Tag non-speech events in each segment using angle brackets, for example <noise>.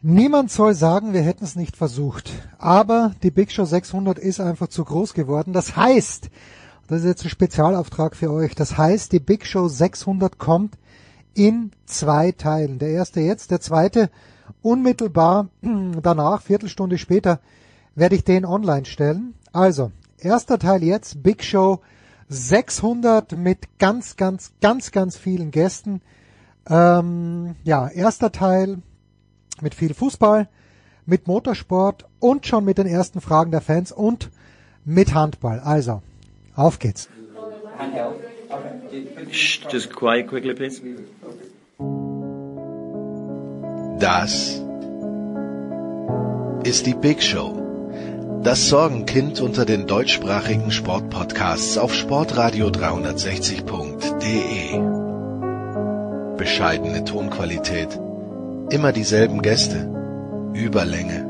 Niemand soll sagen, wir hätten es nicht versucht. Aber die Big Show 600 ist einfach zu groß geworden. Das heißt, das ist jetzt ein Spezialauftrag für euch, das heißt, die Big Show 600 kommt in zwei Teilen. Der erste jetzt, der zweite unmittelbar <clears throat> danach, Viertelstunde später, werde ich den online stellen. Also, erster Teil jetzt, Big Show 600 mit ganz, ganz, ganz, ganz vielen Gästen. Ähm, ja, erster Teil mit viel Fußball, mit Motorsport und schon mit den ersten Fragen der Fans und mit Handball. Also, auf geht's. Just quiet quickly, please. Das ist die Big Show. Das Sorgenkind unter den deutschsprachigen Sportpodcasts auf sportradio 360.de. Bescheidene Tonqualität Immer dieselben Gäste. Überlänge.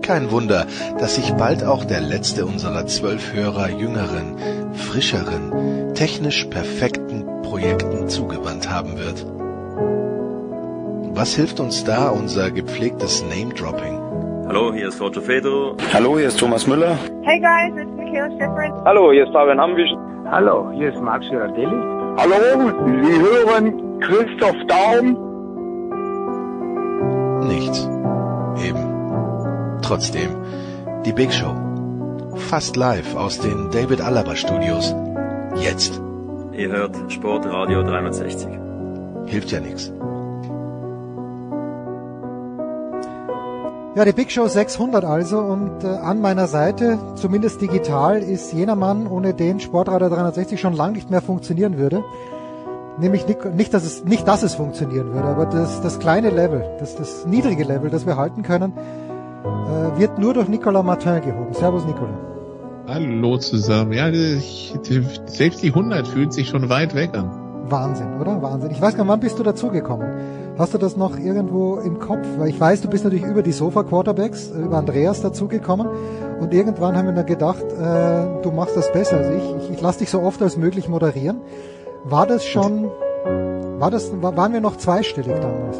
Kein Wunder, dass sich bald auch der letzte unserer zwölf Hörer jüngeren, frischeren, technisch perfekten Projekten zugewandt haben wird. Was hilft uns da unser gepflegtes Name-Dropping? Hallo, hier ist Roger Fedor. Hallo, hier ist Thomas Müller. Hey guys, it's Michaela Schifrin. Hallo, hier ist Fabian Hamwisch. Hallo, hier ist Max Girardelli. Hallo, Sie hören Christoph Daum nichts. Eben. Trotzdem, die Big Show. Fast live aus den David Alaba Studios. Jetzt. Ihr hört Sportradio 360. Hilft ja nichts. Ja, die Big Show 600 also und äh, an meiner Seite, zumindest digital, ist jener Mann, ohne den Sportradio 360 schon lange nicht mehr funktionieren würde nämlich nicht, dass es nicht, dass es funktionieren würde, aber das, das kleine Level, das, das niedrige Level, das wir halten können, äh, wird nur durch Nicolas Martin gehoben. Servus Nicolas. Hallo zusammen. Ja, ich, selbst die 100 fühlt sich schon weit weg an. Wahnsinn, oder? Wahnsinn. Ich weiß gar nicht, wann bist du dazugekommen? Hast du das noch irgendwo im Kopf? Weil ich weiß, du bist natürlich über die Sofa-Quarterbacks, über Andreas dazugekommen. Und irgendwann haben wir dann gedacht, äh, du machst das besser als ich. Ich, ich lasse dich so oft als möglich moderieren. War das schon, war das, waren wir noch zweistellig damals?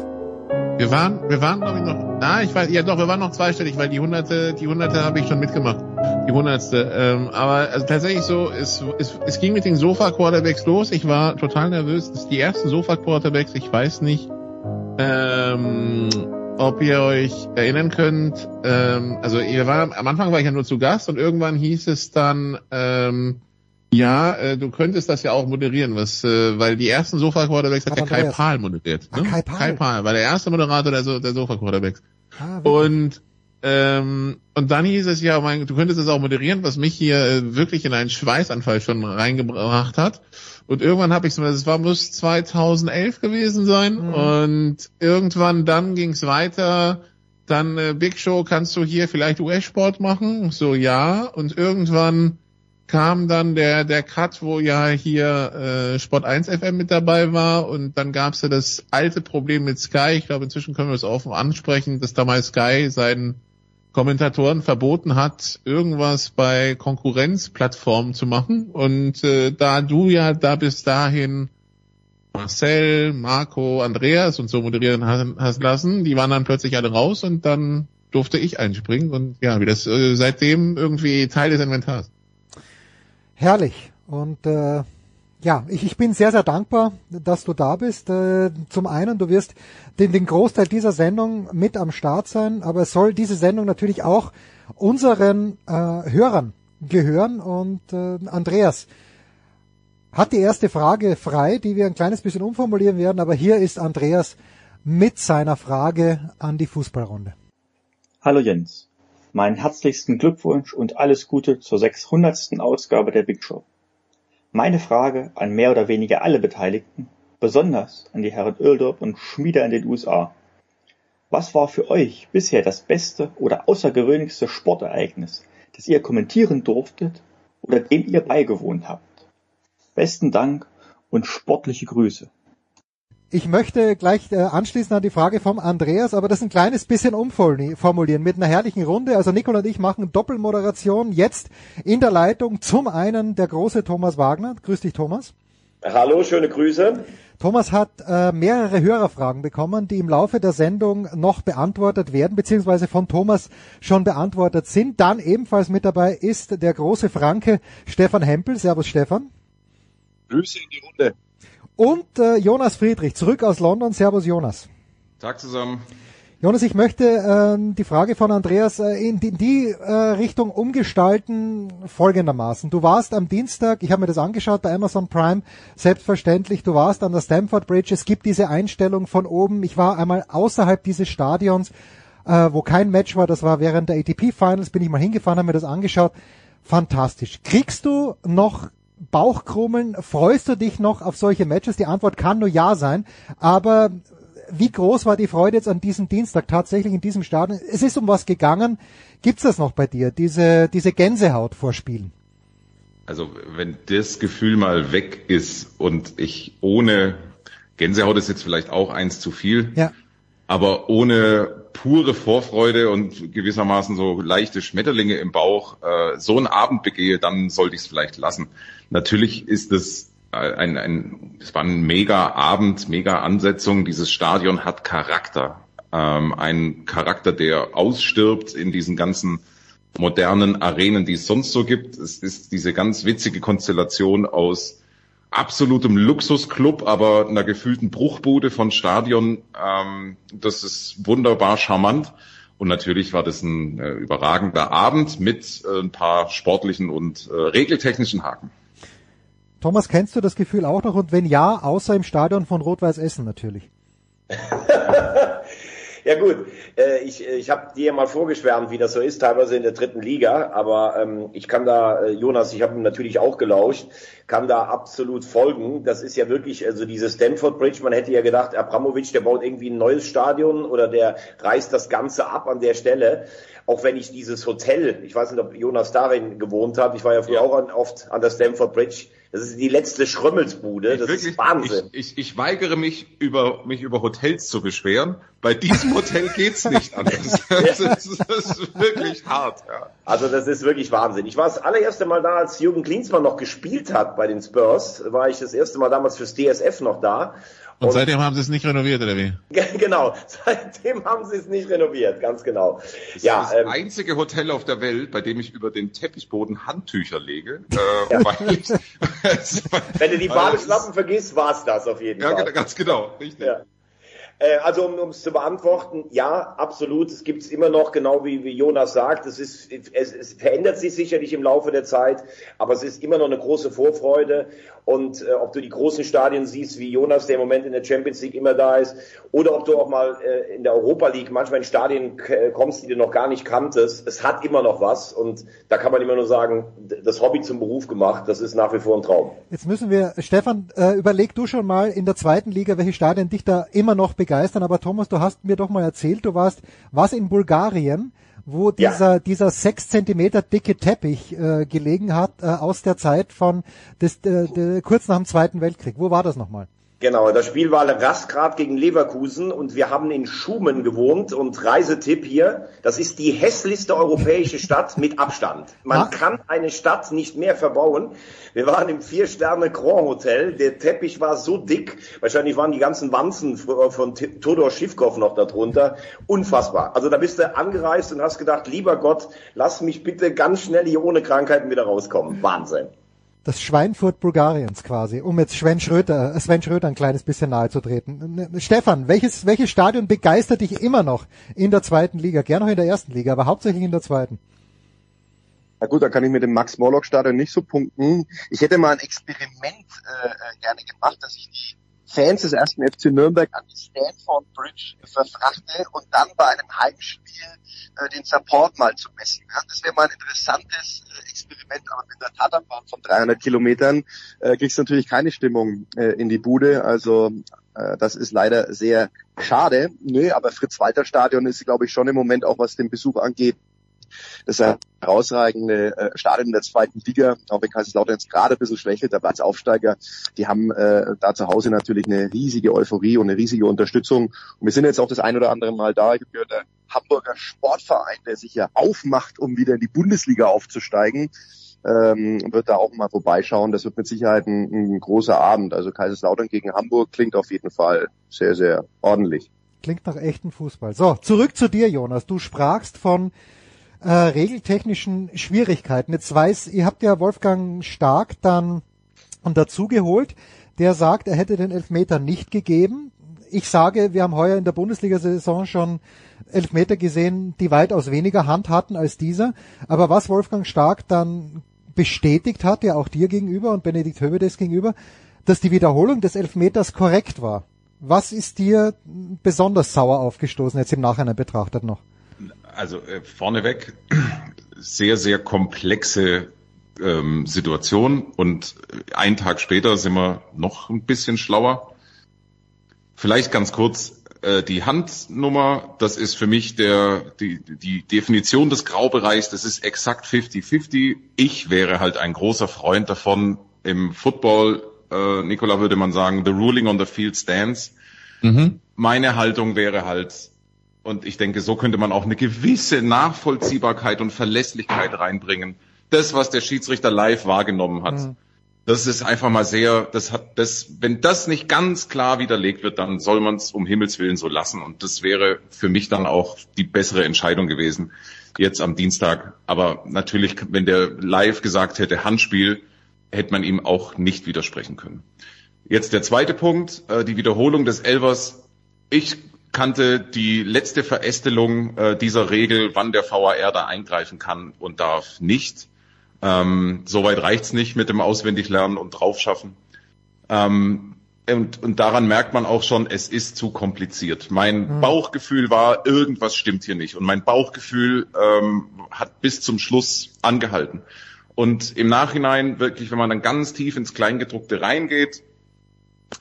Wir waren, wir waren glaube ich noch, na, ich weiß, ja doch, wir waren noch zweistellig, weil die hunderte, die hunderte habe ich schon mitgemacht. Die hundertste. Ähm, aber also tatsächlich so, es, es, es ging mit den Sofa-Quarterbacks los. Ich war total nervös. Das ist die ersten Sofa-Quarterbacks, ich weiß nicht, ähm, ob ihr euch erinnern könnt. Ähm, also ihr war, am Anfang war ich ja nur zu Gast und irgendwann hieß es dann, ähm, ja, äh, du könntest das ja auch moderieren, was, äh, weil die ersten Sofa-Quarterbacks hat ja Kai Pahl moderiert. Ne? Ah, Kai Pahl. Kai Pahl war der erste Moderator der, so der Sofa-Quarterbacks. Ah, und ähm, und dann hieß es ja, mein, du könntest es auch moderieren, was mich hier äh, wirklich in einen Schweißanfall schon reingebracht hat. Und irgendwann habe ich es, es war muss 2011 gewesen sein. Mhm. Und irgendwann dann ging es weiter. Dann äh, Big Show, kannst du hier vielleicht US-Sport machen? So ja. Und irgendwann kam dann der der Cut, wo ja hier äh, Sport 1 FM mit dabei war und dann gab es ja das alte Problem mit Sky. Ich glaube, inzwischen können wir es offen ansprechen, dass damals Sky seinen Kommentatoren verboten hat, irgendwas bei Konkurrenzplattformen zu machen. Und äh, da du ja da bis dahin Marcel, Marco, Andreas und so moderieren hast lassen, die waren dann plötzlich alle raus und dann durfte ich einspringen und ja, wie das äh, seitdem irgendwie Teil des Inventars. Herrlich. Und äh, ja, ich, ich bin sehr, sehr dankbar, dass du da bist. Äh, zum einen, du wirst den, den Großteil dieser Sendung mit am Start sein, aber es soll diese Sendung natürlich auch unseren äh, Hörern gehören. Und äh, Andreas hat die erste Frage frei, die wir ein kleines bisschen umformulieren werden, aber hier ist Andreas mit seiner Frage an die Fußballrunde. Hallo Jens. Meinen herzlichsten Glückwunsch und alles Gute zur 600. Ausgabe der Big Show. Meine Frage an mehr oder weniger alle Beteiligten, besonders an die Herren Oeldorp und Schmieder in den USA. Was war für euch bisher das beste oder außergewöhnlichste Sportereignis, das ihr kommentieren durftet oder dem ihr beigewohnt habt? Besten Dank und sportliche Grüße. Ich möchte gleich äh, anschließen an die Frage vom Andreas, aber das ein kleines bisschen umformulieren mit einer herrlichen Runde. Also Nicole und ich machen Doppelmoderation jetzt in der Leitung. Zum einen der große Thomas Wagner. Grüß dich, Thomas. Hallo, schöne Grüße. Thomas hat äh, mehrere Hörerfragen bekommen, die im Laufe der Sendung noch beantwortet werden, beziehungsweise von Thomas schon beantwortet sind. Dann ebenfalls mit dabei ist der große Franke Stefan Hempel. Servus Stefan. Grüße in die Runde. Und äh, Jonas Friedrich, zurück aus London. Servus Jonas. Tag zusammen. Jonas, ich möchte äh, die Frage von Andreas äh, in die, in die äh, Richtung umgestalten folgendermaßen. Du warst am Dienstag, ich habe mir das angeschaut bei Amazon Prime, selbstverständlich, du warst an der Stamford Bridge, es gibt diese Einstellung von oben. Ich war einmal außerhalb dieses Stadions, äh, wo kein Match war, das war während der ATP Finals, bin ich mal hingefahren, habe mir das angeschaut. Fantastisch. Kriegst du noch Bauchkrummeln? Freust du dich noch auf solche Matches? Die Antwort kann nur ja sein, aber wie groß war die Freude jetzt an diesem Dienstag tatsächlich in diesem Stadion? Es ist um was gegangen. Gibt's das noch bei dir, diese, diese Gänsehaut vor Spielen? Also wenn das Gefühl mal weg ist und ich ohne Gänsehaut ist jetzt vielleicht auch eins zu viel, ja. aber ohne pure Vorfreude und gewissermaßen so leichte Schmetterlinge im Bauch äh, so einen Abend begehe, dann sollte ich es vielleicht lassen. Natürlich ist es ein, ein, es war ein mega Abend, mega Ansetzung. Dieses Stadion hat Charakter. Ähm, ein Charakter, der ausstirbt in diesen ganzen modernen Arenen, die es sonst so gibt. Es ist diese ganz witzige Konstellation aus absolutem Luxusclub, aber einer gefühlten Bruchbude von Stadion. Ähm, das ist wunderbar charmant. Und natürlich war das ein äh, überragender Abend mit äh, ein paar sportlichen und äh, regeltechnischen Haken. Thomas, kennst du das Gefühl auch noch? Und wenn ja, außer im Stadion von Rot-Weiß Essen natürlich. <laughs> ja gut, äh, ich, ich habe dir mal vorgeschwärmt, wie das so ist, teilweise in der dritten Liga, aber ähm, ich kann da, äh, Jonas, ich habe natürlich auch gelauscht, kann da absolut folgen. Das ist ja wirklich, also diese Stanford Bridge, man hätte ja gedacht, Abramovic, der baut irgendwie ein neues Stadion oder der reißt das Ganze ab an der Stelle auch wenn ich dieses Hotel, ich weiß nicht, ob Jonas darin gewohnt hat, ich war ja früher ja. auch an, oft an der Stamford Bridge, das ist die letzte Schrömmelsbude. Das wirklich, ist Wahnsinn. Ich, ich, ich weigere mich über mich über Hotels zu beschweren. Bei diesem Hotel geht's nicht anders. <laughs> das, ist, das ist wirklich hart. Ja. Also das ist wirklich Wahnsinn. Ich war das allererste Mal da, als Jürgen Klinsmann noch gespielt hat bei den Spurs. War ich das erste Mal damals fürs DSF noch da. Und, und seitdem haben sie es nicht renoviert, oder wie? <laughs> Genau, seitdem haben sie es nicht renoviert, ganz genau. Das ja, ist das ähm, einzige Hotel auf der Welt, bei dem ich über den Teppichboden Handtücher lege. Äh, ja. weil ich, <laughs> Wenn du die Badeschlappen vergisst, war's das auf jeden ja, Fall. Ja, ganz genau, richtig. Ja. Äh, also um es zu beantworten, ja, absolut. Es gibt es immer noch, genau wie, wie Jonas sagt. Es, ist, es, es verändert sich sicherlich im Laufe der Zeit, aber es ist immer noch eine große Vorfreude. Und äh, ob du die großen Stadien siehst, wie Jonas, der im Moment in der Champions League immer da ist, oder ob du auch mal äh, in der Europa League manchmal in Stadien kommst, die du noch gar nicht kanntest, es hat immer noch was. Und da kann man immer nur sagen, das Hobby zum Beruf gemacht, das ist nach wie vor ein Traum. Jetzt müssen wir, Stefan, äh, überleg du schon mal in der zweiten Liga, welche Stadien dich da immer noch begeistern, aber Thomas, du hast mir doch mal erzählt, du warst was in Bulgarien, wo dieser ja. dieser sechs Zentimeter dicke Teppich äh, gelegen hat äh, aus der Zeit von des, äh, kurz nach dem Zweiten Weltkrieg. Wo war das nochmal? Genau, das Spiel war Rasgrad gegen Leverkusen und wir haben in Schumen gewohnt und Reisetipp hier, das ist die hässlichste europäische Stadt <laughs> mit Abstand. Man ja. kann eine Stadt nicht mehr verbauen. Wir waren im Vier-Sterne Grand Hotel, der Teppich war so dick, wahrscheinlich waren die ganzen Wanzen von Todor Schiffkov noch darunter. Unfassbar. Also da bist du angereist und hast gedacht, lieber Gott, lass mich bitte ganz schnell hier ohne Krankheiten wieder rauskommen. Wahnsinn das Schweinfurt Bulgariens quasi, um jetzt Sven Schröter, äh, Sven Schröter ein kleines bisschen nahe zu treten. Stefan, welches, welches Stadion begeistert dich immer noch in der zweiten Liga? Gerne noch in der ersten Liga, aber hauptsächlich in der zweiten. Na gut, da kann ich mit dem Max-Morlock-Stadion nicht so punkten. Ich hätte mal ein Experiment äh, äh gerne gemacht, dass ich die Fans des ersten FC Nürnberg an die Stanford Bridge verfrachte und dann bei einem Heimspiel äh, den Support mal zu messen. Das wäre mal ein interessantes äh, Experiment, aber mit der Tatanbahn von 300 Kilometern äh, kriegst du natürlich keine Stimmung in die Bude. Also das ist leider sehr schade. Nö, aber Fritz-Walter-Stadion ist, glaube ich, schon im Moment auch, was den Besuch angeht, das herausragende äh, Stadion in der zweiten Liga, auch wenn Kaiserslautern jetzt gerade ein bisschen schwächelt, aber als Aufsteiger, die haben äh, da zu Hause natürlich eine riesige Euphorie und eine riesige Unterstützung. Und wir sind jetzt auch das ein oder andere Mal da. Ich gehöre der Hamburger Sportverein, der sich ja aufmacht, um wieder in die Bundesliga aufzusteigen. ähm, wird da auch mal vorbeischauen. Das wird mit Sicherheit ein, ein großer Abend. Also Kaiserslautern gegen Hamburg klingt auf jeden Fall sehr, sehr ordentlich. Klingt nach echten Fußball. So, zurück zu dir, Jonas. Du sprachst von äh, regeltechnischen Schwierigkeiten. Jetzt weiß, ihr habt ja Wolfgang Stark dann dazugeholt, der sagt, er hätte den Elfmeter nicht gegeben. Ich sage, wir haben heuer in der Bundesliga-Saison schon Elfmeter gesehen, die weitaus weniger Hand hatten als dieser. Aber was Wolfgang Stark dann bestätigt hat, ja auch dir gegenüber und Benedikt Hövedes gegenüber, dass die Wiederholung des Elfmeters korrekt war. Was ist dir besonders sauer aufgestoßen, jetzt im Nachhinein betrachtet noch? Also äh, vorneweg <clears throat> sehr, sehr komplexe ähm, Situation und einen Tag später sind wir noch ein bisschen schlauer. Vielleicht ganz kurz, äh, die Handnummer, das ist für mich der, die, die Definition des Graubereichs, das ist exakt 50-50. Ich wäre halt ein großer Freund davon, im Football, äh, Nicola würde man sagen, the ruling on the field stands. Mhm. Meine Haltung wäre halt, und ich denke, so könnte man auch eine gewisse Nachvollziehbarkeit und Verlässlichkeit reinbringen. Das, was der Schiedsrichter live wahrgenommen hat. Mhm das ist einfach mal sehr, das hat, das, wenn das nicht ganz klar widerlegt wird, dann soll man es um Himmels Willen so lassen. Und das wäre für mich dann auch die bessere Entscheidung gewesen, jetzt am Dienstag. Aber natürlich, wenn der live gesagt hätte, Handspiel, hätte man ihm auch nicht widersprechen können. Jetzt der zweite Punkt, äh, die Wiederholung des Elvers. Ich kannte die letzte Verästelung äh, dieser Regel, wann der VAR da eingreifen kann und darf nicht. Ähm, Soweit reicht's nicht mit dem Auswendiglernen und draufschaffen. Ähm, und, und daran merkt man auch schon, es ist zu kompliziert. Mein mhm. Bauchgefühl war, irgendwas stimmt hier nicht. Und mein Bauchgefühl ähm, hat bis zum Schluss angehalten. Und im Nachhinein wirklich, wenn man dann ganz tief ins Kleingedruckte reingeht,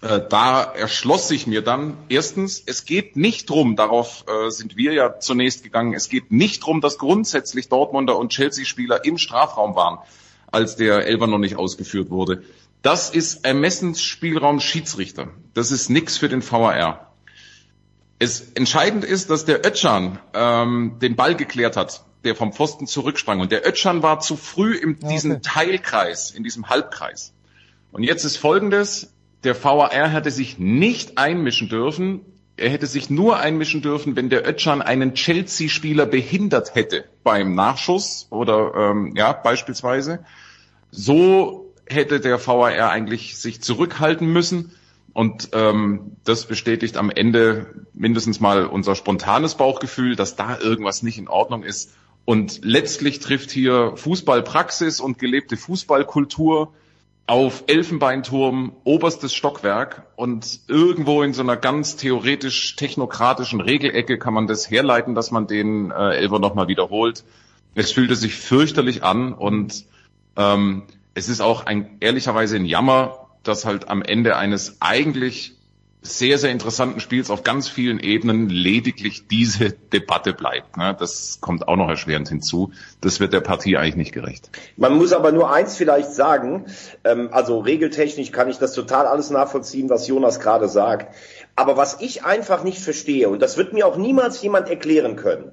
äh, da erschloss sich mir dann erstens, es geht nicht drum, darauf äh, sind wir ja zunächst gegangen, es geht nicht drum, dass grundsätzlich Dortmunder und Chelsea-Spieler im Strafraum waren, als der Elfer noch nicht ausgeführt wurde. Das ist Ermessensspielraum Schiedsrichter. Das ist nix für den VAR. Es entscheidend ist, dass der Ötschan ähm, den Ball geklärt hat, der vom Pfosten zurücksprang. Und der Ötschan war zu früh in diesem okay. Teilkreis, in diesem Halbkreis. Und jetzt ist Folgendes, der VAR hätte sich nicht einmischen dürfen. Er hätte sich nur einmischen dürfen, wenn der Ötschan einen Chelsea-Spieler behindert hätte beim Nachschuss oder ähm, ja beispielsweise. So hätte der VAR eigentlich sich zurückhalten müssen. Und ähm, das bestätigt am Ende mindestens mal unser spontanes Bauchgefühl, dass da irgendwas nicht in Ordnung ist. Und letztlich trifft hier Fußballpraxis und gelebte Fußballkultur auf Elfenbeinturm, oberstes Stockwerk und irgendwo in so einer ganz theoretisch technokratischen Regelecke kann man das herleiten, dass man den äh, Elfer nochmal wiederholt. Es fühlte sich fürchterlich an und ähm, es ist auch ein ehrlicherweise ein Jammer, dass halt am Ende eines eigentlich sehr, sehr interessanten Spiels auf ganz vielen Ebenen lediglich diese Debatte bleibt. Ne? Das kommt auch noch erschwerend hinzu. Das wird der Partie eigentlich nicht gerecht. Man muss aber nur eins vielleicht sagen, ähm, also regeltechnisch kann ich das total alles nachvollziehen, was Jonas gerade sagt. Aber was ich einfach nicht verstehe, und das wird mir auch niemals jemand erklären können,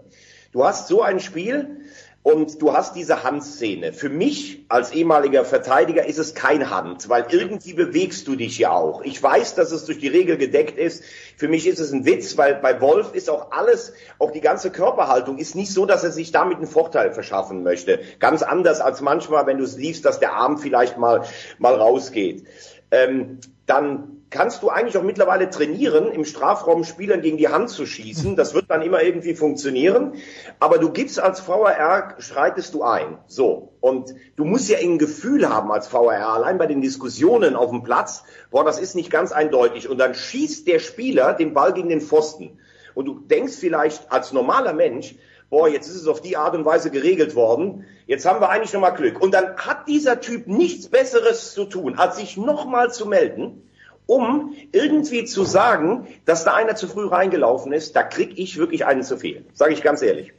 du hast so ein Spiel, und du hast diese Handszene. Für mich als ehemaliger Verteidiger ist es kein Hand, weil irgendwie bewegst du dich ja auch. Ich weiß, dass es durch die Regel gedeckt ist. Für mich ist es ein Witz, weil bei Wolf ist auch alles, auch die ganze Körperhaltung ist nicht so, dass er sich damit einen Vorteil verschaffen möchte. Ganz anders als manchmal, wenn du es liest, dass der Arm vielleicht mal, mal rausgeht. Ähm, dann kannst du eigentlich auch mittlerweile trainieren, im Strafraum Spielern gegen die Hand zu schießen. Das wird dann immer irgendwie funktionieren. Aber du gibst als VAR, schreitest du ein. So. Und du musst ja ein Gefühl haben als VAR, allein bei den Diskussionen auf dem Platz, boah, das ist nicht ganz eindeutig. Und dann schießt der Spieler den Ball gegen den Pfosten. Und du denkst vielleicht als normaler Mensch, boah, jetzt ist es auf die Art und Weise geregelt worden, jetzt haben wir eigentlich nochmal Glück. Und dann hat dieser Typ nichts Besseres zu tun, als sich nochmal zu melden um irgendwie zu sagen, dass da einer zu früh reingelaufen ist, da krieg ich wirklich einen zu viel. Sage ich ganz ehrlich.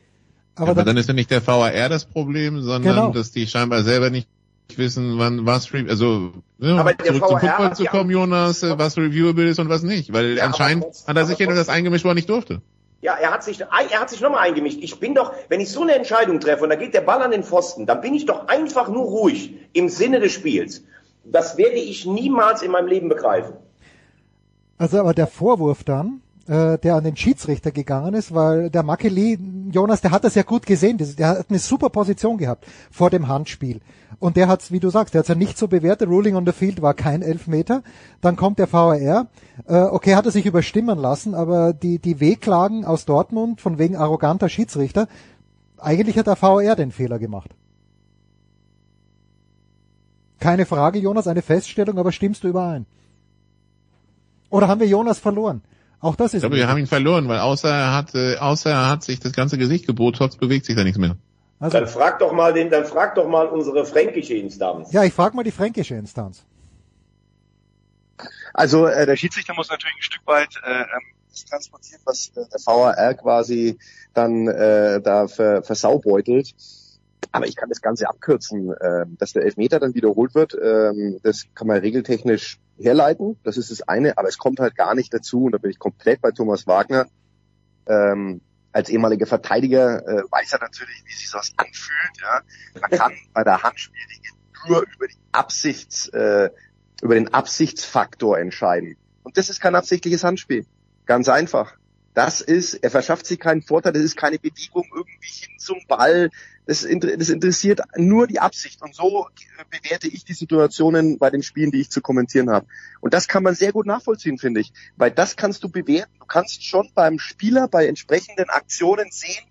Aber, Aber dann, ist ja nicht der VAR das Problem, sondern genau. dass die scheinbar selber nicht wissen, wann was also ja, Aber der zurück zum Football zu kommen, Jonas, was reviewable ist und was nicht. Weil ja, anscheinend hat er sich ja nur das eingemischt, wo er nicht durfte. Ja, er hat sich, er hat sich nochmal eingemischt. Ich bin doch, wenn ich so eine Entscheidung treffe und da geht der Ball an den Pfosten, dann bin ich doch einfach nur ruhig im Sinne des Spiels. Das werde ich niemals in meinem Leben begreifen. Also aber der Vorwurf dann, äh, der an den Schiedsrichter gegangen ist, weil der Makeli, Jonas, der hat das ja gut gesehen, der hat eine super Position gehabt vor dem Handspiel. Und der hat's, wie du sagst, der hat's ja nicht so bewertet, Ruling on the Field war kein Elfmeter. Dann kommt der VAR, äh, okay, hat er sich überstimmen lassen, aber die, die Wehklagen aus Dortmund von wegen arroganter Schiedsrichter, eigentlich hat der VAR den Fehler gemacht. Keine Frage, Jonas, eine Feststellung, aber stimmst du überein? Oder haben wir Jonas verloren? Auch das ist. Ich glaube, wir haben ihn verloren, weil außer er hat, äh, außer er hat sich das ganze Gesicht gebotox, bewegt sich da nichts mehr. Also, dann frag doch mal den, dann frag doch mal unsere fränkische Instanz. Ja, ich frag mal die fränkische Instanz. Also äh, der Schiedsrichter muss natürlich ein Stück weit äh, ähm, das transportieren, was äh, der VAR quasi dann äh, da ver, versaubeutelt. Aber ich kann das Ganze abkürzen, äh, dass der Elfmeter dann wiederholt wird. Ähm, das kann man regeltechnisch herleiten. Das ist das eine. Aber es kommt halt gar nicht dazu. Und da bin ich komplett bei Thomas Wagner. Ähm, als ehemaliger Verteidiger äh, weiß er natürlich, wie sich das anfühlt. Ja. Man kann <laughs> bei der Handspiellinie nur über die Absichts, äh, über den Absichtsfaktor entscheiden. Und das ist kein absichtliches Handspiel. Ganz einfach. Das ist, er verschafft sich keinen Vorteil, das ist keine Bewegung irgendwie hin zum Ball, das, das interessiert nur die Absicht. Und so bewerte ich die Situationen bei den Spielen, die ich zu kommentieren habe. Und das kann man sehr gut nachvollziehen, finde ich. Weil das kannst du bewerten. Du kannst schon beim Spieler bei entsprechenden Aktionen sehen,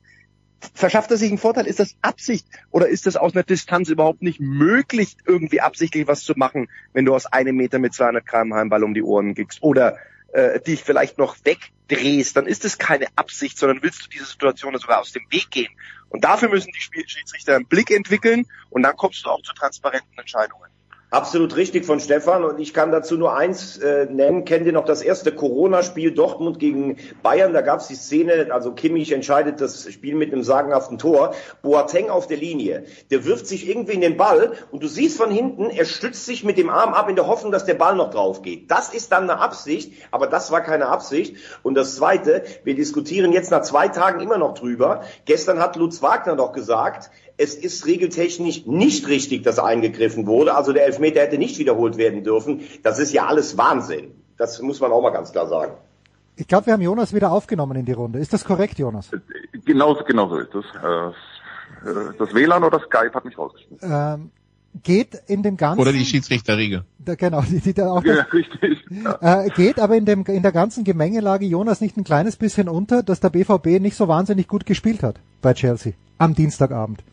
verschafft er sich einen Vorteil? Ist das Absicht? Oder ist das aus einer Distanz überhaupt nicht möglich, irgendwie absichtlich was zu machen, wenn du aus einem Meter mit 200 km/h Ball um die Ohren gehst? Oder äh, dich vielleicht noch wegdrehst, dann ist es keine Absicht, sondern willst du diese Situation sogar aus dem Weg gehen. Und dafür müssen die Schiedsrichter einen Blick entwickeln und dann kommst du auch zu transparenten Entscheidungen. Absolut richtig von Stefan und ich kann dazu nur eins äh, nennen. Kennt ihr noch das erste Corona-Spiel Dortmund gegen Bayern? Da gab es die Szene, also Kimmich entscheidet das Spiel mit einem sagenhaften Tor. Boateng auf der Linie, der wirft sich irgendwie in den Ball und du siehst von hinten, er stützt sich mit dem Arm ab in der Hoffnung, dass der Ball noch drauf geht. Das ist dann eine Absicht, aber das war keine Absicht. Und das Zweite, wir diskutieren jetzt nach zwei Tagen immer noch drüber. Gestern hat Lutz Wagner doch gesagt, es ist regeltechnisch nicht richtig, dass eingegriffen wurde. Also der Elfmeter hätte nicht wiederholt werden dürfen. Das ist ja alles Wahnsinn. Das muss man auch mal ganz klar sagen. Ich glaube, wir haben Jonas wieder aufgenommen in die Runde. Ist das korrekt, Jonas? Genau, genau so ist das. Äh, das WLAN oder Skype hat mich rausgeschmissen. Ähm, geht in dem ganzen oder die Schiedsrichterriege. Da, genau, die, die da auch ja, richtig. Ja. Äh, geht aber in dem in der ganzen Gemengelage Jonas nicht ein kleines bisschen unter, dass der BVB nicht so wahnsinnig gut gespielt hat bei Chelsea am Dienstagabend.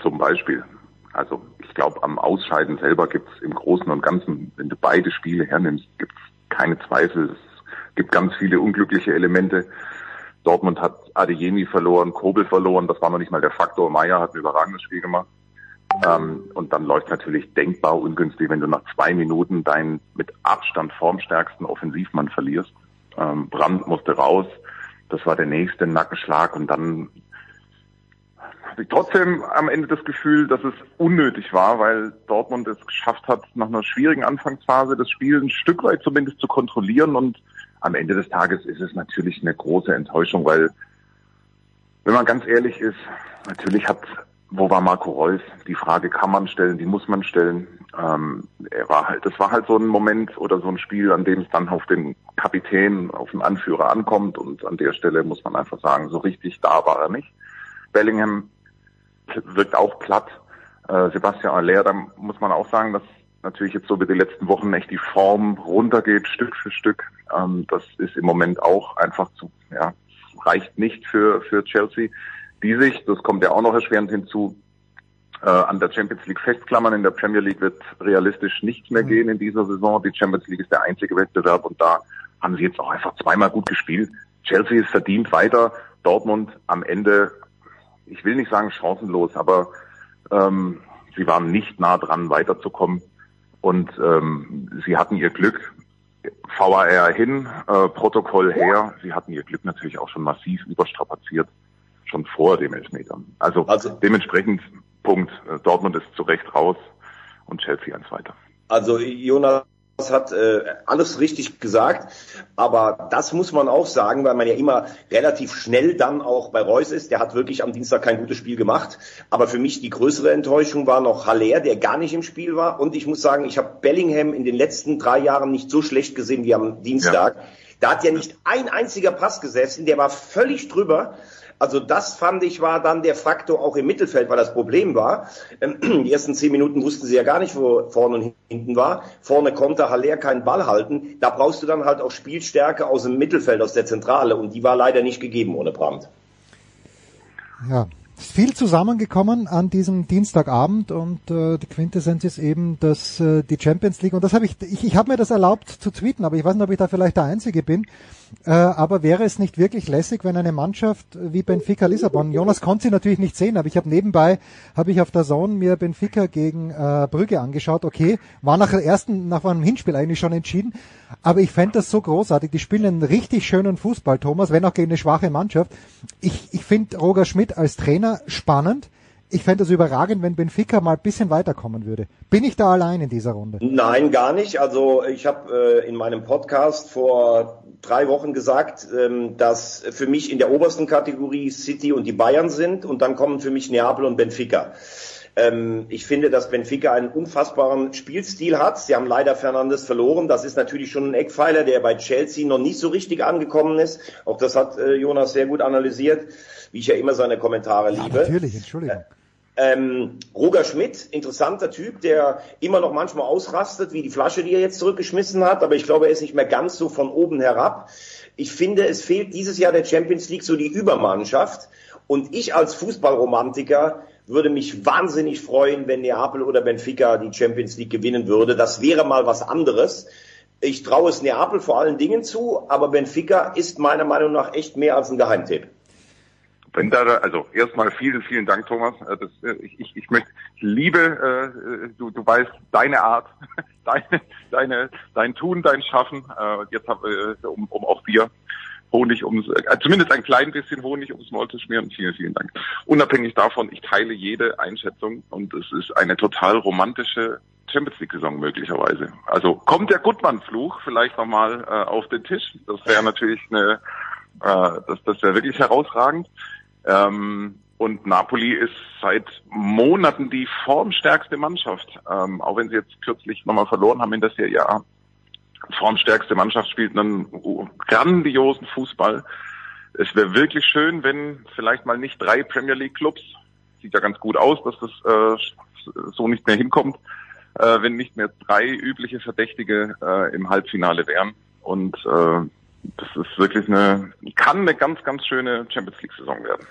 Zum Beispiel. Also ich glaube, am Ausscheiden selber gibt es im Großen und Ganzen, wenn du beide Spiele hernimmst, gibt es keine Zweifel. Es gibt ganz viele unglückliche Elemente. Dortmund hat Adeyemi verloren, Kobel verloren, das war noch nicht mal der Faktor. Meier hat ein überragendes Spiel gemacht. Ähm, und dann läuft natürlich denkbar ungünstig, wenn du nach zwei Minuten deinen mit Abstand formstärksten Offensivmann verlierst. Ähm, Brandt musste raus, das war der nächste Nackenschlag und dann trotzdem am Ende das Gefühl, dass es unnötig war, weil Dortmund es geschafft hat, nach einer schwierigen Anfangsphase das Spiel ein Stück weit zumindest zu kontrollieren und am Ende des Tages ist es natürlich eine große Enttäuschung, weil wenn man ganz ehrlich ist, natürlich hat, wo war Marco Reus? Die Frage kann man stellen, die muss man stellen. Ähm, er war halt, das war halt so ein Moment oder so ein Spiel, an dem es dann auf den Kapitän, auf den Anführer ankommt und an der Stelle muss man einfach sagen, so richtig da war er nicht. Bellingham wirkt auch platt. Äh, Sebastian Aller, da muss man auch sagen, dass natürlich jetzt so über die letzten Wochen echt die Form runtergeht, Stück für Stück. Ähm, das ist im Moment auch einfach zu, ja, reicht nicht für, für Chelsea, die sich, das kommt ja auch noch erschwerend hinzu, äh, an der Champions League festklammern. In der Premier League wird realistisch nichts mehr mhm. gehen in dieser Saison. Die Champions League ist der einzige Wettbewerb und da haben sie jetzt auch einfach zweimal gut gespielt. Chelsea ist verdient weiter. Dortmund am Ende ich will nicht sagen chancenlos, aber ähm, sie waren nicht nah dran, weiterzukommen. Und ähm, sie hatten ihr Glück. VAR hin, äh, Protokoll her. Sie hatten ihr Glück natürlich auch schon massiv überstrapaziert, schon vor dem Elfmeter. Also, also dementsprechend Punkt. Dortmund ist zu Recht raus und Chelsea eins weiter. Also Jonas hat äh, alles richtig gesagt, aber das muss man auch sagen, weil man ja immer relativ schnell dann auch bei Reus ist. Der hat wirklich am Dienstag kein gutes Spiel gemacht. Aber für mich die größere Enttäuschung war noch Haller, der gar nicht im Spiel war. Und ich muss sagen, ich habe Bellingham in den letzten drei Jahren nicht so schlecht gesehen wie am Dienstag. Ja. Da hat ja nicht ein einziger Pass gesessen, der war völlig drüber. Also das fand ich war dann der Faktor auch im Mittelfeld, weil das Problem war. Ähm, die ersten zehn Minuten wussten sie ja gar nicht, wo vorne und hinten war. Vorne konnte Haller keinen Ball halten. Da brauchst du dann halt auch Spielstärke aus dem Mittelfeld, aus der Zentrale. Und die war leider nicht gegeben ohne Brandt. Ja, viel zusammengekommen an diesem Dienstagabend und äh, die Quintessenz ist eben, dass äh, die Champions League und das habe ich ich, ich habe mir das erlaubt zu tweeten, aber ich weiß nicht, ob ich da vielleicht der einzige bin, aber wäre es nicht wirklich lässig, wenn eine Mannschaft wie Benfica Lissabon, Jonas konnte sie natürlich nicht sehen, aber ich habe nebenbei, habe ich auf der Zone mir Benfica gegen äh, Brügge angeschaut. Okay, war nach ersten, nach einem Hinspiel eigentlich schon entschieden, aber ich fände das so großartig. Die spielen einen richtig schönen Fußball, Thomas, wenn auch gegen eine schwache Mannschaft. Ich, ich finde Roger Schmidt als Trainer spannend ich fände es überragend, wenn Benfica mal ein bisschen weiterkommen würde. Bin ich da allein in dieser Runde? Nein, gar nicht. Also ich habe äh, in meinem Podcast vor drei Wochen gesagt, ähm, dass für mich in der obersten Kategorie City und die Bayern sind und dann kommen für mich Neapel und Benfica. Ähm, ich finde, dass Benfica einen unfassbaren Spielstil hat. Sie haben leider Fernandes verloren. Das ist natürlich schon ein Eckpfeiler, der bei Chelsea noch nicht so richtig angekommen ist. Auch das hat äh, Jonas sehr gut analysiert, wie ich ja immer seine Kommentare ja, liebe. Natürlich, Entschuldigung. Ähm, Roger Schmidt, interessanter Typ, der immer noch manchmal ausrastet, wie die Flasche, die er jetzt zurückgeschmissen hat, aber ich glaube, er ist nicht mehr ganz so von oben herab. Ich finde, es fehlt dieses Jahr der Champions League so die Übermannschaft. Und ich als Fußballromantiker würde mich wahnsinnig freuen, wenn Neapel oder Benfica die Champions League gewinnen würde. Das wäre mal was anderes. Ich traue es Neapel vor allen Dingen zu, aber Benfica ist meiner Meinung nach echt mehr als ein Geheimtipp. Wenn da, also erstmal vielen, vielen Dank, Thomas. Äh, das, äh, ich, ich, ich möchte, ich liebe, äh, du, du weißt, deine Art, <laughs> deine, deine, dein Tun, dein Schaffen. Äh, jetzt hab, äh, um, um auch dir Honig ums, äh, zumindest ein klein bisschen Honig ums Maul zu schmieren. Vielen, vielen Dank. Unabhängig davon, ich teile jede Einschätzung und es ist eine total romantische Champions League Saison möglicherweise. Also kommt der Gutmann-Fluch vielleicht nochmal äh, auf den Tisch. Das wäre natürlich eine, äh, das, das wäre wirklich herausragend. Ähm, und Napoli ist seit Monaten die formstärkste Mannschaft. Ähm, auch wenn sie jetzt kürzlich nochmal verloren haben in der Serie A. Formstärkste Mannschaft spielt einen grandiosen Fußball. Es wäre wirklich schön, wenn vielleicht mal nicht drei Premier League Clubs, sieht ja ganz gut aus, dass das äh, so nicht mehr hinkommt, äh, wenn nicht mehr drei übliche Verdächtige äh, im Halbfinale wären. Und äh, das ist wirklich eine, kann eine ganz, ganz schöne Champions League Saison werden.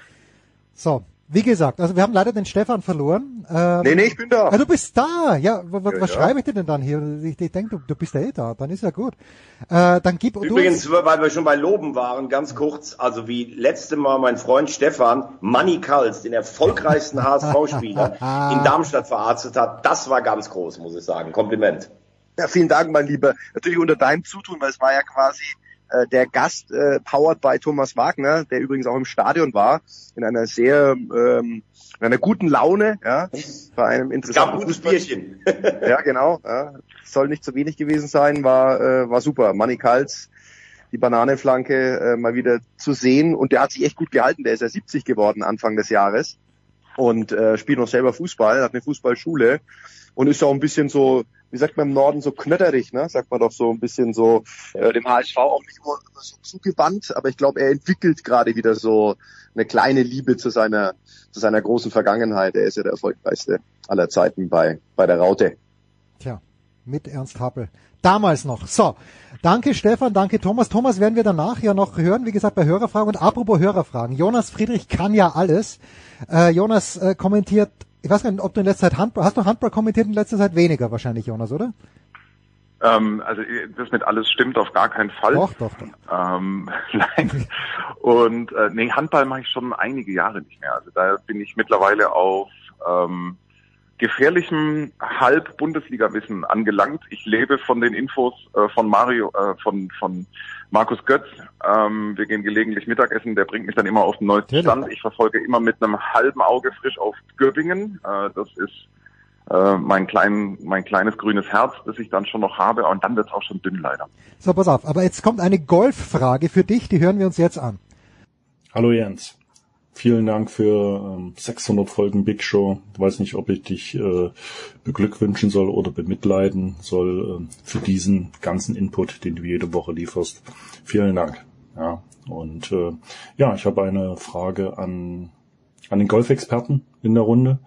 So, wie gesagt, also wir haben leider den Stefan verloren. Ähm, nee, nee, ich bin da. Ah, du bist da. Ja, was, ja, was ja. schreibe ich dir denn dann hier? Ich, ich denke, du, du bist ja eh da. Dann ist ja gut. Äh, dann gib Übrigens, du weil wir schon bei Loben waren, ganz kurz, also wie letzte Mal mein Freund Stefan Manny Kals, den erfolgreichsten <laughs> HSV-Spieler in Darmstadt verarztet hat, das war ganz groß, muss ich sagen. Kompliment. Ja, vielen Dank, mein Lieber. Natürlich unter deinem Zutun, weil es war ja quasi äh, der Gast äh, powered by Thomas Wagner, der übrigens auch im Stadion war, in einer sehr ähm, in einer guten Laune, ja, bei einem interessanten gutes Bierchen. <laughs> ja, genau. Ja. Soll nicht zu wenig gewesen sein, war äh, war super. Manny Kals, die Bananenflanke äh, mal wieder zu sehen und der hat sich echt gut gehalten. Der ist ja 70 geworden Anfang des Jahres und äh, spielt noch selber Fußball, hat eine Fußballschule und ist auch ein bisschen so wie sagt man im Norden, so knötterig, ne? sagt man doch so ein bisschen so äh, dem HSV auch nicht immer so zugewandt, aber ich glaube, er entwickelt gerade wieder so eine kleine Liebe zu seiner, zu seiner großen Vergangenheit. Er ist ja der erfolgreichste aller Zeiten bei, bei der Raute. Tja, mit Ernst Happel. Damals noch. So, danke Stefan, danke Thomas. Thomas werden wir danach ja noch hören, wie gesagt, bei Hörerfragen. Und apropos Hörerfragen, Jonas Friedrich kann ja alles. Äh, Jonas äh, kommentiert ich weiß gar nicht, ob du in letzter Zeit Handball, hast du Handball kommentiert in letzter Zeit weniger wahrscheinlich, Jonas, oder? Ähm, also das mit alles stimmt auf gar keinen Fall. Doch, doch, doch. Ähm, <laughs> nein. Und äh, nee, Handball mache ich schon einige Jahre nicht mehr. Also da bin ich mittlerweile auf ähm, gefährlichem Halb-Bundesliga-Wissen angelangt. Ich lebe von den Infos äh, von Mario, äh, von, von Markus Götz. Ähm, wir gehen gelegentlich Mittagessen, der bringt mich dann immer auf den neuesten Stand. Ich verfolge immer mit einem halben Auge frisch auf Göppingen. Äh, das ist äh, mein, klein, mein kleines grünes Herz, das ich dann schon noch habe. Und dann wird's auch schon dünn leider. So, pass auf. Aber jetzt kommt eine Golffrage für dich, die hören wir uns jetzt an. Hallo Jens. Vielen Dank für ähm, 600 Folgen Big Show. Ich weiß nicht, ob ich dich äh, beglückwünschen soll oder bemitleiden soll äh, für diesen ganzen Input, den du jede Woche lieferst. Vielen Dank. Ja, und äh, ja, ich habe eine Frage an, an den Golfexperten in der Runde,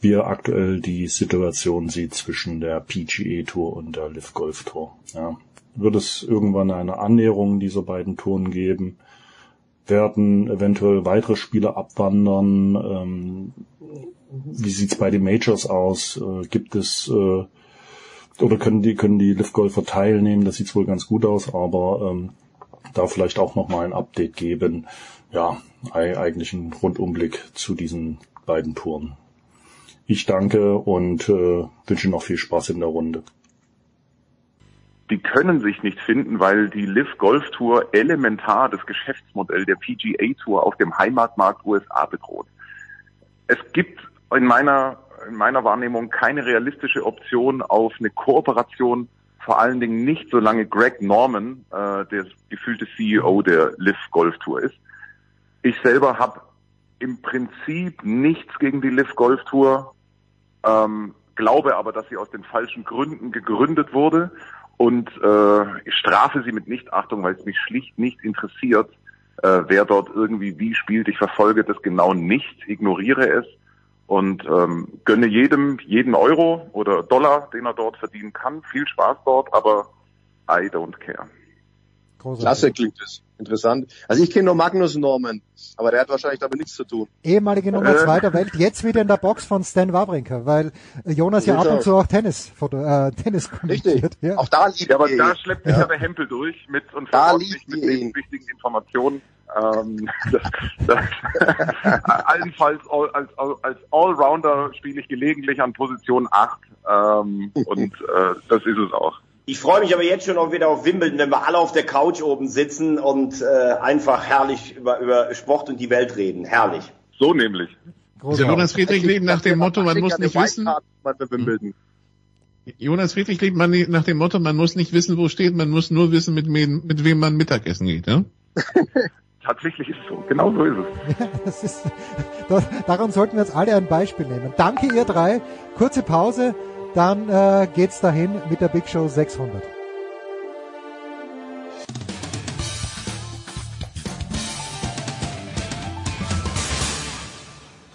wie er aktuell die Situation sieht zwischen der PGA Tour und der Live Golf Tour. Ja. Wird es irgendwann eine Annäherung dieser beiden Touren geben? Werden eventuell weitere Spieler abwandern? Ähm, wie sieht's bei den Majors aus? Äh, gibt es äh, oder können die können die Live Golfer teilnehmen? Das sieht wohl ganz gut aus, aber ähm, da vielleicht auch noch mal ein Update geben. Ja, eigentlich ein Rundumblick zu diesen beiden Touren. Ich danke und äh, wünsche noch viel Spaß in der Runde die können sich nicht finden, weil die Live Golf Tour elementar das Geschäftsmodell der PGA Tour auf dem Heimatmarkt USA bedroht. Es gibt in meiner, in meiner Wahrnehmung keine realistische Option auf eine Kooperation, vor allen Dingen nicht, solange Greg Norman äh, der gefühlte CEO der Live Golf Tour ist. Ich selber habe im Prinzip nichts gegen die Live Golf Tour, ähm, glaube aber, dass sie aus den falschen Gründen gegründet wurde und äh, ich strafe sie mit Nichtachtung, weil es mich schlicht nicht interessiert, äh, wer dort irgendwie wie spielt. Ich verfolge das genau nicht, ignoriere es und ähm, gönne jedem jeden Euro oder Dollar, den er dort verdienen kann. Viel Spaß dort, aber I don't care. Klasse klingt es. Interessant. Also ich kenne nur Magnus Norman, aber der hat wahrscheinlich damit nichts zu tun. Ehemalige Nummer äh. zwei der Welt, jetzt wieder in der Box von Stan Wawrinka, weil Jonas ja ab und zu auch Tennis, äh, Tennis kommentiert. Richtig. Ja. Auch da liebt ja, aber da schleppt sich ja. der Hempel durch mit und da liegt mit den wichtigen Informationen. Ähm, <laughs> das, das, <laughs> allenfalls all, als, als Allrounder spiele ich gelegentlich an Position 8 ähm, und äh, das ist es auch. Ich freue mich aber jetzt schon auch wieder auf Wimbledon, wenn wir alle auf der Couch oben sitzen und äh, einfach herrlich über, über Sport und die Welt reden. Herrlich. So nämlich. Jonas Friedrich lebt nach dem Motto, man muss nicht wissen. Jonas Friedrich lebt man nach dem Motto, man muss nicht wissen, wo steht, man muss nur wissen, mit, wem, mit wem man Mittagessen geht. Ja? <laughs> Tatsächlich ist es so. Genau so ist es. <laughs> Das ist, das, daran sollten wir jetzt alle ein Beispiel nehmen. Danke ihr drei. Kurze Pause dann äh, geht's dahin mit der Big Show 600.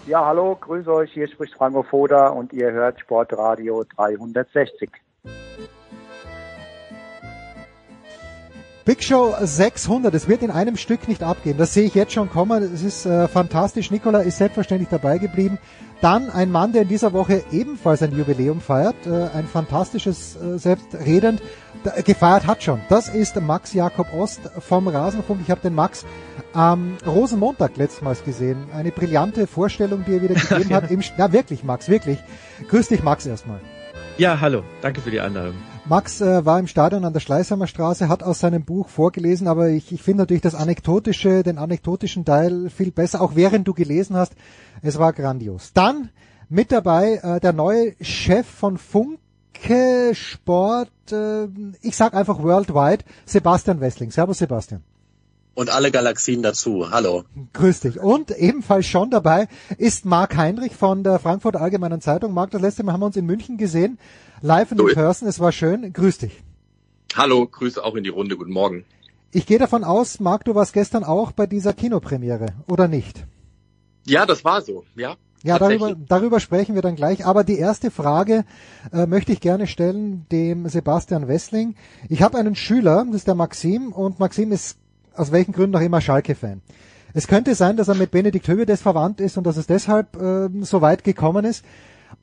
Ja, hallo, grüße euch, hier spricht Franco Foda und ihr hört Sportradio 360. Big Show 600, es wird in einem Stück nicht abgehen, das sehe ich jetzt schon kommen, es ist äh, fantastisch, Nikola ist selbstverständlich dabei geblieben, dann ein Mann, der in dieser Woche ebenfalls ein Jubiläum feiert, äh, ein fantastisches, äh, selbstredend, äh, gefeiert hat schon. Das ist Max Jakob Ost vom Rasenfunk. Ich habe den Max am Rosenmontag letztmals gesehen. Eine brillante Vorstellung, die er wieder gegeben <laughs> hat. Im, ja, wirklich, Max, wirklich. Grüß dich, Max, erstmal. Ja, hallo. Danke für die Einladung. Max äh, war im Stadion an der Schleißheimer Straße, hat aus seinem Buch vorgelesen, aber ich, ich finde natürlich das anekdotische, den anekdotischen Teil viel besser, auch während du gelesen hast. Es war grandios. Dann mit dabei äh, der neue Chef von Funke Sport, äh, ich sag einfach worldwide, Sebastian Wessling. Servus Sebastian. Und alle Galaxien dazu. Hallo. Grüß dich. Und ebenfalls schon dabei ist Marc Heinrich von der Frankfurter Allgemeinen Zeitung. Marc, das letzte Mal haben wir uns in München gesehen. Live in so person. Es war schön. Grüß dich. Hallo, Grüße auch in die Runde. Guten Morgen. Ich gehe davon aus, Marc, du warst gestern auch bei dieser Kinopremiere, oder nicht? Ja, das war so, ja. Ja, darüber, darüber sprechen wir dann gleich. Aber die erste Frage äh, möchte ich gerne stellen dem Sebastian Wessling. Ich habe einen Schüler, das ist der Maxim, und Maxim ist aus welchen Gründen auch immer Schalke-Fan. Es könnte sein, dass er mit Benedikt Hövedes verwandt ist und dass es deshalb äh, so weit gekommen ist.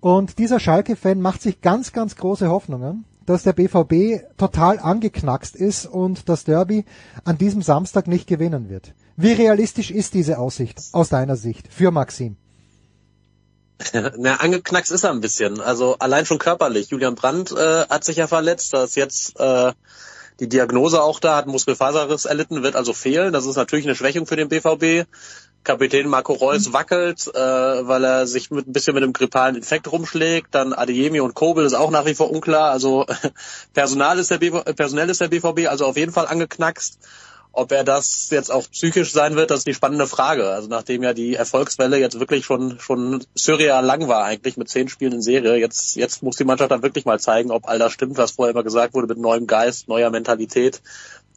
Und dieser Schalke-Fan macht sich ganz, ganz große Hoffnungen, dass der BVB total angeknackst ist und das Derby an diesem Samstag nicht gewinnen wird. Wie realistisch ist diese Aussicht aus deiner Sicht für Maxim? <laughs> Na, angeknackst ist er ein bisschen. Also allein schon körperlich. Julian Brandt äh, hat sich ja verletzt, da ist jetzt äh, die Diagnose auch da, hat Muskelfaserriss erlitten, wird also fehlen. Das ist natürlich eine Schwächung für den BVB. Kapitän Marco Reus wackelt, äh, weil er sich mit, ein bisschen mit einem grippalen Infekt rumschlägt. Dann Adeyemi und Kobel ist auch nach wie vor unklar. Also <laughs> Personal ist der BV, personell ist der BVB also auf jeden Fall angeknackst. Ob er das jetzt auch psychisch sein wird, das ist die spannende Frage. Also nachdem ja die Erfolgswelle jetzt wirklich schon schon surreal lang war eigentlich mit zehn Spielen in Serie, jetzt jetzt muss die Mannschaft dann wirklich mal zeigen, ob all das stimmt, was vorher immer gesagt wurde mit neuem Geist, neuer Mentalität.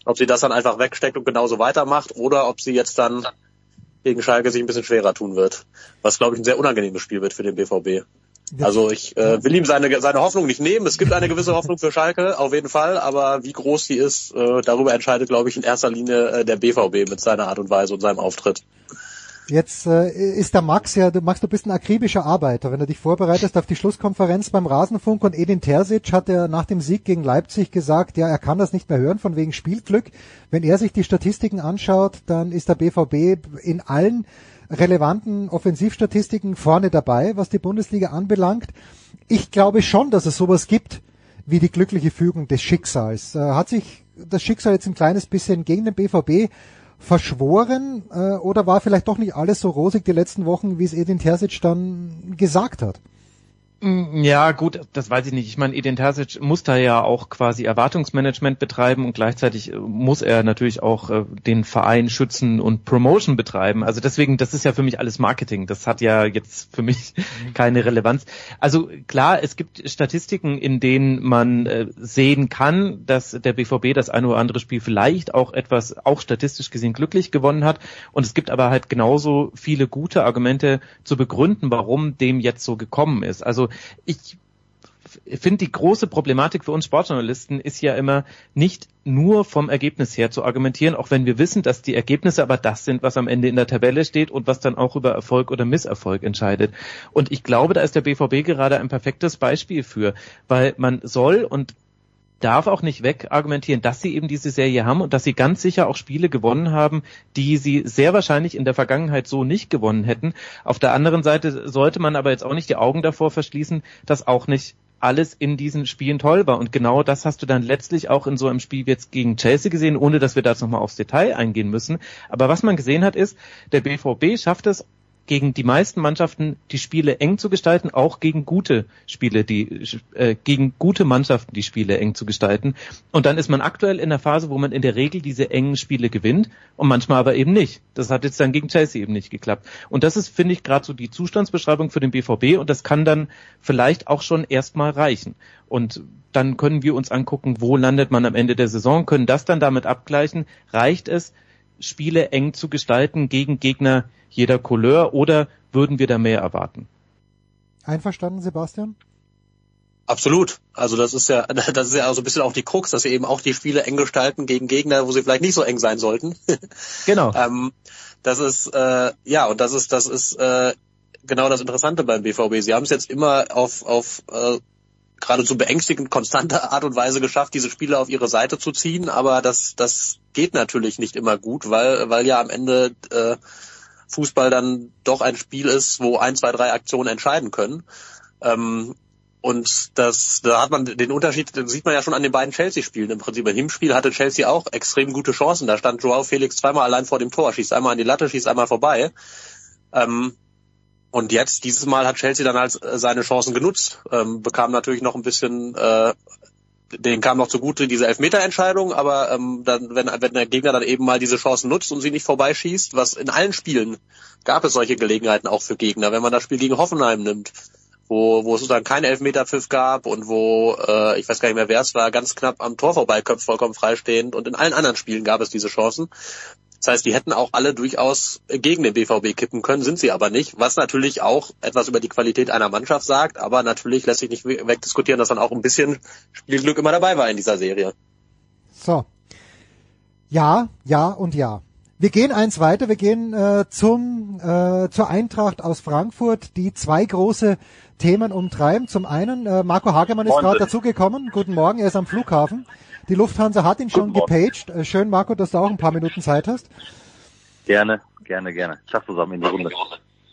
Ob sie das dann einfach wegsteckt und genauso weitermacht oder ob sie jetzt dann gegen Schalke sich ein bisschen schwerer tun wird. Was, glaube ich, ein sehr unangenehmes Spiel wird für den BVB. Also ich äh, will ihm seine, seine Hoffnung nicht nehmen. Es gibt eine gewisse Hoffnung für Schalke, auf jeden Fall, aber wie groß sie ist, äh, darüber entscheidet, glaube ich, in erster Linie äh, der BVB mit seiner Art und Weise und seinem Auftritt. Jetzt äh, ist der Max ja, du Max, du bist ein akribischer Arbeiter. Wenn du dich vorbereitest auf die Schlusskonferenz beim Rasenfunk und Edin Terzic hat er nach dem Sieg gegen Leipzig gesagt, ja, er kann das nicht mehr hören von wegen Spielglück. Wenn er sich die Statistiken anschaut, dann ist der BVB in allen relevanten Offensivstatistiken vorne dabei, was die Bundesliga anbelangt. Ich glaube schon, dass es sowas gibt wie die glückliche Fügung des Schicksals. Äh, hat sich das Schicksal jetzt ein kleines bisschen gegen den BVB verschworen äh, oder war vielleicht doch nicht alles so rosig die letzten Wochen, wie es Edin Terzic dann gesagt hat? Mm, ja, gut, das weiß ich nicht. Ich meine, Edin Terzic muss da ja auch quasi Erwartungsmanagement betreiben und gleichzeitig äh, muss er natürlich auch äh, den Verein schützen und Promotion betreiben. Also deswegen, das ist ja für mich alles Marketing. Das hat ja jetzt für mich <laughs> keine Relevanz. Also klar, es gibt Statistiken, in denen man äh, sehen kann, dass der BVB das eine oder andere Spiel vielleicht auch etwas, auch statistisch gesehen glücklich gewonnen hat. Und es gibt aber halt genauso viele gute Argumente zu begründen, warum dem jetzt so gekommen ist. Also ich finde die große Problematik für uns Sportjournalisten ist ja immer nicht nur vom Ergebnis her zu argumentieren, auch wenn wir wissen, dass die Ergebnisse aber das sind, was am Ende in der Tabelle steht und was dann auch über Erfolg oder Misserfolg entscheidet. Und ich glaube, da ist der BVB gerade ein perfektes Beispiel für, weil man soll und darf auch nicht weg argumentieren, dass sie eben diese Serie haben und dass sie ganz sicher auch Spiele gewonnen haben, die sie sehr wahrscheinlich in der Vergangenheit so nicht gewonnen hätten. Auf der anderen Seite sollte man aber jetzt auch nicht die Augen davor verschließen, dass auch nicht alles in diesen Spielen toll war. Und genau das hast du dann letztlich auch in so einem Spiel jetzt gegen Chelsea gesehen, ohne dass wir da jetzt nochmal aufs Detail eingehen müssen. Aber was man gesehen hat, ist, der BVB schafft es gegen die meisten Mannschaften die Spiele eng zu gestalten, auch gegen gute Spiele, die äh, gegen gute Mannschaften die Spiele eng zu gestalten. Und dann ist man aktuell in der Phase, wo man in der Regel diese engen Spiele gewinnt und manchmal aber eben nicht. Das hat jetzt dann gegen Chelsea eben nicht geklappt. Und das ist, finde ich, gerade so die Zustandsbeschreibung für den BVB und das kann dann vielleicht auch schon erstmal reichen. Und dann können wir uns angucken, wo landet man am Ende der Saison, können das dann damit abgleichen. Reicht es, Spiele eng zu gestalten gegen Gegner jeder Couleur oder würden wir da mehr erwarten? Einverstanden, Sebastian? Absolut. Also das ist ja, <laughs> das ist ja auch so ein bisschen auch die Krux, dass sie eben auch die Spiele eng gestalten gegen Gegner, wo sie vielleicht nicht so eng sein sollten. <laughs> Genau. ähm, das ist äh, ja und das ist das ist äh, genau das Interessante beim BVB. Sie haben es jetzt immer auf auf äh, geradezu beängstigend konstante Art und Weise geschafft, diese Spieler auf ihre Seite zu ziehen, aber das, das geht natürlich nicht immer gut, weil, weil ja am Ende äh, Fußball dann doch ein Spiel ist, wo ein, zwei, drei Aktionen entscheiden können. Ähm, und das, da hat man den Unterschied, den sieht man ja schon an den beiden Chelsea-Spielen. Im Prinzip im Hinspiel hatte Chelsea auch extrem gute Chancen. Da stand Joao Felix zweimal allein vor dem Tor, schießt einmal an die Latte, schießt einmal vorbei. Ähm, und jetzt, dieses Mal hat Chelsea dann halt seine Chancen genutzt, ähm, bekam natürlich noch ein bisschen, äh, denen kam noch zugute diese Elfmeterentscheidung, aber ähm, dann, wenn, wenn der Gegner dann eben mal diese Chancen nutzt und sie nicht vorbeischießt, was in allen Spielen gab es solche Gelegenheiten auch für Gegner, wenn man das Spiel gegen Hoffenheim nimmt, wo, wo es sozusagen keinen Elfmeterpfiff gab und wo, äh, ich weiß gar nicht mehr wer es war, ganz knapp am Tor vorbeiköpft, vollkommen freistehend und in allen anderen Spielen gab es diese Chancen. Das heißt, die hätten auch alle durchaus gegen den BVB kippen können, sind sie aber nicht, was natürlich auch etwas über die Qualität einer Mannschaft sagt, aber natürlich lässt sich nicht wegdiskutieren, dass dann auch ein bisschen Spielglück immer dabei war in dieser Serie. So. Ja, ja und ja. Wir gehen eins weiter, wir gehen äh, zum äh, zur Eintracht aus Frankfurt, die zwei große Themen umtreiben. Zum einen, äh, Marco Hagemann ist gerade dazugekommen. Guten Morgen, er ist am Flughafen. Die Lufthansa hat ihn schon gepaged. Äh, schön, Marco, dass du auch ein paar Minuten Zeit hast. Gerne, gerne, gerne. Schaff zusammen in die Runde.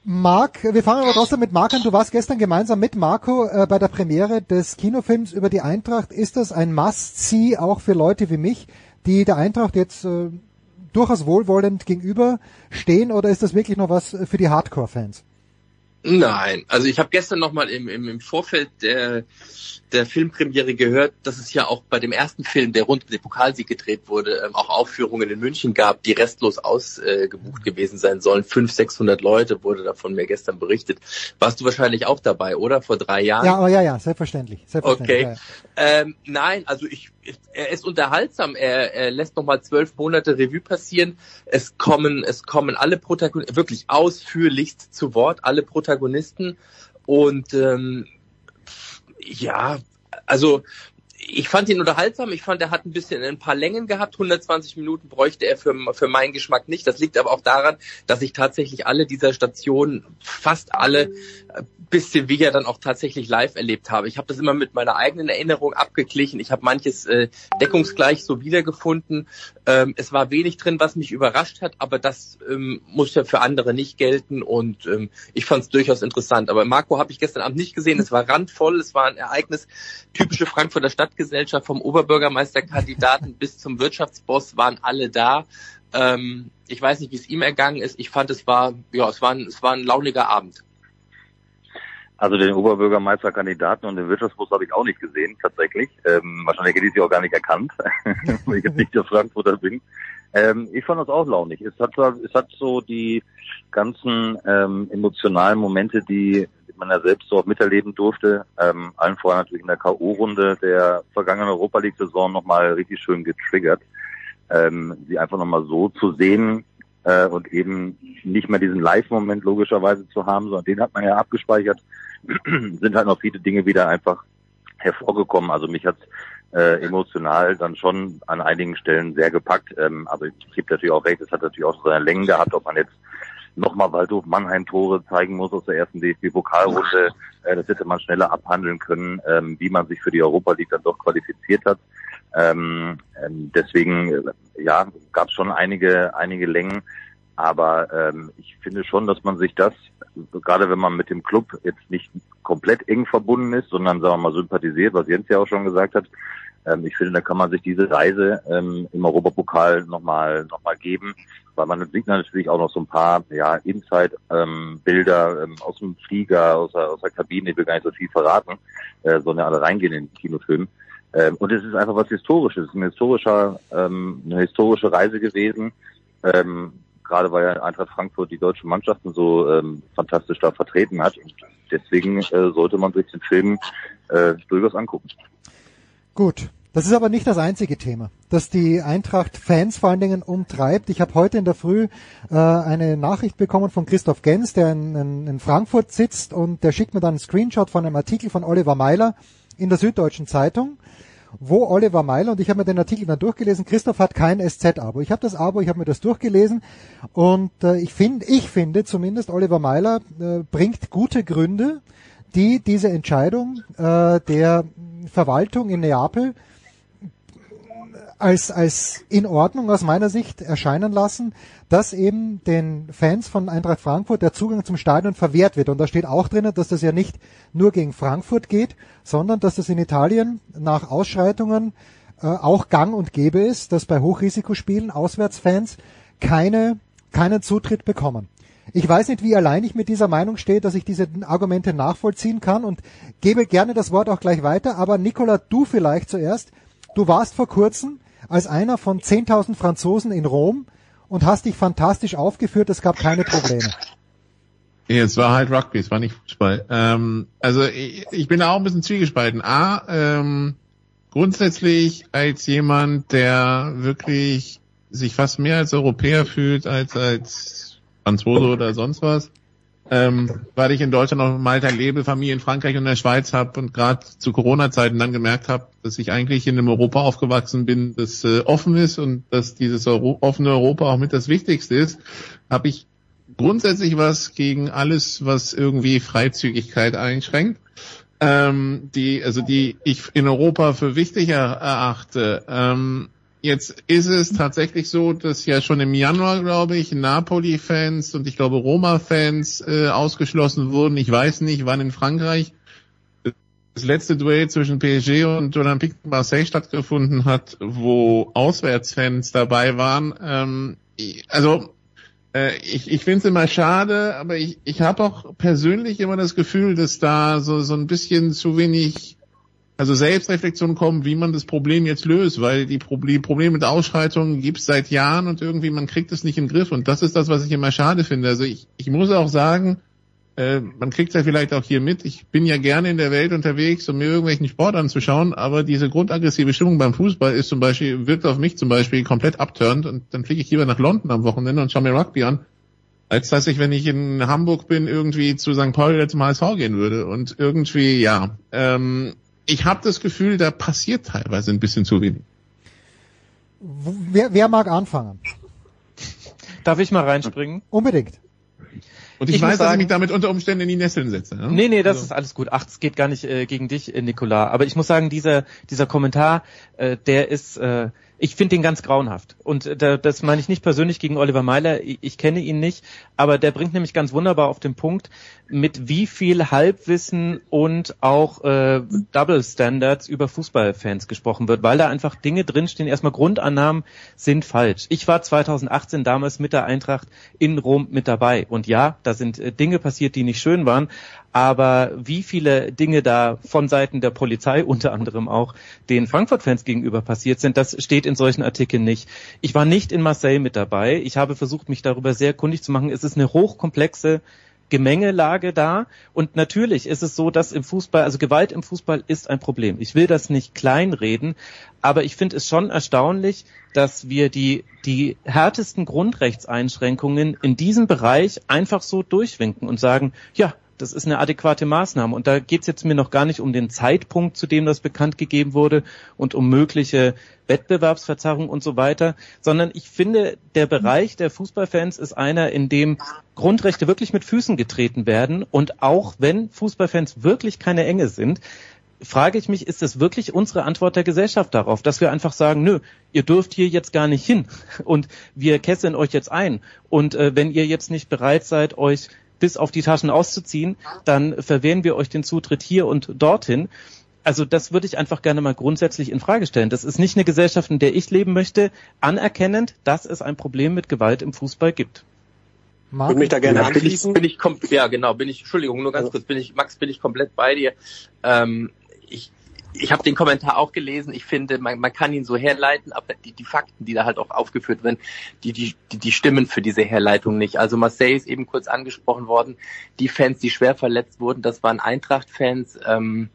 Marc, wir fangen aber trotzdem mit Marc an. Du warst gestern gemeinsam mit Marco äh, bei der Premiere des Kinofilms über die Eintracht. Ist das ein Must-See auch für Leute wie mich, die der Eintracht jetzt äh, durchaus wohlwollend gegenüberstehen oder ist das wirklich noch was für die Hardcore-Fans? Nein, also ich habe gestern nochmal im, im, im Vorfeld der, der Filmpremiere gehört, dass es ja auch bei dem ersten Film, der rund um den Pokalsieg gedreht wurde, ähm, auch Aufführungen in München gab, die restlos ausgebucht äh, gewesen sein sollen. 500, 600 Leute wurde davon mir gestern berichtet. Warst du wahrscheinlich auch dabei, oder? Vor drei Jahren? Ja, oh, ja, ja, selbstverständlich. selbstverständlich okay. Ja, ja. Ähm, nein, also ich, er ist unterhaltsam. Er, er lässt nochmal zwölf Monate Revue passieren. Es kommen, es kommen alle Protagonisten wirklich ausführlichst zu Wort, alle Protagonisten. Und ähm, ja, also ich fand ihn unterhaltsam. Ich fand, er hat ein bisschen ein paar Längen gehabt. 120 Minuten bräuchte er für, für meinen Geschmack nicht. Das liegt aber auch daran, dass ich tatsächlich alle dieser Stationen, fast alle, bis Sevilla dann auch tatsächlich live erlebt habe. Ich habe das immer mit meiner eigenen Erinnerung abgeglichen. Ich habe manches äh, deckungsgleich so wiedergefunden. Ähm, es war wenig drin, was mich überrascht hat, aber das ähm, muss ja für andere nicht gelten und ähm, ich fand es durchaus interessant. Aber Marco habe ich gestern Abend nicht gesehen. Es war randvoll. Es war ein Ereignis. Typische Frankfurter Stadtgesellschaft vom Oberbürgermeisterkandidaten bis zum Wirtschaftsboss waren alle da. Ähm, ich weiß nicht, wie es ihm ergangen ist. Ich fand, es war, ja, es war ein, es war ein launiger Abend. Also den Oberbürgermeisterkandidaten und den Wirtschaftsbus habe ich auch nicht gesehen, tatsächlich. Ähm, wahrscheinlich hätte ich sie auch gar nicht erkannt, <laughs> weil ich jetzt nicht der Frankfurter bin. Ähm, ich fand das auch launig. Es hat, es hat so die ganzen ähm, emotionalen Momente, die man ja selbst so auch miterleben durfte, ähm, allen voran natürlich in der K.O.-Runde der vergangenen Europa League-Saison nochmal richtig schön getriggert. Ähm, sie einfach nochmal so zu sehen, äh, und eben nicht mehr diesen Live-Moment logischerweise zu haben, sondern den hat man ja abgespeichert <clears throat> sind halt noch viele Dinge wieder einfach hervorgekommen. Also mich hat äh, emotional dann schon an einigen Stellen sehr gepackt. Ähm, aber ich gebe natürlich auch recht, es hat natürlich auch seine Längen gehabt, ob man jetzt nochmal Waldhof Mannheim Tore zeigen muss aus der ersten DFB-Pokalrunde. Äh, das hätte man schneller abhandeln können, ähm, wie man sich für die Europa League dann doch qualifiziert hat. Ähm, ähm, deswegen, äh, ja, gab es schon einige, einige Längen. Aber ähm, ich finde schon, dass man sich das, gerade wenn man mit dem Club jetzt nicht komplett eng verbunden ist, sondern sagen wir mal sympathisiert, was Jens ja auch schon gesagt hat, ähm, ich finde, da kann man sich diese Reise ähm, im Europapokal nochmal noch mal geben, weil man sieht natürlich auch noch so ein paar ja, Inside-Bilder ähm, ähm, aus dem Flieger, aus der, aus der Kabine, ich will gar nicht so viel verraten, äh, sondern alle reingehen in den Kinofilm. Ähm, und es ist einfach was Historisches, es ist ein historischer, ähm, eine historische Reise gewesen. Ähm, gerade weil ja Eintracht Frankfurt die deutschen Mannschaften so ähm, fantastisch da vertreten hat. Und deswegen äh, sollte man sich den Film äh, durchaus angucken. Gut. Das ist aber nicht das einzige Thema, das die Eintracht-Fans vor allen Dingen umtreibt. Ich habe heute in der Früh äh, eine Nachricht bekommen von Christoph Gens, der in, in, in Frankfurt sitzt und der schickt mir dann einen Screenshot von einem Artikel von Oliver Meiler in der Süddeutschen Zeitung wo Oliver Meiler, und ich habe mir den Artikel dann durchgelesen, Christoph hat kein SZ-Abo. Ich habe das Abo, ich habe mir das durchgelesen und äh, ich finde, ich finde zumindest, Oliver Meiler äh, bringt gute Gründe, die diese Entscheidung äh, der Verwaltung in Neapel als, als in Ordnung aus meiner Sicht erscheinen lassen, dass eben den Fans von Eintracht Frankfurt der Zugang zum Stadion verwehrt wird. Und da steht auch drinnen, dass das ja nicht nur gegen Frankfurt geht, sondern dass das in Italien nach Ausschreitungen äh, auch gang und gäbe ist, dass bei Hochrisikospielen Auswärtsfans keine, keinen Zutritt bekommen. Ich weiß nicht, wie allein ich mit dieser Meinung stehe, dass ich diese Argumente nachvollziehen kann und gebe gerne das Wort auch gleich weiter. Aber Nicola, du vielleicht zuerst. Du warst vor kurzem als einer von 10.000 Franzosen in Rom und hast dich fantastisch aufgeführt, es gab keine Probleme. Es war halt Rugby, es war nicht Fußball. Ähm, also ich, ich bin da auch ein bisschen zwiegespalten. A, ähm, grundsätzlich als jemand, der wirklich sich fast mehr als Europäer fühlt als als Franzose oder sonst was, ähm, weil ich in Deutschland noch Malta lebe, Familie in Frankreich und in der Schweiz habe und gerade zu Corona-Zeiten dann gemerkt habe, dass ich eigentlich in einem Europa aufgewachsen bin, das äh, offen ist und dass dieses Euro offene Europa auch mit das Wichtigste ist, habe ich grundsätzlich was gegen alles, was irgendwie Freizügigkeit einschränkt. Ähm, die, also die ich in Europa für wichtiger erachte. Ähm, Jetzt ist es tatsächlich so, dass ja schon im Januar, glaube ich, Napoli-Fans und ich glaube Roma-Fans äh, ausgeschlossen wurden. Ich weiß nicht, wann in Frankreich. das letzte Duell zwischen PSG und Olympique Marseille stattgefunden hat, wo Auswärtsfans dabei waren. Ähm, also äh, ich, ich finde es immer schade, aber ich, ich habe auch persönlich immer das Gefühl, dass da so, so ein bisschen zu wenig also Selbstreflexion kommen, wie man das Problem jetzt löst, weil die, Pro die Probleme mit Ausschreitungen gibt es seit Jahren und irgendwie man kriegt es nicht im Griff und das ist das, was ich immer schade finde. Also ich, ich muss auch sagen, äh, man kriegt es ja vielleicht auch hier mit. Ich bin ja gerne in der Welt unterwegs, um mir irgendwelchen Sport anzuschauen, aber diese grundaggressive Stimmung beim Fußball ist zum Beispiel, wirkt auf mich zum Beispiel komplett abturnt und dann fliege ich lieber nach London am Wochenende und schaue mir Rugby an, als dass ich, wenn ich in Hamburg bin, irgendwie zu St. Pauli oder zum HSV gehen würde. Und irgendwie, ja, ähm, ich habe das Gefühl, da passiert teilweise ein bisschen zu wenig. Wer, wer mag anfangen? Darf ich mal reinspringen? Unbedingt. Und ich, ich weiß, sagen, dass ich mich damit unter Umständen in die Nesseln setze. Ne? Nee, nee, das also. ist alles gut. Ach, es geht gar nicht äh, gegen dich, äh, Nicola. Aber ich muss sagen, dieser, dieser Kommentar, äh, der ist, äh, ich finde den ganz grauenhaft. Und äh, das meine ich nicht persönlich gegen Oliver Meiler, ich, ich, kenne ihn nicht, aber der bringt nämlich ganz wunderbar auf den Punkt, mit wie viel Halbwissen und auch äh, Double Standards über Fußballfans gesprochen wird, weil da einfach Dinge drinstehen, erstmal Grundannahmen sind falsch. Ich war 2018 damals mit der Eintracht in Rom mit dabei. Und ja, da sind äh, Dinge passiert, die nicht schön waren, aber wie viele Dinge da von Seiten der Polizei unter anderem auch den Frankfurt-Fans gegenüber passiert sind, das steht in solchen Artikeln nicht. Ich war nicht in Marseille mit dabei. Ich habe versucht, mich darüber sehr kundig zu machen. Es ist eine hochkomplexe Gemengelage da. Und natürlich ist es so, dass im Fußball, also Gewalt im Fußball ist ein Problem. Ich will das nicht kleinreden, aber ich finde es schon erstaunlich, dass wir die, die härtesten Grundrechtseinschränkungen in diesem Bereich einfach so durchwinken und sagen, ja, das ist eine adäquate Maßnahme. Und da geht es jetzt mir noch gar nicht um den Zeitpunkt, zu dem das bekannt gegeben wurde und um mögliche Wettbewerbsverzerrung und so weiter, sondern ich finde, der Bereich der Fußballfans ist einer, in dem Grundrechte wirklich mit Füßen getreten werden. Und auch wenn Fußballfans wirklich keine Enge sind, frage ich mich, ist es wirklich unsere Antwort der Gesellschaft darauf, dass wir einfach sagen, nö, ihr dürft hier jetzt gar nicht hin und wir kesseln euch jetzt ein. Und äh, wenn ihr jetzt nicht bereit seid, euch bis auf die Taschen auszuziehen, dann verwehren wir euch den Zutritt hier und dorthin. Also das würde ich einfach gerne mal grundsätzlich in Frage stellen. Das ist nicht eine Gesellschaft, in der ich leben möchte, anerkennend, dass es ein Problem mit Gewalt im Fußball gibt. Martin? Würde mich da gerne anschließen. Bin ich, bin ich ja genau, bin ich, Entschuldigung, nur ganz kurz, bin ich, Max, bin ich komplett bei dir. Ähm, ich ich habe den Kommentar auch gelesen. Ich finde, man, man kann ihn so herleiten, aber die, die Fakten, die da halt auch aufgeführt werden, die, die, die, die stimmen für diese Herleitung nicht. Also Marseille ist eben kurz angesprochen worden. Die Fans, die schwer verletzt wurden, das waren Eintracht-Fans. Ähm,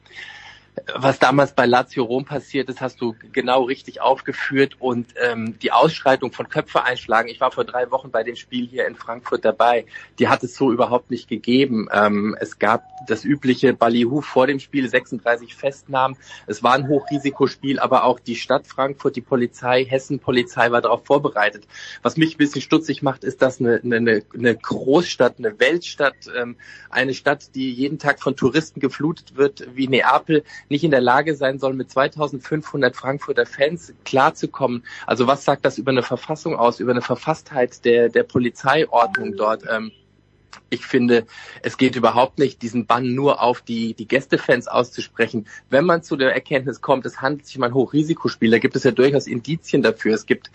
was damals bei Lazio Rom passiert ist, hast du genau richtig aufgeführt und ähm, die Ausschreitung von Köpfe einschlagen. Ich war vor drei Wochen bei dem Spiel hier in Frankfurt dabei. Die hat es so überhaupt nicht gegeben. Ähm, es gab das übliche Ballyhoo vor dem Spiel, 36 Festnahmen. Es war ein Hochrisikospiel, aber auch die Stadt Frankfurt, die Polizei, Hessen Polizei war darauf vorbereitet. Was mich ein bisschen stutzig macht, ist, dass eine, eine, eine Großstadt, eine Weltstadt, ähm, eine Stadt, die jeden Tag von Touristen geflutet wird, wie Neapel, nicht in der Lage sein soll, mit 2500 Frankfurter Fans klarzukommen. Also was sagt das über eine Verfassung aus, über eine Verfasstheit der, der Polizeiordnung dort? Ähm, ich finde, es geht überhaupt nicht, diesen Bann nur auf die, die Gästefans auszusprechen. Wenn man zu der Erkenntnis kommt, es handelt sich um ein Hochrisikospiel, da gibt es ja durchaus Indizien dafür. Es gibt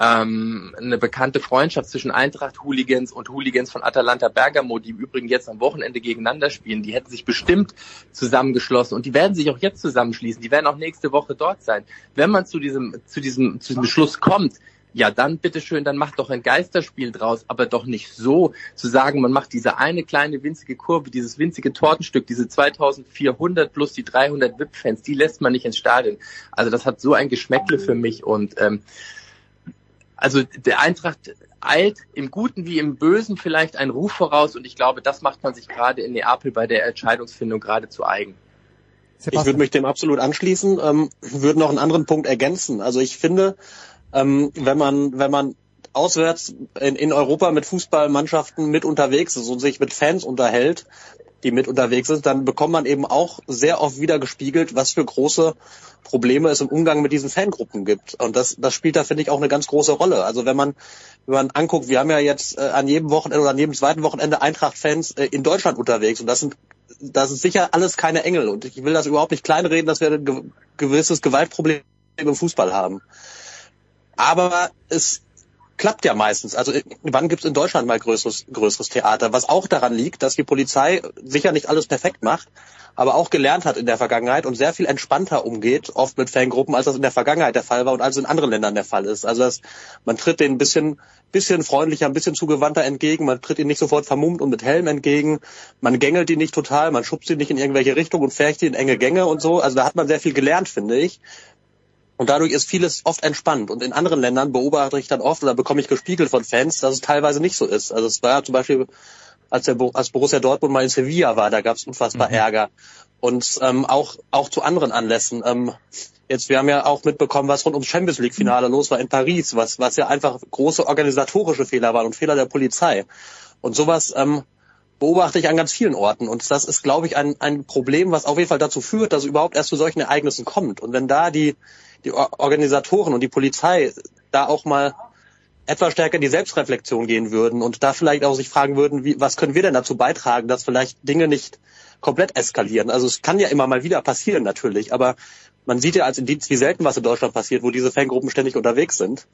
ähm, eine bekannte Freundschaft zwischen Eintracht-Hooligans und Hooligans von Atalanta Bergamo, die im Übrigen jetzt am Wochenende gegeneinander spielen. Die hätten sich bestimmt zusammengeschlossen und die werden sich auch jetzt zusammenschließen. Die werden auch nächste Woche dort sein. Wenn man zu diesem, zu diesem, zu diesem Beschluss kommt, ja, dann bitteschön, dann macht doch ein Geisterspiel draus, aber doch nicht so zu sagen, man macht diese eine kleine winzige Kurve, dieses winzige Tortenstück, diese 2400 plus die 300 VIP-Fans, die lässt man nicht ins Stadion. Also das hat so ein Geschmäckle für mich und ähm, also der Eintracht eilt im Guten wie im Bösen vielleicht einen Ruf voraus und ich glaube, das macht man sich gerade in Neapel bei der Entscheidungsfindung gerade zu eigen. Ich würde mich dem absolut anschließen, ähm, würde noch einen anderen Punkt ergänzen. Also ich finde, ähm, wenn man, wenn man auswärts in, in Europa mit Fußballmannschaften mit unterwegs ist und sich mit Fans unterhält, die mit unterwegs sind, dann bekommt man eben auch sehr oft wieder gespiegelt, was für große Probleme es im Umgang mit diesen Fangruppen gibt. Und das, das spielt da, finde ich, auch eine ganz große Rolle. Also wenn man, wenn man anguckt, wir haben ja jetzt äh, an jedem Wochenende oder an jedem zweiten Wochenende Eintracht-Fans äh, in Deutschland unterwegs und das sind das ist sicher alles keine Engel und ich will das überhaupt nicht kleinreden, dass wir ein ge gewisses Gewaltproblem im Fußball haben. Aber es klappt ja meistens. Also wann gibt es in Deutschland mal größeres, größeres Theater? Was auch daran liegt, dass die Polizei sicher nicht alles perfekt macht, aber auch gelernt hat in der Vergangenheit und sehr viel entspannter umgeht, oft mit Fangruppen, als das in der Vergangenheit der Fall war und als in anderen Ländern der Fall ist. Also das, man tritt denen ein bisschen, bisschen freundlicher, ein bisschen zugewandter entgegen, man tritt ihnen nicht sofort vermummt und mit Helm entgegen, man gängelt die nicht total, man schubst sie nicht in irgendwelche Richtung und fährt die in enge Gänge und so. Also da hat man sehr viel gelernt, finde ich. Und dadurch ist vieles oft entspannt. Und in anderen Ländern beobachte ich dann oft oder bekomme ich gespiegelt von Fans, dass es teilweise nicht so ist. Also es war ja zum Beispiel, als, der, als Borussia Dortmund mal in Sevilla war, da gab es unfassbar mhm. Ärger. Und ähm, auch, auch zu anderen Anlässen. Ähm, jetzt, wir haben ja auch mitbekommen, was rund ums Champions League Finale mhm. los war in Paris, was, was ja einfach große organisatorische Fehler waren und Fehler der Polizei. Und sowas ähm, beobachte ich an ganz vielen Orten. Und das ist, glaube ich, ein, ein Problem, was auf jeden Fall dazu führt, dass es überhaupt erst zu solchen Ereignissen kommt. Und wenn da die die Organisatoren und die Polizei da auch mal etwas stärker in die Selbstreflexion gehen würden und da vielleicht auch sich fragen würden, wie, was können wir denn dazu beitragen, dass vielleicht Dinge nicht komplett eskalieren. Also es kann ja immer mal wieder passieren natürlich, aber man sieht ja als Indiz, wie selten was in Deutschland passiert, wo diese Fangruppen ständig unterwegs sind.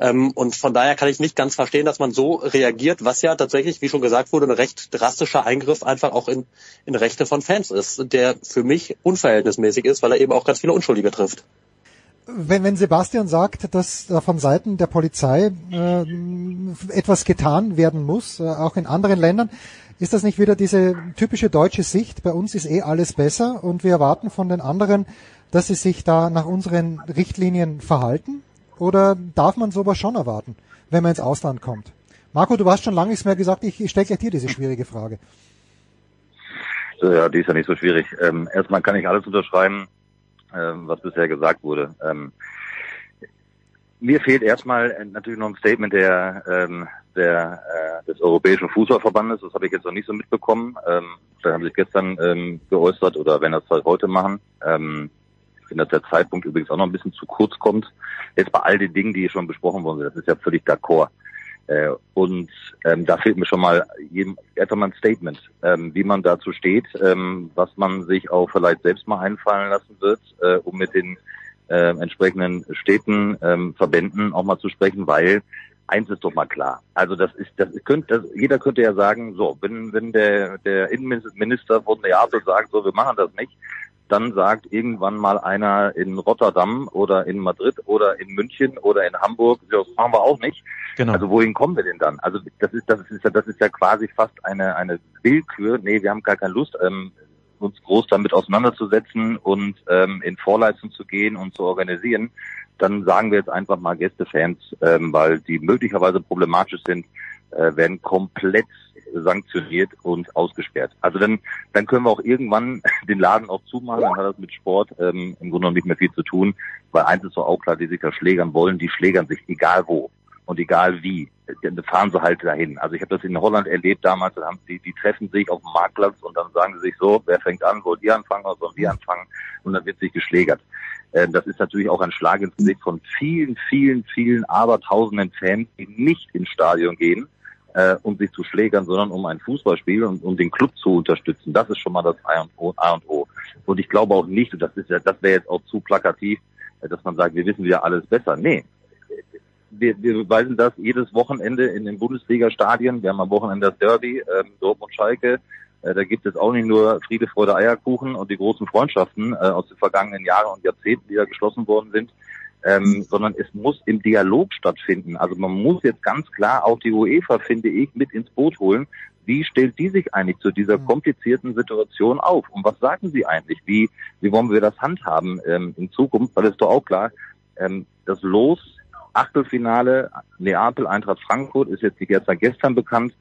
Ähm, und von daher kann ich nicht ganz verstehen, dass man so reagiert, was ja tatsächlich, wie schon gesagt wurde, ein recht drastischer Eingriff einfach auch in, in Rechte von Fans ist, der für mich unverhältnismäßig ist, weil er eben auch ganz viele Unschuldige trifft wenn, wenn Sebastian sagt, dass da von Seiten der Polizei äh, etwas getan werden muss, äh, auch in anderen Ländern, ist das nicht wieder diese typische deutsche Sicht? Bei uns ist eh alles besser und wir erwarten von den anderen, dass sie sich da nach unseren Richtlinien verhalten? Oder darf man sowas schon erwarten, wenn man ins Ausland kommt? Marco, du hast schon lange nichts mehr gesagt, ich, ich stelle gleich dir diese schwierige Frage. Ja, die ist ja nicht so schwierig. Ähm, erstmal kann ich alles unterschreiben, was bisher gesagt wurde. Ähm, mir fehlt erstmal äh, natürlich noch ein Statement der, ähm, der äh, des Europäischen Fußballverbandes. Das habe ich jetzt noch nicht so mitbekommen. Ähm, da haben sich gestern ähm, geäußert oder wenn das halt heute machen. Ähm, ich finde, dass der Zeitpunkt übrigens auch noch ein bisschen zu kurz kommt. Jetzt bei all den Dingen, die hier schon besprochen wurden, das ist ja völlig d'accord. Äh, und ähm, da fehlt mir schon mal jedem, einfach mal ein Statement, ähm, wie man dazu steht, ähm, was man sich auch vielleicht selbst mal einfallen lassen wird, äh, um mit den äh, entsprechenden Städten, ähm, Verbänden auch mal zu sprechen, weil eins ist doch mal klar. Also das ist, das könnte, das, jeder könnte ja sagen, so, wenn, wenn der, der Innenminister von Neapel sagt, so, wir machen das nicht, dann sagt irgendwann mal einer in Rotterdam oder in Madrid oder in München oder in Hamburg, das machen wir auch nicht. Genau. Also wohin kommen wir denn dann? Also das ist das ist ja das ist ja quasi fast eine eine Willkür. Nee, wir haben gar keine Lust, ähm, uns groß damit auseinanderzusetzen und ähm, in Vorleistung zu gehen und zu organisieren. Dann sagen wir jetzt einfach mal Gästefans, ähm, weil die möglicherweise problematisch sind, äh, werden komplett sanktioniert und ausgesperrt. Also dann, dann können wir auch irgendwann <laughs> den Laden auch zumachen, dann hat das mit Sport ähm, im Grunde genommen nicht mehr viel zu tun, weil eins ist doch auch klar, die sich da schlägern wollen, die schlägern sich egal wo und egal wie, dann fahren sie halt dahin. Also ich habe das in Holland erlebt damals, da haben die, die treffen sich auf dem Marktplatz und dann sagen sie sich so, wer fängt an, wollt ihr anfangen oder sollen wir anfangen und dann wird sich geschlägert. Ähm, das ist natürlich auch ein Schlag ins Gesicht von vielen, vielen, vielen Abertausenden Fans, die nicht ins Stadion gehen, äh, um sich zu schlägern, sondern um ein Fußballspiel und um den Club zu unterstützen. Das ist schon mal das A und O. A und, o. und ich glaube auch nicht, und das ist ja, das wäre jetzt auch zu plakativ, äh, dass man sagt, wir wissen ja alles besser. Nee. Wir, wir beweisen das jedes Wochenende in den Bundesliga-Stadien. Wir haben am Wochenende das Derby, ähm, Dortmund Schalke. Äh, da gibt es auch nicht nur Friede, Freude, Eierkuchen und die großen Freundschaften äh, aus den vergangenen Jahren und Jahrzehnten, die da geschlossen worden sind, ähm, sondern es muss im Dialog stattfinden. Also man muss jetzt ganz klar auch die UEFA, finde ich, mit ins Boot holen. Wie stellt die sich eigentlich zu dieser mhm. komplizierten Situation auf? Und was sagen sie eigentlich? Wie, wie wollen wir das handhaben ähm, in Zukunft? Weil es ist doch auch klar, ähm, das Los Achtelfinale Neapel Eintracht Frankfurt ist jetzt nicht seit gestern bekannt.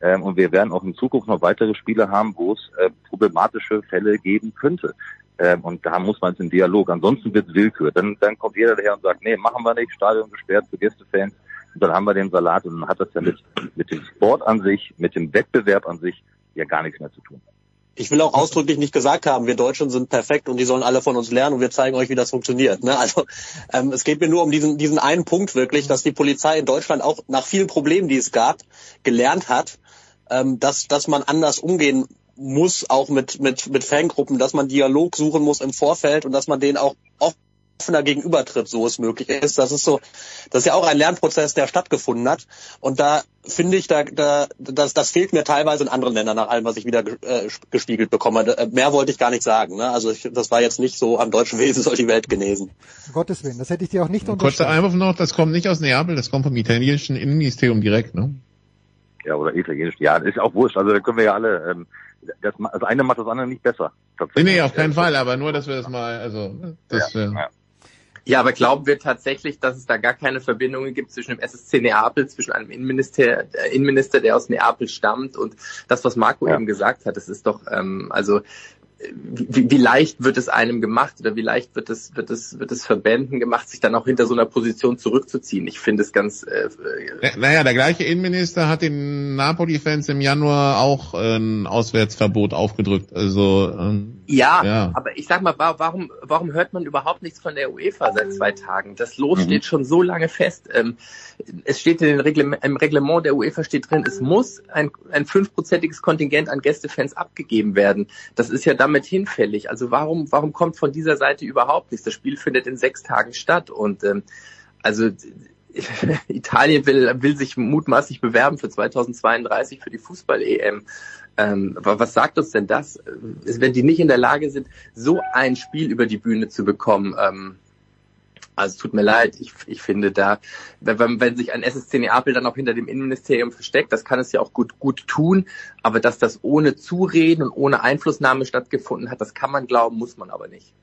Ähm, und wir werden auch in Zukunft noch weitere Spiele haben, wo es äh, problematische Fälle geben könnte. Ähm, und da muss man jetzt in Dialog. Ansonsten wird es Willkür. Dann, dann kommt jeder daher und sagt, nee, machen wir nicht, Stadion gesperrt für Gästefans. Und dann haben wir den Salat und dann hat das ja mit, mit dem Sport an sich, mit dem Wettbewerb an sich ja gar nichts mehr zu tun. Ich will auch ausdrücklich nicht gesagt haben, wir Deutschen sind perfekt und die sollen alle von uns lernen und wir zeigen euch, wie das funktioniert. Ne? Also ähm, es geht mir nur um diesen, diesen einen Punkt wirklich, dass die Polizei in Deutschland auch nach vielen Problemen, die es gab, gelernt hat, ähm, dass, dass man anders umgehen muss, auch mit, mit, mit Fangruppen, dass man Dialog suchen muss im Vorfeld und dass man den auch offener gegenübertritt, so es möglich ist. Das ist so, das ist ja auch ein Lernprozess, der stattgefunden hat. Und da finde ich, da, da, das, das fehlt mir teilweise in anderen Ländern nach allem, was ich wieder äh, gespiegelt bekomme. Äh, mehr wollte ich gar nicht sagen. Ne? Also ich, das war jetzt nicht so, am deutschen Wesen soll die Welt genesen. Um Gottes Willen, das hätte ich dir auch nicht Kurzer Einwurf noch, das kommt nicht aus Neapel, das kommt vom italienischen Innenministerium direkt, ne? Ja, oder italienisch. Ja, ist auch wurscht. Also da können wir ja alle, ähm, das, das eine macht das andere nicht besser. Nee, nee, auf keinen Fall, aber nur, dass wir das mal, also, das, ja, äh, ja. Ja, aber glauben wir tatsächlich, dass es da gar keine Verbindungen gibt zwischen dem SSC Neapel, zwischen einem Innenminister, äh, Innenminister, der aus Neapel stammt und das, was Marco ja. eben gesagt hat, das ist doch, ähm, also wie, wie leicht wird es einem gemacht oder wie leicht wird es wird es wird es Verbänden gemacht, sich dann auch hinter so einer Position zurückzuziehen? Ich finde es ganz. Äh, äh, naja, der gleiche Innenminister hat den Napoli-Fans im Januar auch ein Auswärtsverbot aufgedrückt. Also ähm, ja, ja, aber ich sag mal, warum warum hört man überhaupt nichts von der UEFA seit zwei Tagen? Das Los mhm. steht schon so lange fest. Ähm, es steht in den Reglement, im Reglement der UEFA steht drin, es muss ein ein fünfprozentiges Kontingent an Gästefans abgegeben werden. Das ist ja damit damit hinfällig? Also warum, warum kommt von dieser Seite überhaupt nichts? Das Spiel findet in sechs Tagen statt und ähm, also <laughs> Italien will, will sich mutmaßlich bewerben für 2032 für die Fußball-EM. Ähm, was sagt uns denn das, wenn die nicht in der Lage sind, so ein Spiel über die Bühne zu bekommen? Ähm, also es tut mir leid, ich, ich finde da, wenn, wenn sich ein SSC Neapel dann auch hinter dem Innenministerium versteckt, das kann es ja auch gut, gut tun, aber dass das ohne Zureden und ohne Einflussnahme stattgefunden hat, das kann man glauben, muss man aber nicht.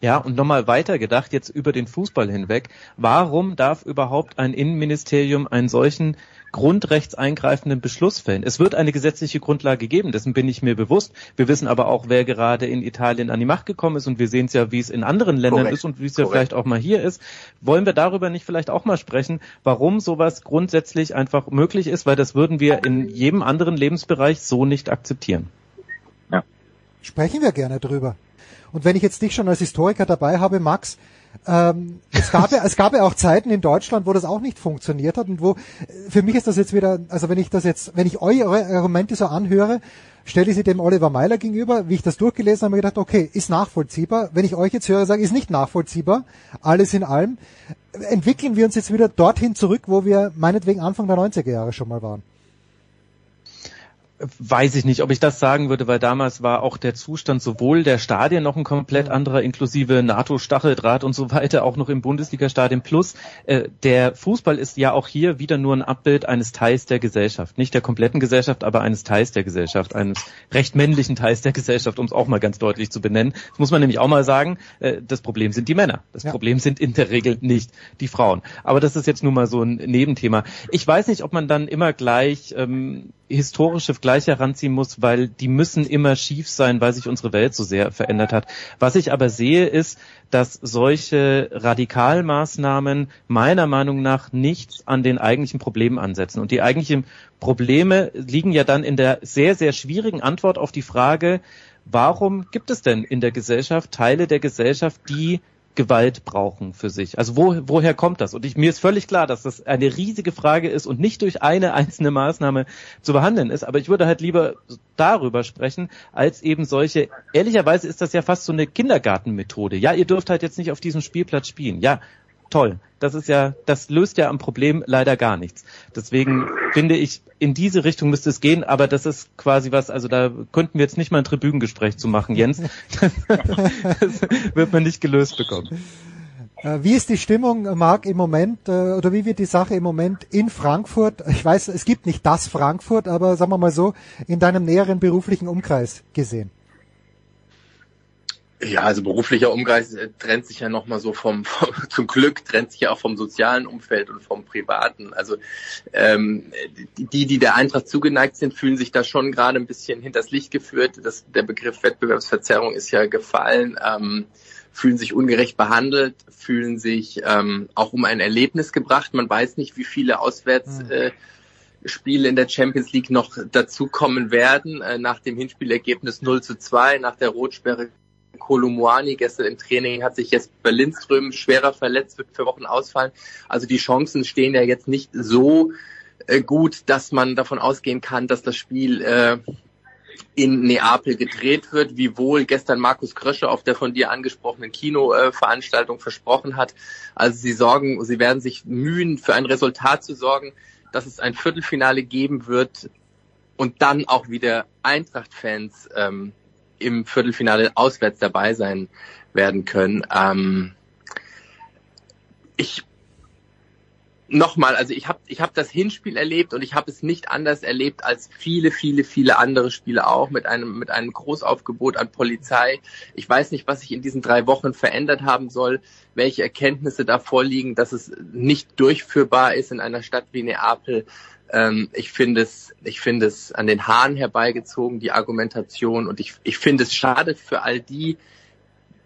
Ja, und nochmal weiter gedacht, jetzt über den Fußball hinweg. Warum darf überhaupt ein Innenministerium einen solchen grundrechtseingreifenden Beschluss fällen. Es wird eine gesetzliche Grundlage geben, dessen bin ich mir bewusst. Wir wissen aber auch, wer gerade in Italien an die Macht gekommen ist und wir sehen es ja, wie es in anderen Ländern Korrekt. ist und wie es ja vielleicht auch mal hier ist. Wollen wir darüber nicht vielleicht auch mal sprechen, warum sowas grundsätzlich einfach möglich ist, weil das würden wir in jedem anderen Lebensbereich so nicht akzeptieren. Ja. Sprechen wir gerne drüber. Und wenn ich jetzt dich schon als Historiker dabei habe, Max, ähm, es, gab ja, es gab ja auch Zeiten in Deutschland, wo das auch nicht funktioniert hat und wo, für mich ist das jetzt wieder, also wenn ich das jetzt, wenn ich eure Argumente so anhöre, stelle ich sie dem Oliver Meiler gegenüber, wie ich das durchgelesen habe, gedacht, okay, ist nachvollziehbar. Wenn ich euch jetzt höre, sage, ist nicht nachvollziehbar, alles in allem, entwickeln wir uns jetzt wieder dorthin zurück, wo wir meinetwegen Anfang der 90er Jahre schon mal waren weiß ich nicht, ob ich das sagen würde, weil damals war auch der Zustand sowohl der Stadien noch ein komplett anderer, inklusive NATO-Stacheldraht und so weiter, auch noch im Bundesliga-Stadion. Plus, äh, der Fußball ist ja auch hier wieder nur ein Abbild eines Teils der Gesellschaft. Nicht der kompletten Gesellschaft, aber eines Teils der Gesellschaft, eines recht männlichen Teils der Gesellschaft, um es auch mal ganz deutlich zu benennen. Das muss man nämlich auch mal sagen, äh, das Problem sind die Männer. Das ja. Problem sind in der Regel nicht die Frauen. Aber das ist jetzt nur mal so ein Nebenthema. Ich weiß nicht, ob man dann immer gleich ähm, historische Vergleiche heranziehen muss, weil die müssen immer schief sein, weil sich unsere Welt so sehr verändert hat. Was ich aber sehe, ist, dass solche Radikalmaßnahmen meiner Meinung nach nichts an den eigentlichen Problemen ansetzen. Und die eigentlichen Probleme liegen ja dann in der sehr, sehr schwierigen Antwort auf die Frage, warum gibt es denn in der Gesellschaft Teile der Gesellschaft, die Gewalt brauchen für sich? Also wo, woher kommt das? Und ich, mir ist völlig klar, dass das eine riesige Frage ist und nicht durch eine einzelne Maßnahme zu behandeln ist. Aber ich würde halt lieber darüber sprechen, als eben solche, ehrlicherweise ist das ja fast so eine Kindergartenmethode. Ja, ihr dürft halt jetzt nicht auf diesem Spielplatz spielen. Ja, toll. Das ist ja, das löst ja am Problem leider gar nichts. Deswegen finde ich, in diese Richtung müsste es gehen, aber das ist quasi was, also da könnten wir jetzt nicht mal ein Tribünengespräch zu machen, Jens. <laughs> das wird man nicht gelöst bekommen. Äh, wie ist die Stimmung, Marc, im Moment, äh, oder wie wird die Sache im Moment in Frankfurt? Ich weiß, es gibt nicht das Frankfurt, aber sagen wir mal so, in deinem näheren beruflichen Umkreis gesehen. Ja, also beruflicher Umkreis äh, trennt sich ja nochmal so vom, vom, <laughs> zum Glück trennt sich ja auch vom sozialen Umfeld und vom privaten. Also ähm, die, die der Eintracht zugeneigt sind, fühlen sich da schon gerade ein bisschen hinters Licht geführt. Das, der Begriff Wettbewerbsverzerrung ist ja gefallen, ähm, fühlen sich ungerecht behandelt, fühlen sich ähm, auch um ein Erlebnis gebracht. Man weiß nicht, wie viele Auswärts mhm. äh, Spiele in der Champions League noch dazukommen werden, äh, nach dem Hinspielergebnis 0 zu 2, nach der Rotsperre Kolumuani gestern im Training hat sich jetzt Berlinström schwerer verletzt, wird für Wochen ausfallen. Also die Chancen stehen ja jetzt nicht so äh, gut, dass man davon ausgehen kann, dass das Spiel äh, in Neapel gedreht wird, wie wohl gestern Markus Krösche auf der von dir angesprochenen Kinoveranstaltung versprochen hat. Also sie sorgen, sie werden sich mühen, für ein Resultat zu sorgen, dass es ein Viertelfinale geben wird und dann auch wieder Eintracht-Fans ähm, im Viertelfinale auswärts dabei sein werden können. Ähm, ich nochmal, also ich habe ich hab das Hinspiel erlebt und ich habe es nicht anders erlebt als viele, viele, viele andere Spiele auch mit einem mit einem Großaufgebot an Polizei. Ich weiß nicht, was sich in diesen drei Wochen verändert haben soll, welche Erkenntnisse da vorliegen, dass es nicht durchführbar ist in einer Stadt wie Neapel. Ähm, ich finde es, ich finde es an den Haaren herbeigezogen die Argumentation und ich ich finde es schade für all die,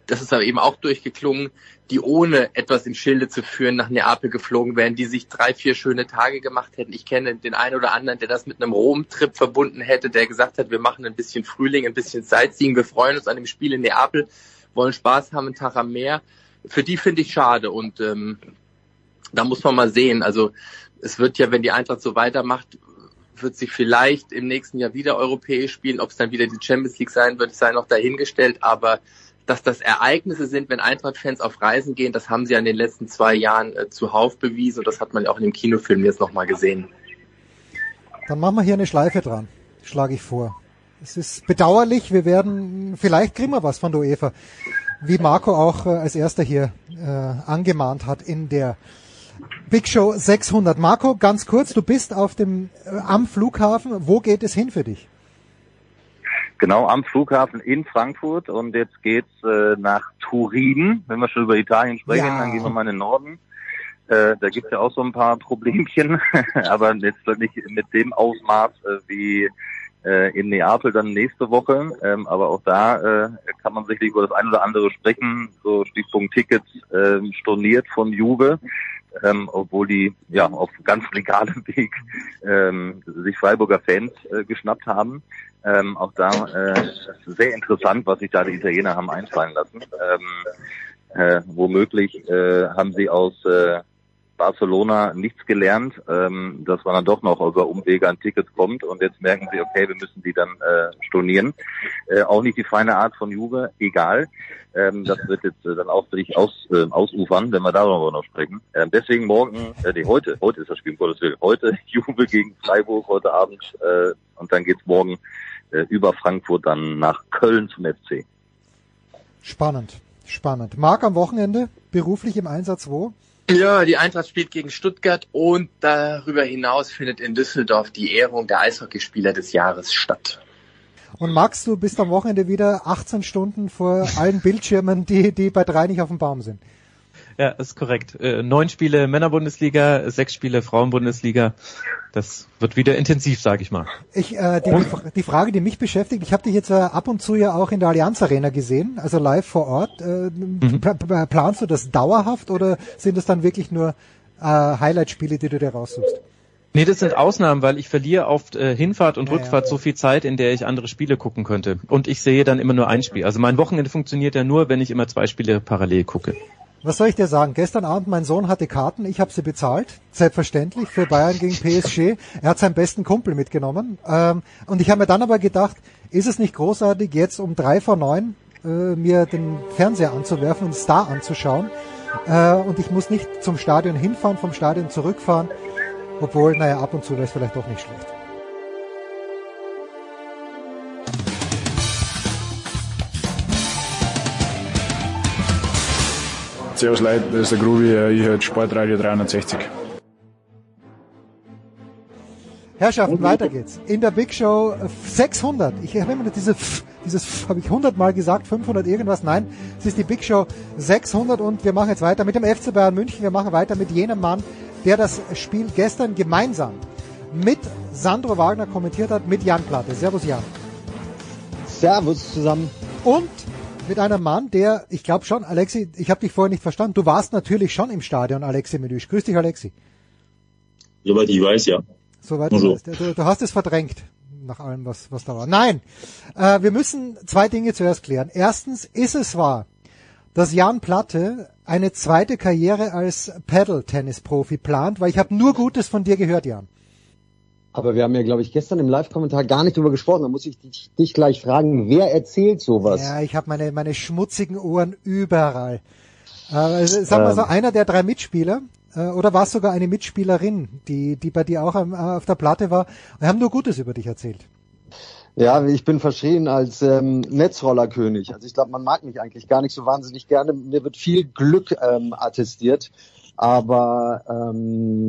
das ist aber eben auch durchgeklungen, die ohne etwas im Schilde zu führen nach Neapel geflogen wären, die sich drei, vier schöne Tage gemacht hätten. Ich kenne den einen oder anderen, der das mit einem Rom-Trip verbunden hätte, der gesagt hat, wir machen ein bisschen Frühling, ein bisschen Sightseeing, wir freuen uns an dem Spiel in Neapel, wollen Spaß haben, einen Tag am Meer. Für die finde ich schade und ähm, da muss man mal sehen. Also es wird ja, wenn die Eintracht so weitermacht, wird sie vielleicht im nächsten Jahr wieder europäisch spielen. Ob es dann wieder die Champions League sein wird, sei noch dahingestellt. Aber dass das Ereignisse sind, wenn Eintracht-Fans auf Reisen gehen, das haben sie ja in den letzten zwei Jahren äh, zuhauf bewiesen und das hat man ja auch in dem Kinofilm jetzt nochmal gesehen. Dann machen wir hier eine Schleife dran, schlage ich vor. Es ist bedauerlich, wir werden, vielleicht kriegen wir was von der UEFA, wie Marco auch äh, als erster hier äh, angemahnt hat in der Big Show 600. Marco, ganz kurz, du bist auf dem, äh, am Flughafen, wo geht es hin für dich? Genau, am Flughafen in Frankfurt und jetzt geht's äh, nach Turin. Wenn wir schon über Italien sprechen, ja. dann gehen wir mal in den Norden. Äh, da gibt's ja auch so ein paar Problemchen, <laughs> aber jetzt nicht mit dem Ausmaß äh, wie äh, in Neapel dann nächste Woche. Ähm, aber auch da äh, kann man sicherlich über das ein oder andere sprechen. So Stichpunkt Tickets äh, storniert von Juve. Ähm, obwohl die ja auf ganz legalem <laughs> Weg ähm, sich Freiburger Fans äh, geschnappt haben. Ähm, auch da äh, sehr interessant, was sich da die Italiener haben einfallen lassen. Ähm, äh, womöglich äh, haben sie aus äh, Barcelona nichts gelernt, ähm, dass man dann doch noch über Umwege an Tickets kommt und jetzt merken sie, okay, wir müssen die dann äh, stornieren. Äh, auch nicht die feine Art von Juve, egal. Ähm, das wird jetzt äh, dann auch wirklich aus, äh, ausufern, wenn wir darüber noch sprechen. Ähm, deswegen morgen, äh, nee, heute, heute ist das Spiel, um Gottes Willen. Heute <laughs> Juve gegen Freiburg, heute Abend äh, und dann geht's morgen äh, über Frankfurt dann nach Köln zum FC. Spannend, spannend. Marc am Wochenende beruflich im Einsatz wo? Ja, die Eintracht spielt gegen Stuttgart und darüber hinaus findet in Düsseldorf die Ehrung der Eishockeyspieler des Jahres statt. Und Max, du bist am Wochenende wieder 18 Stunden vor allen Bildschirmen, die, die bei drei nicht auf dem Baum sind. Ja, ist korrekt. Äh, neun Spiele Männerbundesliga, sechs Spiele Frauenbundesliga. Das wird wieder intensiv, sage ich mal. Ich, äh, die, die Frage, die mich beschäftigt, ich habe dich jetzt äh, ab und zu ja auch in der Allianz Arena gesehen, also live vor Ort. Äh, mhm. Planst du das dauerhaft oder sind es dann wirklich nur äh, Highlight-Spiele, die du dir raussuchst? Nee, das sind Ausnahmen, weil ich verliere oft äh, Hinfahrt und ja, Rückfahrt ja. so viel Zeit, in der ich andere Spiele gucken könnte. Und ich sehe dann immer nur ein Spiel. Also mein Wochenende funktioniert ja nur, wenn ich immer zwei Spiele parallel gucke. Was soll ich dir sagen? Gestern Abend, mein Sohn hatte Karten, ich habe sie bezahlt, selbstverständlich, für Bayern gegen PSG. Er hat seinen besten Kumpel mitgenommen. Ähm, und ich habe mir dann aber gedacht, ist es nicht großartig, jetzt um drei vor neun äh, mir den Fernseher anzuwerfen und Star anzuschauen. Äh, und ich muss nicht zum Stadion hinfahren, vom Stadion zurückfahren. Obwohl, naja, ab und zu wäre es vielleicht doch nicht schlecht. Servus Leute, das ist der Grubi, ich höre Sportradio 360. Herrschaften, weiter geht's. In der Big Show 600. Ich habe immer diese, dieses habe ich 100 Mal gesagt, 500 irgendwas. Nein, es ist die Big Show 600 und wir machen jetzt weiter mit dem FC Bayern München. Wir machen weiter mit jenem Mann, der das Spiel gestern gemeinsam mit Sandro Wagner kommentiert hat, mit Jan Platte. Servus Jan. Servus zusammen. Und mit einem Mann, der, ich glaube schon, Alexi, ich habe dich vorher nicht verstanden, du warst natürlich schon im Stadion, Alexi Menüsch. Grüß dich, Alexi. Soweit ich weiß, ja. Soweit also. du weißt. Du, du, hast es verdrängt, nach allem, was, was da war. Nein, äh, wir müssen zwei Dinge zuerst klären. Erstens ist es wahr, dass Jan Platte eine zweite Karriere als Paddle-Tennis-Profi plant, weil ich habe nur Gutes von dir gehört, Jan. Aber wir haben ja, glaube ich, gestern im Live-Kommentar gar nicht drüber gesprochen. Da muss ich dich, dich gleich fragen, wer erzählt sowas? Ja, ich habe meine, meine schmutzigen Ohren überall. Äh, sag mal so, Ähm. einer der drei Mitspieler, äh, oder war es sogar eine Mitspielerin, die, die bei dir auch am, äh, auf der Platte war, wir haben nur Gutes über dich erzählt. Ja, ich bin verschrien als ähm, Netzrollerkönig. Also ich glaube, man mag mich eigentlich gar nicht so wahnsinnig gerne. Mir wird viel Glück ähm, attestiert. Aber ähm,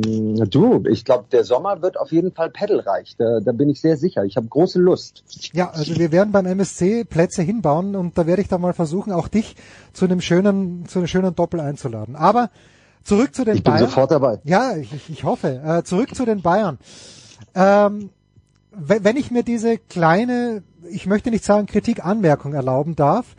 du, ich glaube, der Sommer wird auf jeden Fall pedalreich. Da, da bin ich sehr sicher. Ich habe große Lust. Ja, also wir werden beim MSC Plätze hinbauen und da werde ich dann mal versuchen, auch dich zu einem schönen, zu einem schönen Doppel einzuladen. Aber zurück zu den Ich bin Bayern. sofort dabei. Ja, ich, ich, hoffe. Äh, zurück zu den Bayern. Ähm, wenn wenn ich mir diese kleine, ich möchte nicht sagen Kritik, Anmerkung erlauben darf,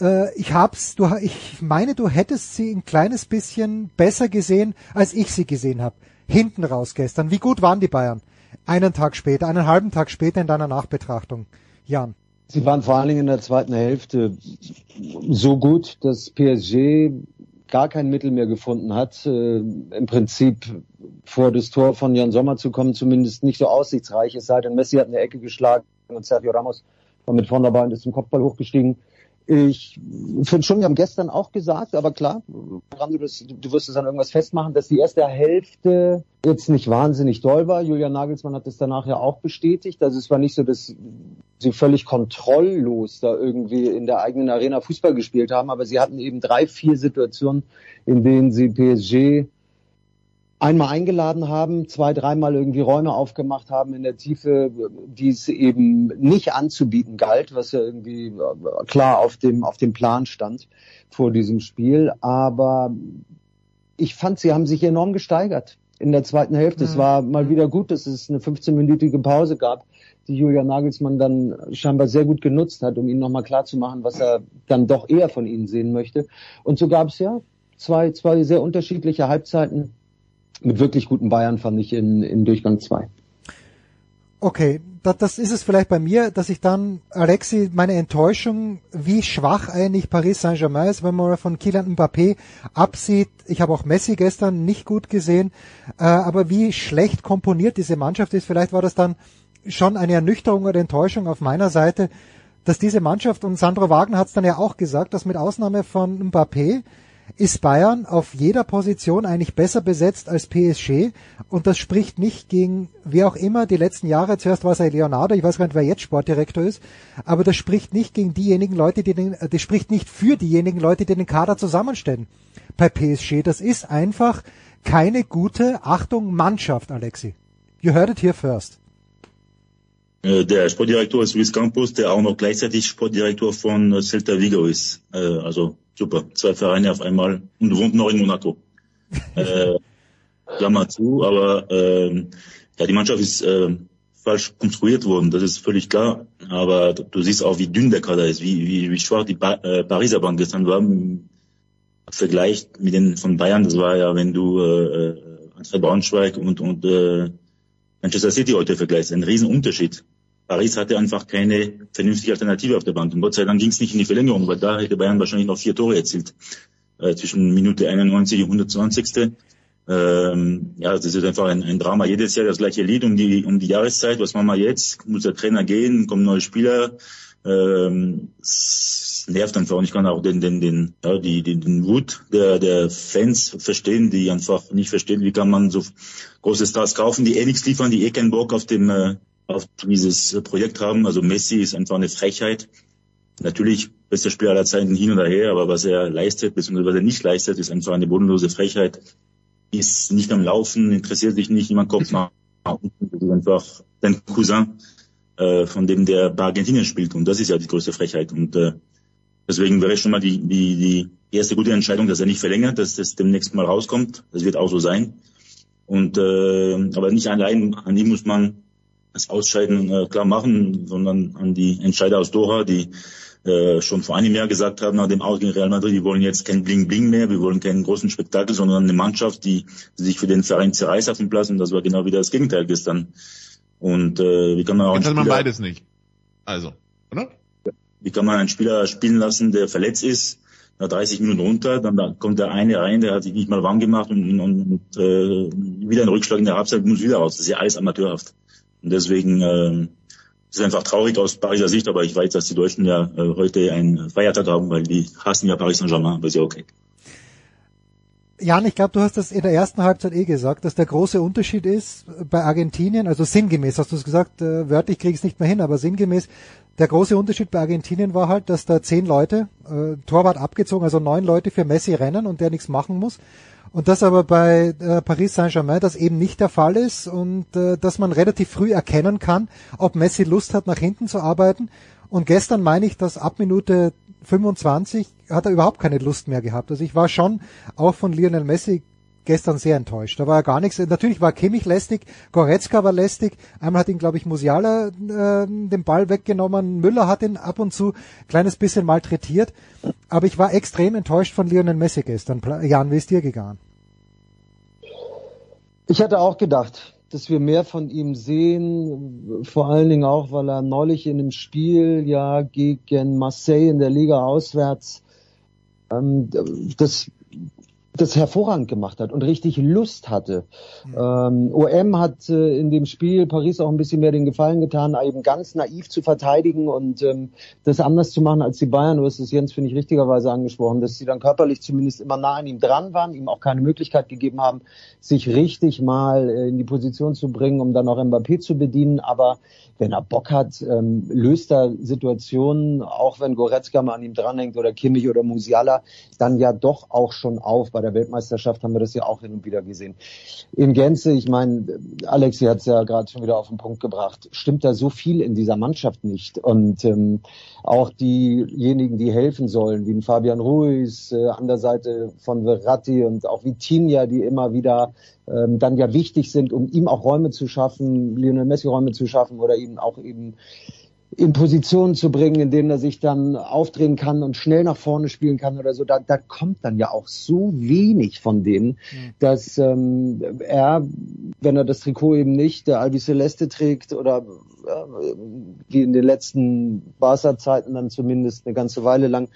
äh, ich hab's, du, ich meine, du hättest sie ein kleines bisschen besser gesehen, als ich sie gesehen habe. Hinten raus gestern. Wie gut waren die Bayern? Einen Tag später, einen halben Tag später in deiner Nachbetrachtung. Jan. Sie waren vor allen Dingen in der zweiten Hälfte so gut, dass PSG gar kein Mittel mehr gefunden hat, äh, im Prinzip vor das Tor von Jan Sommer zu kommen, zumindest nicht so aussichtsreich. Es sei denn, Messi hat eine Ecke geschlagen und Sergio Ramos war mit vorn dabei und ist zum Kopfball hochgestiegen. Ich finde schon, wir haben gestern auch gesagt, aber klar, du, das, du wirst es an irgendwas festmachen, dass die erste Hälfte jetzt nicht wahnsinnig doll war. Julian Nagelsmann hat das danach ja auch bestätigt. Also es war nicht so, dass sie völlig kontrolllos da irgendwie in der eigenen Arena Fußball gespielt haben, aber sie hatten eben drei, vier Situationen, in denen sie PSG einmal eingeladen haben, zwei, dreimal irgendwie Räume aufgemacht haben in der Tiefe, die es eben nicht anzubieten galt, was ja irgendwie äh, klar auf dem, auf dem Plan stand vor diesem Spiel. Aber ich fand, sie haben sich enorm gesteigert in der zweiten Hälfte. Es war mal wieder gut, dass es eine 15-minütige Pause gab, die Julian Nagelsmann dann scheinbar sehr gut genutzt hat, um ihnen nochmal klarzumachen, was er dann doch eher von ihnen sehen möchte. Und so gab es ja zwei, zwei sehr unterschiedliche Halbzeiten mit wirklich guten Bayern, fand ich in, in Durchgang zwei. Okay, das, das ist es vielleicht bei mir, dass ich dann, Alexi, meine Enttäuschung, wie schwach eigentlich Paris Saint-Germain ist, wenn man von Kylian Mbappé absieht. Ich habe auch Messi gestern nicht gut gesehen, äh, aber wie schlecht komponiert diese Mannschaft ist, vielleicht war das dann schon eine Ernüchterung oder Enttäuschung auf meiner Seite, dass diese Mannschaft, und Sandro Wagner hat es dann ja auch gesagt, dass mit Ausnahme von Mbappé ist Bayern auf jeder Position eigentlich besser besetzt als PSG und das spricht nicht gegen wer auch immer die letzten Jahre, zuerst war es ja Leonardo, ich weiß gar nicht, wer jetzt Sportdirektor ist, aber das spricht nicht gegen diejenigen Leute, die den, das spricht nicht für diejenigen Leute, die den Kader zusammenstellen bei PSG. Das ist einfach keine gute, Achtung, Mannschaft, Alexi. You heard it here first. Äh, Der Sportdirektor ist Luis Campos, der auch noch gleichzeitig Sportdirektor von äh, Celta Vigo ist. Äh, Also super, zwei Vereine auf einmal und wohnt noch in Monaco. <laughs> äh, Klammer zu, aber ähm, ja, die Mannschaft ist äh, falsch konstruiert worden, das ist völlig klar. Aber du, siehst auch, wie dünn der Kader ist, wie, wie, wie schwach die pa äh, Pariser Bank gestern war. Im Vergleich mit den von Bayern, das war ja, wenn du äh, Eintracht Braunschweig und, und äh, Manchester City heute vergleichst, ein Riesenunterschied. Paris hatte einfach keine vernünftige Alternative auf der Bank. Und Gott sei Dank ging es nicht in die Verlängerung, weil da hätte Bayern wahrscheinlich noch vier Tore erzielt. Äh, zwischen Minute 91 und 120. Ähm, ja, das ist einfach ein, ein Drama. Jedes Jahr das gleiche Lied um die, um die Jahreszeit. Was machen wir jetzt? Muss der Trainer gehen? Kommen neue Spieler? Ähm, es nervt einfach. Und ich kann auch den, den, den, ja, die, den, den Wut der, der Fans verstehen, die einfach nicht verstehen, wie kann man so große Stars kaufen, die eh nichts liefern, die eh keinen Bock auf dem, äh, auf dieses Projekt haben. Also Messi ist einfach eine Frechheit. Natürlich bester Spieler aller Zeiten hin oder her, aber was er leistet, beziehungsweise was er nicht leistet, ist einfach eine bodenlose Frechheit. Ist nicht am Laufen, interessiert sich nicht, niemand kommt nach unten. Das ist einfach sein Cousin, äh, von dem der bei Argentinien spielt. Und das ist ja die größte Frechheit. Und äh, deswegen wäre schon mal die, die, die erste gute Entscheidung, dass er nicht verlängert, dass das demnächst mal rauskommt. Das wird auch so sein. Und äh, aber nicht allein an ihm muss man das Ausscheiden äh, klar machen, sondern an die Entscheider aus Doha, die äh, schon vor einem Jahr gesagt haben, nach dem Aus gegen Real Madrid, wir wollen jetzt kein Bling-Bling mehr, wir wollen keinen großen Spektakel, sondern eine Mannschaft, die sich für den Verein zerreißt auf dem Platz. Und das war genau wieder das Gegenteil gestern. Und äh, wie kann man auch Jetzt hat man beides nicht. Also, oder? wie kann man einen Spieler spielen lassen, der verletzt ist, nach 30 Minuten runter, dann da kommt der eine rein, der hat sich nicht mal warm gemacht und, und, und äh, wieder ein Rückschlag in der Halbzeit muss wieder raus. Das ist ja alles amateurhaft. Und deswegen äh, ist einfach traurig aus Pariser Sicht, aber ich weiß, dass die Deutschen ja äh, heute einen Feiertag haben, weil die hassen ja Paris Saint-Germain, aber ist ja okay. Jan, ich glaube, du hast das in der ersten Halbzeit eh gesagt, dass der große Unterschied ist bei Argentinien, also sinngemäß hast du es gesagt, äh, wörtlich krieg ich es nicht mehr hin, aber sinngemäß, der große Unterschied bei Argentinien war halt, dass da zehn Leute, äh, Torwart abgezogen, also neun Leute für Messi rennen und der nichts machen muss. Und das aber bei äh, Paris Saint-Germain das eben nicht der Fall ist und äh, dass man relativ früh erkennen kann, ob Messi Lust hat, nach hinten zu arbeiten. Und gestern meine ich, dass ab Minute 25 hat er überhaupt keine Lust mehr gehabt. Also ich war schon auch von Lionel Messi gestern sehr enttäuscht. Da war ja gar nichts. Natürlich war Kimmich lästig, Goretzka war lästig. Einmal hat ihn, glaube ich, Musiala äh, den Ball weggenommen. Müller hat ihn ab und zu kleines bisschen malträtiert. Aber ich war extrem enttäuscht von Lionel Messi gestern. Jan, wie ist dir gegangen? Ich hatte auch gedacht, dass wir mehr von ihm sehen, vor allen Dingen auch, weil er neulich in dem Spiel ja gegen Marseille in der Liga auswärts ähm, das das hervorragend gemacht hat und richtig Lust hatte. Ähm, OM hat äh, in dem Spiel Paris auch ein bisschen mehr den Gefallen getan, eben ganz naiv zu verteidigen und ähm, das anders zu machen als die Bayern. Du hast es Jens, finde ich, richtigerweise angesprochen, dass sie dann körperlich zumindest immer nah an ihm dran waren, ihm auch keine Möglichkeit gegeben haben, sich richtig mal äh, in die Position zu bringen, um dann auch Mbappé zu bedienen. Aber wenn er Bock hat, ähm, löst er Situationen, auch wenn Goretzka mal an ihm dranhängt oder Kimmich oder Musiala, dann ja doch auch schon auf. Bei der Weltmeisterschaft haben wir das ja auch hin und wieder gesehen. In Gänze, ich meine, Alexi hat es ja gerade schon wieder auf den Punkt gebracht, stimmt da so viel in dieser Mannschaft nicht. Und ähm, auch diejenigen, die helfen sollen, wie ein Fabian Ruiz, äh, an der Seite von Verratti und auch Vitinha, die immer wieder ähm, dann ja wichtig sind, um ihm auch Räume zu schaffen, Lionel Messi Räume zu schaffen oder ihn auch eben in Positionen zu bringen, in denen er sich dann aufdrehen kann und schnell nach vorne spielen kann oder so, da, da kommt dann ja auch so wenig von denen, mhm. dass ähm, er, wenn er das Trikot eben nicht der Albi Celeste trägt oder äh, wie in den letzten Barca-Zeiten dann zumindest eine ganze Weile lang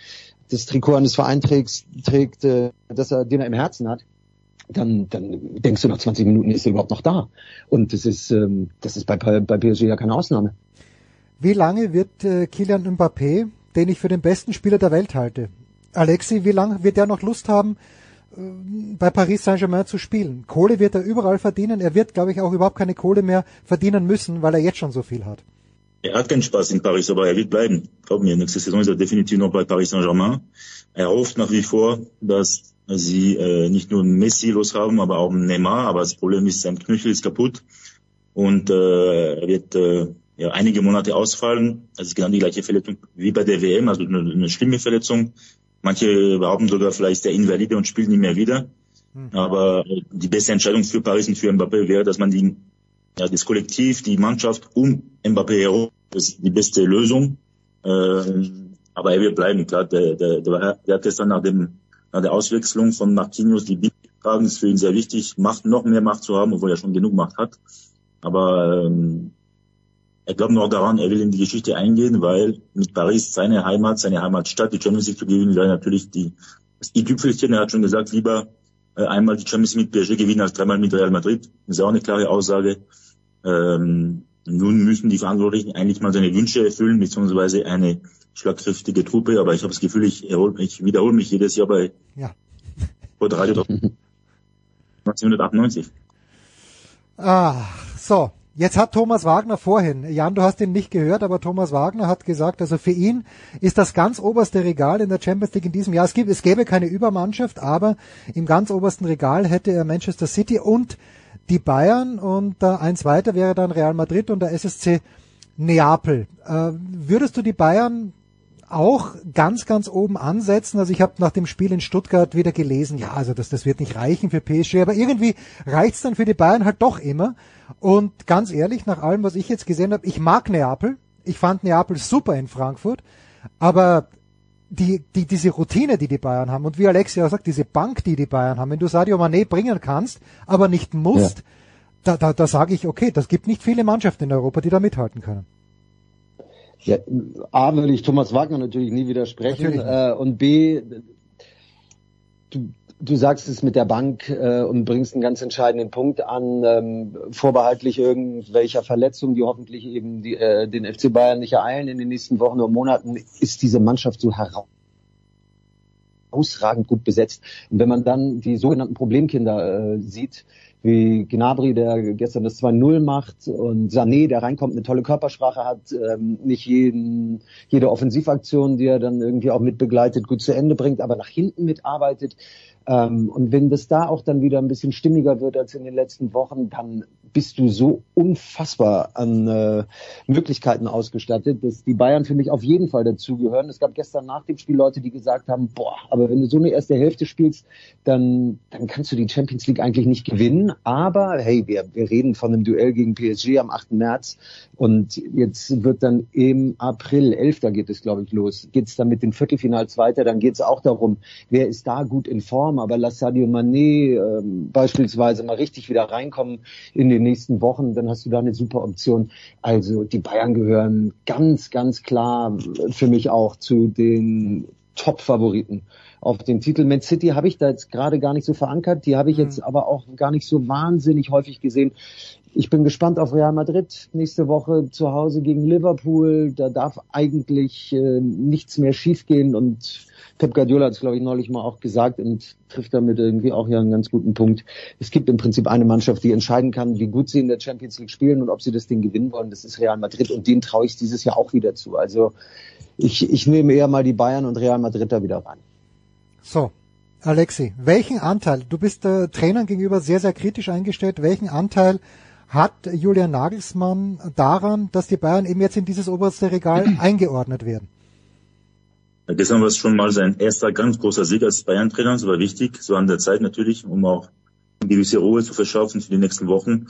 das Trikot eines Vereins trägt, trägt äh, dass er, den er im Herzen hat, dann, dann denkst du nach 20 Minuten ist er überhaupt noch da. Und das ist, ähm, das ist bei, bei PSG ja keine Ausnahme. Wie lange wird äh, Kilian Mbappé, den ich für den besten Spieler der Welt halte, Alexi, wie lange wird er noch Lust haben, äh, bei Paris Saint-Germain zu spielen? Kohle wird er überall verdienen. Er wird, glaube ich, auch überhaupt keine Kohle mehr verdienen müssen, weil er jetzt schon so viel hat. Er hat keinen Spaß in Paris, aber er wird bleiben. Glaub mir, nächste Saison ist er definitiv noch bei Paris Saint-Germain. Er hofft nach wie vor, dass sie äh, nicht nur Messi los haben, aber auch Neymar. Aber das Problem ist, sein Knöchel ist kaputt und äh, er wird äh, ja, einige Monate ausfallen. Das ist genau die gleiche Verletzung wie bei der WM, also eine, eine schlimme Verletzung. Manche behaupten sogar, vielleicht ist er Invalide und spielt nicht mehr wieder. Mhm. Aber äh, die beste Entscheidung für Paris und für Mbappé wäre, dass man die ja, das Kollektiv, die Mannschaft um Mbappé herum, das ist die beste Lösung. Äh, aber er wird bleiben, klar. Der, der, der, der hat gestern nach, dem, nach der Auswechslung von Marquinhos die Big tragen, ist für ihn sehr wichtig, Macht, noch mehr Macht zu haben, obwohl er schon genug Macht hat. Aber ähm, er glaubt noch daran, er will in die Geschichte eingehen, weil mit Paris seine Heimat, seine Heimatstadt, die Champions League zu gewinnen, wäre natürlich die, das i-Tüpfelchen. Er hat schon gesagt, lieber äh, einmal die Champions League mit PSG gewinnen als dreimal mit Real Madrid. Das ist auch eine klare Aussage. Ähm, nun müssen die Verantwortlichen eigentlich mal seine Wünsche erfüllen, beziehungsweise eine schlagkräftige Truppe. Aber ich habe das Gefühl, ich, erhol, ich wiederhole mich jedes Jahr bei ja. Radio 1998. <laughs> Ah, so. Jetzt hat Thomas Wagner vorhin, Jan, du hast ihn nicht gehört, aber Thomas Wagner hat gesagt, also für ihn ist das ganz oberste Regal in der Champions League in diesem Jahr. Es, gibt, es gäbe keine Übermannschaft, aber im ganz obersten Regal hätte er Manchester City und die Bayern und äh, eins weiter wäre dann Real Madrid und der SSC Neapel. Äh, würdest du die Bayern auch ganz, ganz oben ansetzen. Also ich habe nach dem Spiel in Stuttgart wieder gelesen, ja, also das, das wird nicht reichen für PSG, aber irgendwie reicht's dann für die Bayern halt doch immer. Und ganz ehrlich, nach allem, was ich jetzt gesehen habe, ich mag Neapel. Ich fand Neapel super in Frankfurt, aber die, die, diese Routine, die die Bayern haben und wie Alexia sagt, diese Bank, die die Bayern haben, wenn du Sadio Mané bringen kannst, aber nicht musst, ja. da, da, da sage ich, okay, das gibt nicht viele Mannschaften in Europa, die da mithalten können. Ja, A will ich Thomas Wagner natürlich nie widersprechen natürlich. Äh, und B, du, du sagst es mit der Bank äh, und bringst einen ganz entscheidenden Punkt an, ähm, vorbehaltlich irgendwelcher Verletzungen, die hoffentlich eben die, äh, den FC Bayern nicht ereilen in den nächsten Wochen oder Monaten, ist diese Mannschaft so herausragend gut besetzt. Und wenn man dann die sogenannten Problemkinder äh, sieht, wie Gnabry, der gestern das 2-0 macht und Sané, der reinkommt, eine tolle Körpersprache hat, ähm, nicht jeden, jede Offensivaktion, die er dann irgendwie auch mitbegleitet, gut zu Ende bringt, aber nach hinten mitarbeitet. Ähm, und wenn das da auch dann wieder ein bisschen stimmiger wird als in den letzten Wochen, dann bist du so unfassbar an äh, Möglichkeiten ausgestattet, dass die Bayern für mich auf jeden Fall dazugehören. Es gab gestern nach dem Spiel Leute, die gesagt haben, boah, aber wenn du so eine erste Hälfte spielst, dann, dann kannst du die Champions League eigentlich nicht gewinnen. Aber hey, wir, wir reden von einem Duell gegen PSG am 8. März und jetzt wird dann im April, 11. geht es, glaube ich, los, geht's dann mit den Viertelfinals weiter, dann geht's auch darum, wer ist da gut in Form, aber lass Sadio Mané äh, beispielsweise mal richtig wieder reinkommen in den nächsten Wochen, dann hast du da eine super Option. Also die Bayern gehören ganz, ganz klar für mich auch zu den Top-Favoriten auf den Titel. Man City habe ich da jetzt gerade gar nicht so verankert. Die habe ich jetzt mhm. aber auch gar nicht so wahnsinnig häufig gesehen. Ich bin gespannt auf Real Madrid nächste Woche zu Hause gegen Liverpool. Da darf eigentlich äh, nichts mehr schiefgehen und Pep Guardiola hat es, glaube ich, neulich mal auch gesagt und trifft damit irgendwie auch ja einen ganz guten Punkt. Es gibt im Prinzip eine Mannschaft, die entscheiden kann, wie gut sie in der Champions League spielen und ob sie das Ding gewinnen wollen. Das ist Real Madrid und denen traue ich dieses Jahr auch wieder zu. Also ich, ich nehme eher mal die Bayern und Real Madrid da wieder rein. So, Alexi, welchen Anteil, du bist der Trainern gegenüber sehr, sehr kritisch eingestellt, welchen Anteil hat Julian Nagelsmann daran, dass die Bayern eben jetzt in dieses oberste Regal <clears throat> eingeordnet werden? Gestern war es schon mal sein erster ganz großer Sieg als Bayern-Trainer. Das war wichtig, so an der Zeit natürlich, um auch eine gewisse Ruhe zu verschaffen für die nächsten Wochen.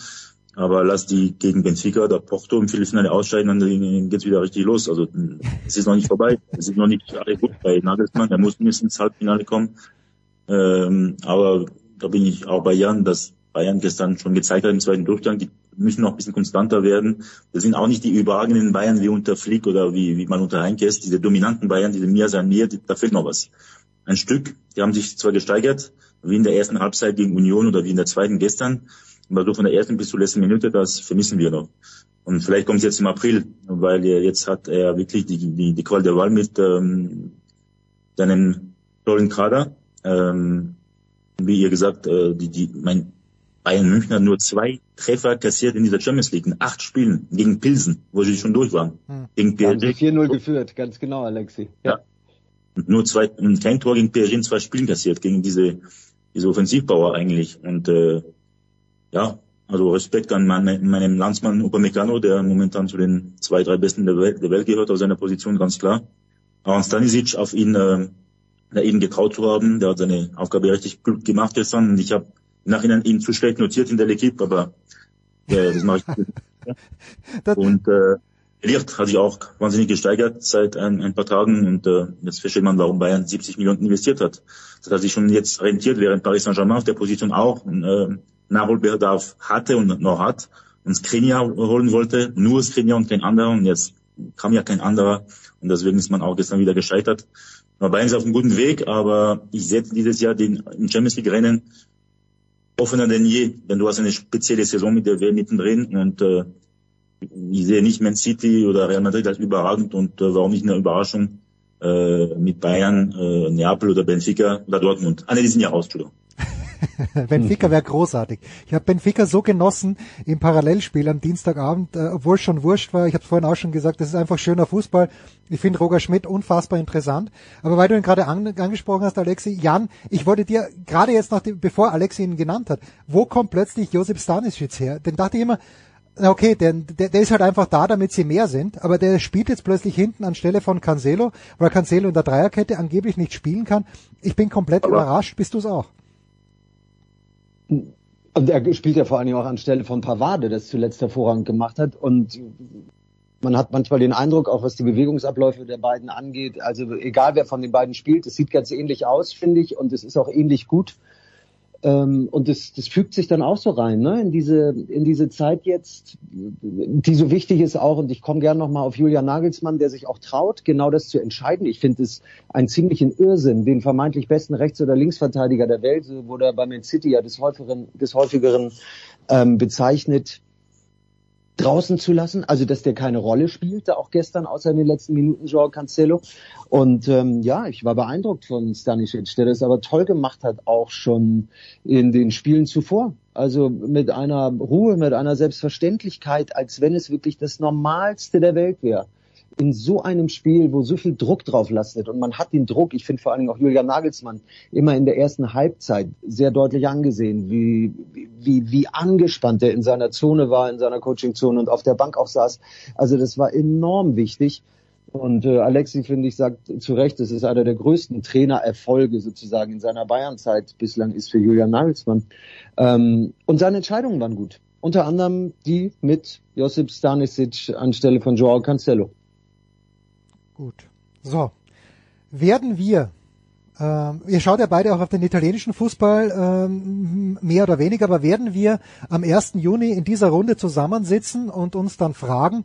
Aber lass die gegen Benfica oder Porto im Viertelfinale ausscheiden, dann geht's wieder richtig los. Also es ist noch nicht vorbei. Es ist noch nicht alle gut bei Nagelsmann. Er muss mindestens ins Halbfinale kommen. Ähm, aber da bin ich auch bei Jan, dass Bayern gestern schon gezeigt hat im zweiten Durchgang, die müssen noch ein bisschen konstanter werden. Das sind auch nicht die überragenden Bayern wie unter Flick oder wie, wie man unter Heinkes, diese dominanten Bayern, diese Mir sein Mir, da fehlt noch was. Ein Stück, die haben sich zwar gesteigert, wie in der ersten Halbzeit gegen Union oder wie in der zweiten gestern, aber so von der ersten bis zur letzten Minute, das vermissen wir noch. Und vielleicht kommt es jetzt im April, weil jetzt hat er wirklich die, die, die Qual der Wahl mit ähm, seinem tollen Kader. Ähm, wie ihr gesagt, äh, die, die, mein Bayern München hat nur zwei Treffer kassiert in dieser Champions League in acht Spielen gegen Pilsen, wo sie schon durch waren. Hm. Gegen PSG. 4-0 geführt, ganz genau, Alexi. Ja. ja. Und nur zwei, kein Tor gegen PSG in zwei Spielen kassiert, gegen diese, diese Offensivbauer eigentlich. Und äh, ja, also Respekt an mein, meinem Landsmann Upamecano, der momentan zu den zwei, drei Besten der Welt, der Welt gehört, aus seiner Position, ganz klar. Aber Stanisic auf ihn, äh, ihn getraut zu haben, der hat seine Aufgabe richtig gut gemacht gestern. Und ich habe Nachhinein ihn zu schlecht notiert in der L'Equipe, aber äh, das mache ich. <laughs> Und äh, Licht hat sich auch wahnsinnig gesteigert seit ein, ein paar Tagen und äh, jetzt versteht man, warum Bayern 70 Millionen investiert hat. Das hat sich schon jetzt rentiert, während Paris Saint-Germain auf der Position auch äh, Nachholbedarf hatte und noch hat und Skriniar holen wollte, nur Skriniar und kein anderer und jetzt kam ja kein anderer und deswegen ist man auch gestern wieder gescheitert. Aber Bayern ist auf einem guten Weg, aber ich setze dieses Jahr den Champions League Rennen offener denn je, denn du hast eine spezielle Saison mit der WM mittendrin und äh, ich sehe nicht Man City oder Real Madrid als überragend und äh, warum nicht eine Überraschung äh, mit Bayern, äh, Neapel oder Benfica oder Dortmund. Alle, die sind ja raus, Entschuldigung. <laughs> Benfica wäre großartig. Ich habe Benfica so genossen im Parallelspiel am Dienstagabend, äh, obwohl es schon wurscht war. Ich habe vorhin auch schon gesagt, das ist einfach schöner Fußball. Ich finde Roger Schmidt unfassbar interessant. Aber weil du ihn gerade an, angesprochen hast, Alexi, Jan, ich wollte dir gerade jetzt, dem, bevor Alexi ihn genannt hat, wo kommt plötzlich Josip Stanisic her? Denn dachte ich immer, okay, der, der, der ist halt einfach da, damit sie mehr sind, aber der spielt jetzt plötzlich hinten anstelle von Cancelo, weil Cancelo in der Dreierkette angeblich nicht spielen kann. Ich bin komplett aber überrascht, bist du es auch? Und er spielt ja vor allem auch anstelle von Pavade, das zuletzt hervorragend gemacht hat. Und man hat manchmal den Eindruck, auch was die Bewegungsabläufe der beiden angeht, also egal wer von den beiden spielt, es sieht ganz ähnlich aus, finde ich, und es ist auch ähnlich gut. Ähm, und das, das fügt sich dann auch so rein, ne? In diese, in diese Zeit jetzt, die so wichtig ist auch. Und ich komme gerne nochmal auf Julian Nagelsmann, der sich auch traut, genau das zu entscheiden. Ich finde es einen ziemlichen Irrsinn, den vermeintlich besten Rechts- oder Linksverteidiger der Welt, so wurde er bei Man City ja des häufigeren, des häufigeren ähm, bezeichnet, draußen zu lassen, also dass der keine Rolle spielte, auch gestern, außer in den letzten Minuten Joao Cancelo. Und ähm, ja, ich war beeindruckt von Stanisic, der das aber toll gemacht hat, auch schon in den Spielen zuvor. Also mit einer Ruhe, mit einer Selbstverständlichkeit, als wenn es wirklich das Normalste der Welt wäre in so einem Spiel, wo so viel Druck drauf lastet und man hat den Druck, ich finde vor allen Dingen auch Julian Nagelsmann, immer in der ersten Halbzeit sehr deutlich angesehen, wie, wie, wie angespannt er in seiner Zone war, in seiner Coachingzone und auf der Bank auch saß. Also das war enorm wichtig. Und äh, Alexi, finde ich, sagt zu Recht, es ist einer der größten Trainererfolge sozusagen in seiner Bayernzeit bislang ist für Julian Nagelsmann. Ähm, und seine Entscheidungen waren gut. Unter anderem die mit Josip Stanisic anstelle von Joao Cancelo. Gut. So. Werden wir, äh, ihr schaut ja beide auch auf den italienischen Fußball, äh, mehr oder weniger, aber werden wir am 1. Juni in dieser Runde zusammensitzen und uns dann fragen,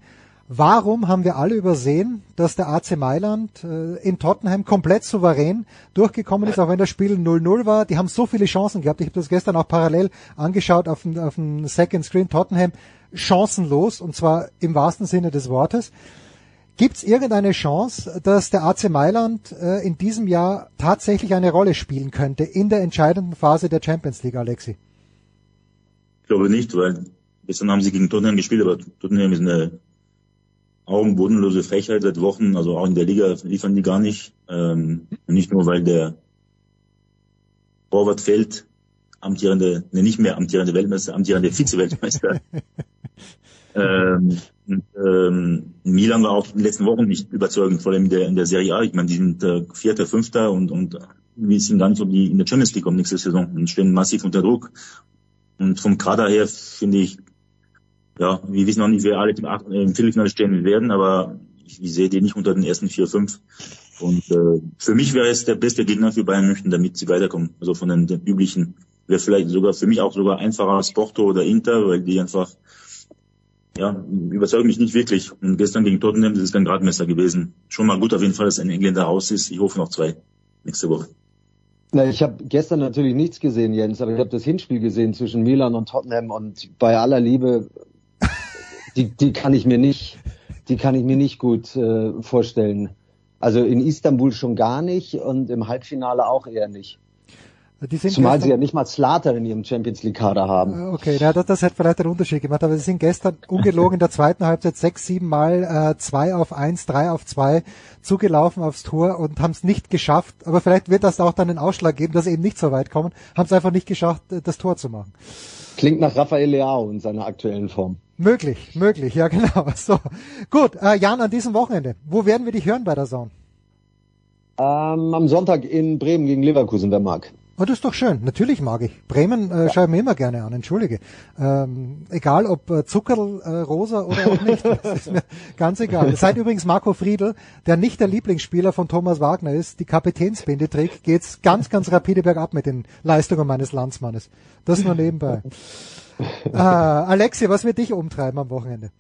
Warum haben wir alle übersehen, dass der AC Mailand äh, in Tottenham komplett souverän durchgekommen ist, auch wenn das Spiel 0-0 war? Die haben so viele Chancen gehabt. Ich habe das gestern auch parallel angeschaut auf dem, auf dem Second Screen. Tottenham chancenlos und zwar im wahrsten Sinne des Wortes. Gibt es irgendeine Chance, dass der AC Mailand äh, in diesem Jahr tatsächlich eine Rolle spielen könnte in der entscheidenden Phase der Champions League, Alexi? Ich glaube nicht, weil gestern haben sie gegen Tottenham gespielt, aber Tottenham ist eine augenbodenlose Frechheit seit Wochen, also auch in der Liga liefern die gar nicht. Ähm, nicht nur, weil der Torwart fällt, amtierende, ne, nicht mehr amtierende Weltmeister, amtierende Vize-Weltmeister. <laughs> ähm, ähm, Milan war auch in den letzten Wochen nicht überzeugend, vor allem in der, in der Serie A. Ich meine, die sind äh, Vierter, Fünfter und, und wir sind gar nicht, ob die in der Champions League kommen nächste Saison und stehen massiv unter Druck. Und vom Kader her finde ich, ja, wir wissen noch nicht, wer alle im, äh, im Viertelfinale stehen werden, aber ich, ich sehe die nicht unter den ersten vier, fünf. Und äh, für mich wäre es der beste Gegner für Bayern München, damit sie weiterkommen. Also von den, den üblichen. Wäre vielleicht sogar für mich auch sogar einfacher als Porto oder Inter, weil die einfach ja, überzeugen mich nicht wirklich. Und gestern gegen Tottenham, das ist kein Gradmesser gewesen. Schon mal gut auf jeden Fall, dass ein Engländer raus ist. Ich hoffe noch zwei nächste Woche. Na, ich habe gestern natürlich nichts gesehen, Jens, aber ich habe das Hinspiel gesehen zwischen Milan und Tottenham und bei aller Liebe, die, die kann ich mir nicht, die kann ich mir nicht gut äh, vorstellen. Also in Istanbul schon gar nicht und im Halbfinale auch eher nicht. Zumal sie ja nicht mal Slater in ihrem Champions League Kader haben. Okay, ja, das, das hat vielleicht einen Unterschied gemacht, aber sie sind gestern <laughs> ungelogen in der zweiten Halbzeit sechs, sieben Mal äh, zwei auf eins, drei auf zwei zugelaufen aufs Tor und haben es nicht geschafft. Aber vielleicht wird das auch dann den Ausschlag geben, dass sie eben nicht so weit kommen. Haben es einfach nicht geschafft, das Tor zu machen. Klingt nach Rafael Leao in seiner aktuellen Form. Möglich, möglich, ja <laughs> genau. So, gut, äh, Jan, an diesem Wochenende, wo werden wir dich hören bei der Zone? Ähm, am Sonntag in Bremen gegen Leverkusen, wer mag. Oh, das ist doch schön. Natürlich mag ich. Bremen äh, ja. schaue ich mir immer gerne an, entschuldige. Ähm, egal ob äh, Zuckerl äh, rosa oder auch nicht, <laughs> das ist mir ganz egal. Seit übrigens Marco Friedl, der nicht der Lieblingsspieler von Thomas Wagner ist, die Kapitänsbinde trägt, geht's ganz, ganz rapide bergab mit den Leistungen meines Landsmannes. Das nur nebenbei. <laughs> äh, Alexi, was wird dich umtreiben am Wochenende?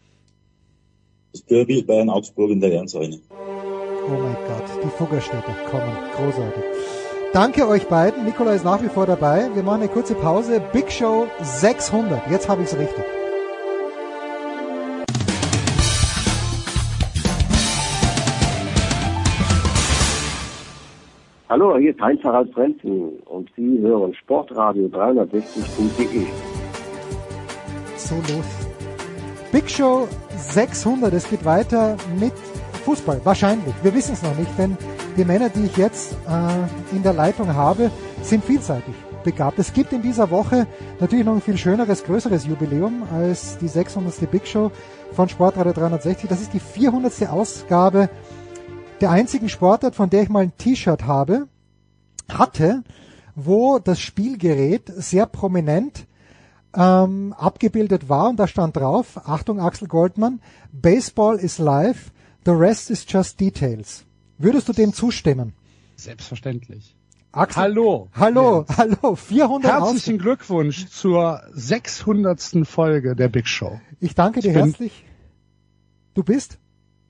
Das Derby Bayern Augsburg in der Ernstreine. Oh mein Gott, die Fuggerstädter kommen. Großartig. Danke euch beiden. Nikola ist nach wie vor dabei. Wir machen eine kurze Pause. Big Show 600. Jetzt habe ich es richtig. Hallo, hier ist Heinz-Harald Frenzen und Sie hören Sportradio 360.de. So los. Big Show 600. Es geht weiter mit Fußball. Wahrscheinlich. Wir wissen es noch nicht, denn die Männer, die ich jetzt äh, in der Leitung habe, sind vielseitig begabt. Es gibt in dieser Woche natürlich noch ein viel schöneres, größeres Jubiläum als die 600. Big Show von Sportradio 360. Das ist die 400. Ausgabe der einzigen Sportart, von der ich mal ein T-Shirt habe, hatte, wo das Spielgerät sehr prominent ähm, abgebildet war und da stand drauf, Achtung Axel Goldmann, Baseball is live, the rest is just details. Würdest du dem zustimmen? Selbstverständlich. Axel. Hallo. Hallo, hallo. 400 Herzlichen Aus Glückwunsch zur 600. Folge der Big Show. Ich danke dir Ich bin- herzlich. Du bist?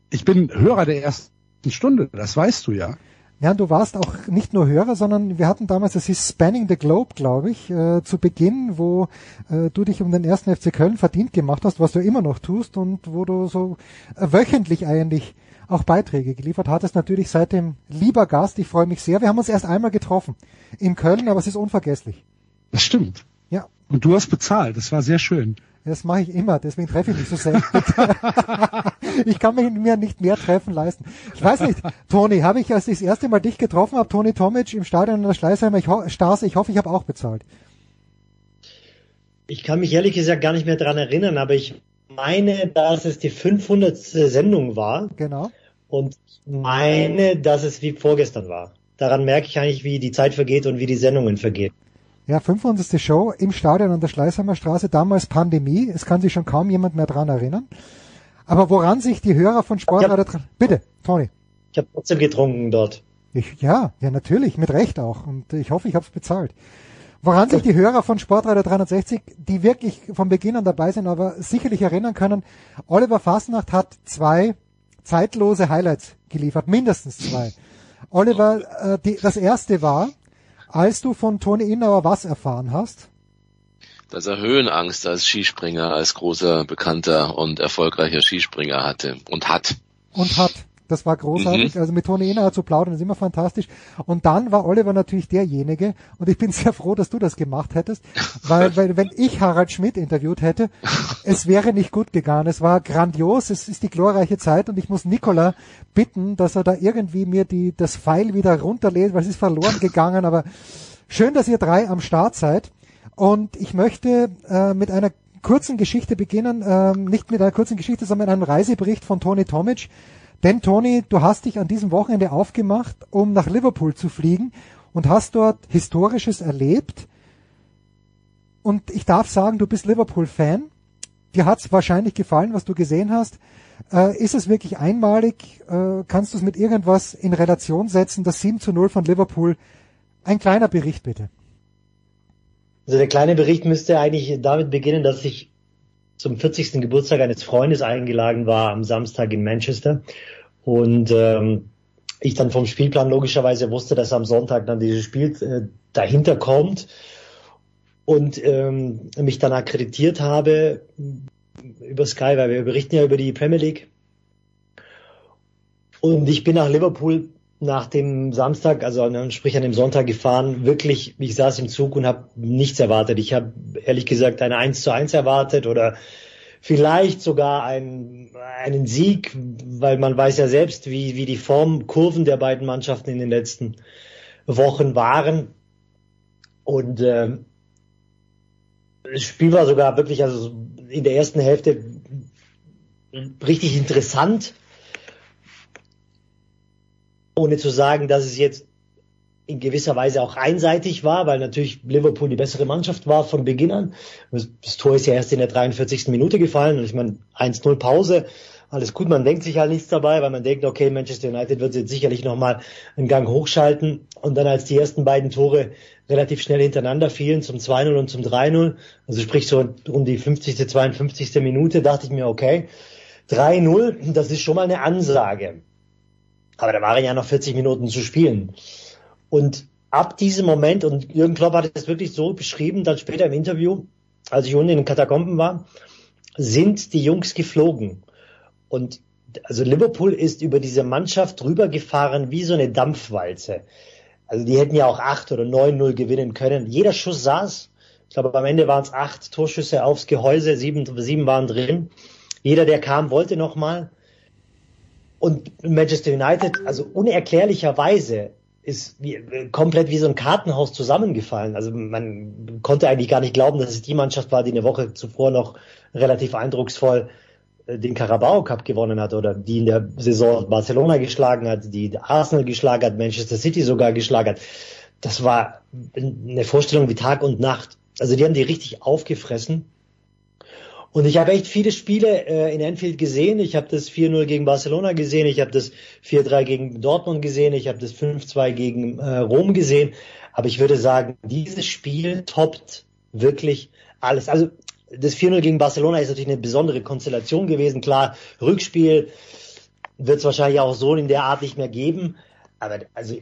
Ich bin Hörer der ersten Stunde, das weißt du ja. Ja, du warst auch nicht nur Hörer, sondern wir hatten damals, das hieß Spanning the Globe, glaube ich, äh, zu Beginn, wo äh, du dich um den ersten FC Köln verdient gemacht hast, was du immer noch tust und wo du so wöchentlich eigentlich auch Beiträge geliefert hattest. Natürlich seitdem lieber Gast, ich freue mich sehr. Wir haben uns erst einmal getroffen in Köln, aber es ist unvergesslich. Das stimmt. Ja. Und du hast bezahlt, das war sehr schön. Das mache ich immer, deswegen treffe ich mich so selten. <laughs> ich kann mich mir nicht mehr Treffen leisten. Ich weiß nicht, Toni, habe ich, als ich das erste Mal dich getroffen habe, Toni Tomic im Stadion in der Schleißheimer ich Straße, ich hoffe, ich habe auch bezahlt. Ich kann mich ehrlich gesagt gar nicht mehr dran erinnern, aber ich meine, dass es die 500. Sendung war. Genau. Und ich meine, dass es wie vorgestern war. Daran merke ich eigentlich, wie die Zeit vergeht und wie die Sendungen vergehen. Ja, 500. Show im Stadion an der Schleißheimer Straße, damals Pandemie, es kann sich schon kaum jemand mehr dran erinnern. Aber woran sich die Hörer von Sportradio dran... Bitte, Toni. Ich habe trotzdem getrunken dort. Ich, ja, ja, natürlich, mit Recht auch. Und ich hoffe, ich habe es bezahlt. Woran sich die Hörer von Sportradio 360, die wirklich von Beginn an dabei sind, aber sicherlich erinnern können, Oliver Fasnacht hat zwei zeitlose Highlights geliefert, mindestens zwei. Oliver, äh, die, das erste war, als du von Toni Innauer was erfahren hast? dass er Höhenangst als Skispringer, als großer, bekannter und erfolgreicher Skispringer hatte und hat. und hat. Das war großartig. Mhm. Also mit Toni Ehner zu plaudern ist immer fantastisch. Und dann war Oliver natürlich derjenige, und ich bin sehr froh, dass du das gemacht hättest, weil, <laughs> weil wenn ich Harald Schmidt interviewt hätte, es wäre nicht gut gegangen. Es war grandios, es ist die glorreiche Zeit und ich muss Nicola bitten, dass er da irgendwie mir die, das Pfeil wieder runterlädt, weil es ist verloren <laughs> gegangen, aber schön, dass ihr drei am Start seid. Und ich möchte äh, mit einer kurzen Geschichte beginnen, ähm, nicht mit einer kurzen Geschichte, sondern mit einem Reisebericht von Toni Tomic. Denn Toni, du hast dich an diesem Wochenende aufgemacht, um nach Liverpool zu fliegen und hast dort Historisches erlebt. Und ich darf sagen, du bist Liverpool-Fan. Dir hat's wahrscheinlich gefallen, was du gesehen hast. Äh, ist es wirklich einmalig? Äh, kannst du es mit irgendwas in Relation setzen? Das 7 zu 0 von Liverpool. Ein kleiner Bericht bitte. Also der kleine Bericht müsste eigentlich damit beginnen, dass ich zum 40. Geburtstag eines Freundes eingeladen war am Samstag in Manchester und ähm, ich dann vom Spielplan logischerweise wusste, dass am Sonntag dann dieses Spiel äh, dahinter kommt und ähm, mich dann akkreditiert habe über Sky, weil wir berichten ja über die Premier League und ich bin nach Liverpool nach dem Samstag, also sprich an dem Sonntag gefahren, wirklich, ich saß im Zug und habe nichts erwartet. Ich habe ehrlich gesagt eine 1 zu 1 erwartet oder vielleicht sogar einen, einen Sieg, weil man weiß ja selbst, wie, wie die Formkurven der beiden Mannschaften in den letzten Wochen waren. Und ähm, das Spiel war sogar wirklich, also in der ersten Hälfte richtig interessant ohne zu sagen, dass es jetzt in gewisser Weise auch einseitig war, weil natürlich Liverpool die bessere Mannschaft war von Beginn an. Das, Tor ist ja erst in der 43. Minute gefallen und ich meine 1-0 Pause, alles gut, man denkt sich halt nichts dabei, weil man denkt, okay, Manchester United wird jetzt sicherlich nochmal einen Gang hochschalten und dann als die ersten beiden Tore relativ schnell hintereinander fielen, zum 2-0 und zum 3-0, also sprich so um die 50., 52. Minute, dachte ich mir, okay, 3-0, das ist schon mal eine Ansage. Aber da waren ja noch 40 Minuten zu spielen. Und ab diesem Moment, und Jürgen Klopp hat es wirklich so beschrieben, dann später im Interview, als ich unten in den Katakomben war, sind die Jungs geflogen. Und also Liverpool ist über diese Mannschaft rübergefahren wie so eine Dampfwalze. Also die hätten ja auch 8 oder 9-0 gewinnen können. Jeder Schuss saß. Ich glaube, am Ende waren es acht Torschüsse aufs Gehäuse, sieben, sieben waren drin. Jeder, der kam, wollte nochmal. Und Manchester United, also unerklärlicherweise, ist wie, komplett wie so ein Kartenhaus zusammengefallen. Also man konnte eigentlich gar nicht glauben, dass es die Mannschaft war, die eine Woche zuvor noch relativ eindrucksvoll äh, den Carabao Cup gewonnen hat oder die in der Saison Barcelona geschlagen hat, die Arsenal geschlagen hat, Manchester City sogar geschlagen hat. Das war eine Vorstellung wie Tag und Nacht. Also die haben die richtig aufgefressen. Und ich habe echt viele Spiele äh, in Anfield gesehen. Ich habe das 4-0 gegen Barcelona gesehen, ich habe das 4-3 gegen Dortmund gesehen, ich habe das 5-2 gegen äh, Rom gesehen. Aber ich würde sagen, dieses Spiel toppt wirklich alles. Also das 4-0 gegen Barcelona ist natürlich eine besondere Konstellation gewesen. Klar, Rückspiel wird es wahrscheinlich auch so in der Art nicht mehr geben. Aber also,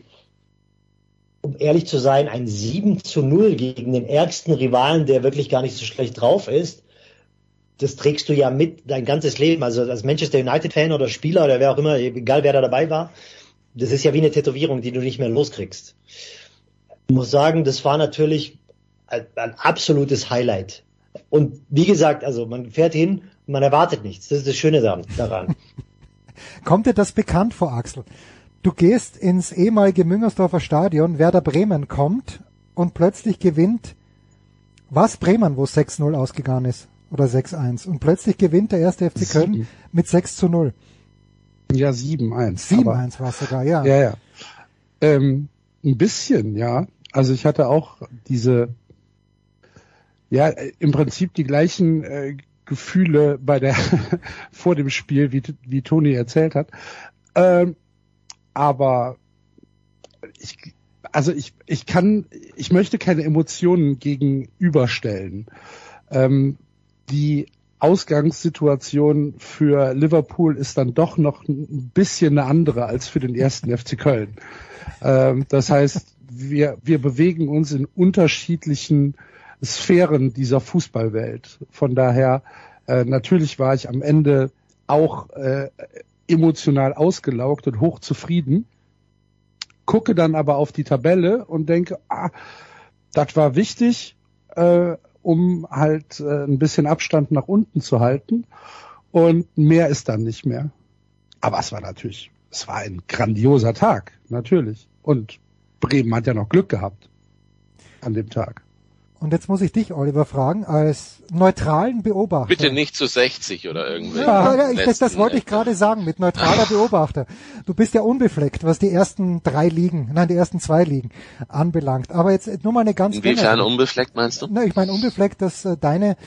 um ehrlich zu sein, ein 7 zu 0 gegen den ärgsten Rivalen, der wirklich gar nicht so schlecht drauf ist, das trägst du ja mit dein ganzes Leben. Also als Manchester United-Fan oder Spieler oder wer auch immer, egal wer da dabei war, das ist ja wie eine Tätowierung, die du nicht mehr loskriegst. Ich muss sagen, das war natürlich ein, absolutes Highlight. Und wie gesagt, also man fährt hin man erwartet nichts. Das ist das Schöne daran. <laughs> Kommt dir das bekannt vor, Axel? Du gehst ins ehemalige Müngersdorfer Stadion, Werder Bremen kommt und plötzlich gewinnt was Bremen, wo 6-0 ausgegangen ist oder 6-1 und plötzlich gewinnt der erste FC Köln Sieben. mit 6 zu 0. Ja, 7-1. 7-1 war es sogar, ja. Ja, ja. Ähm, ein bisschen, ja. Also ich hatte auch diese, ja, im Prinzip die gleichen äh, Gefühle bei der <laughs> vor dem Spiel, wie, wie Toni erzählt hat. Ähm, aber ich, also ich, ich kann, ich möchte keine Emotionen gegenüberstellen. Ähm, die Ausgangssituation für Liverpool ist dann doch noch ein bisschen eine andere als für den ersten FC Köln. Ähm, das heißt, wir, wir bewegen uns in unterschiedlichen Sphären dieser Fußballwelt. Von daher, äh, natürlich war ich am Ende auch äh, emotional ausgelaugt und hochzufrieden, gucke dann aber auf die Tabelle und denke, ah, das war wichtig, äh, um halt äh, ein bisschen Abstand nach unten zu halten. Und mehr ist dann nicht mehr. Aber es war natürlich, es war ein grandioser Tag, natürlich. Und Bremen hat ja noch Glück gehabt an dem Tag. Und jetzt muss ich dich, Oliver, fragen, als neutralen Beobachter. Bitte nicht zu 60 oder irgendwie. Ja, ich, das, das wollte ich gerade sagen, mit neutraler <laughs> Beobachter. Du bist ja unbefleckt, was die ersten drei Ligen, nein, die ersten zwei Ligen anbelangt. Aber jetzt nur mal eine ganz Inwiefern unbefleckt meinst du? Na, ich meine unbefleckt, dass äh, deine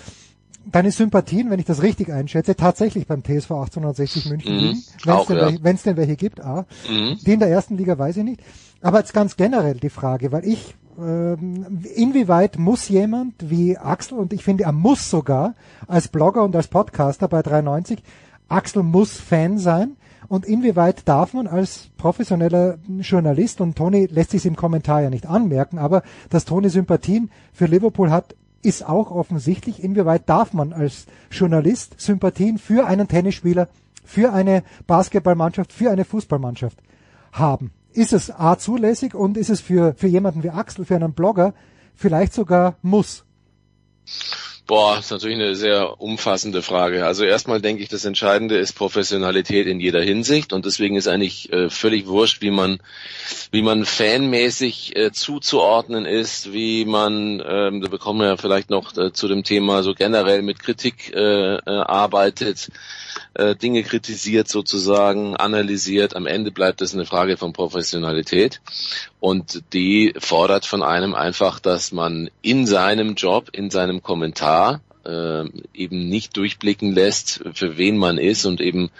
deine Sympathien, wenn ich das richtig einschätze, tatsächlich beim TSV 1860 München mhm, liegen, wenn es denn, ja. welche, denn welche gibt. Ah, mhm. Die in der ersten Liga weiß ich nicht. Aber jetzt ganz generell die Frage, weil ich ähm, inwieweit muss jemand wie Axel, und ich finde, er muss sogar als Blogger und als Podcaster bei 93, Axel muss Fan sein, und inwieweit darf man als professioneller Journalist, und Toni lässt sich im Kommentar ja nicht anmerken, aber dass Toni Sympathien für Liverpool hat, ist auch offensichtlich. Inwieweit darf man als Journalist Sympathien für einen Tennisspieler, für eine Basketballmannschaft, für eine Fußballmannschaft haben? ist es A zulässig und ist es für, für jemanden wie Axel, für einen Blogger vielleicht sogar muss? Boah, ist natürlich eine sehr umfassende Frage. Also erstmal denke ich, das Entscheidende ist Professionalität in jeder Hinsicht und deswegen ist eigentlich äh, völlig wurscht, wie man, wie man fanmäßig äh, zuzuordnen ist, wie man, ähm, da bekommen wir ja vielleicht noch äh, zu dem Thema so generell mit Kritik äh, äh, arbeitet äh, Dinge kritisiert sozusagen, analysiert. Am Ende bleibt es eine Frage von Professionalität. Und die fordert von einem einfach, dass man in seinem Job, in seinem Kommentar äh, eben nicht durchblicken lässt, für wen man ist und eben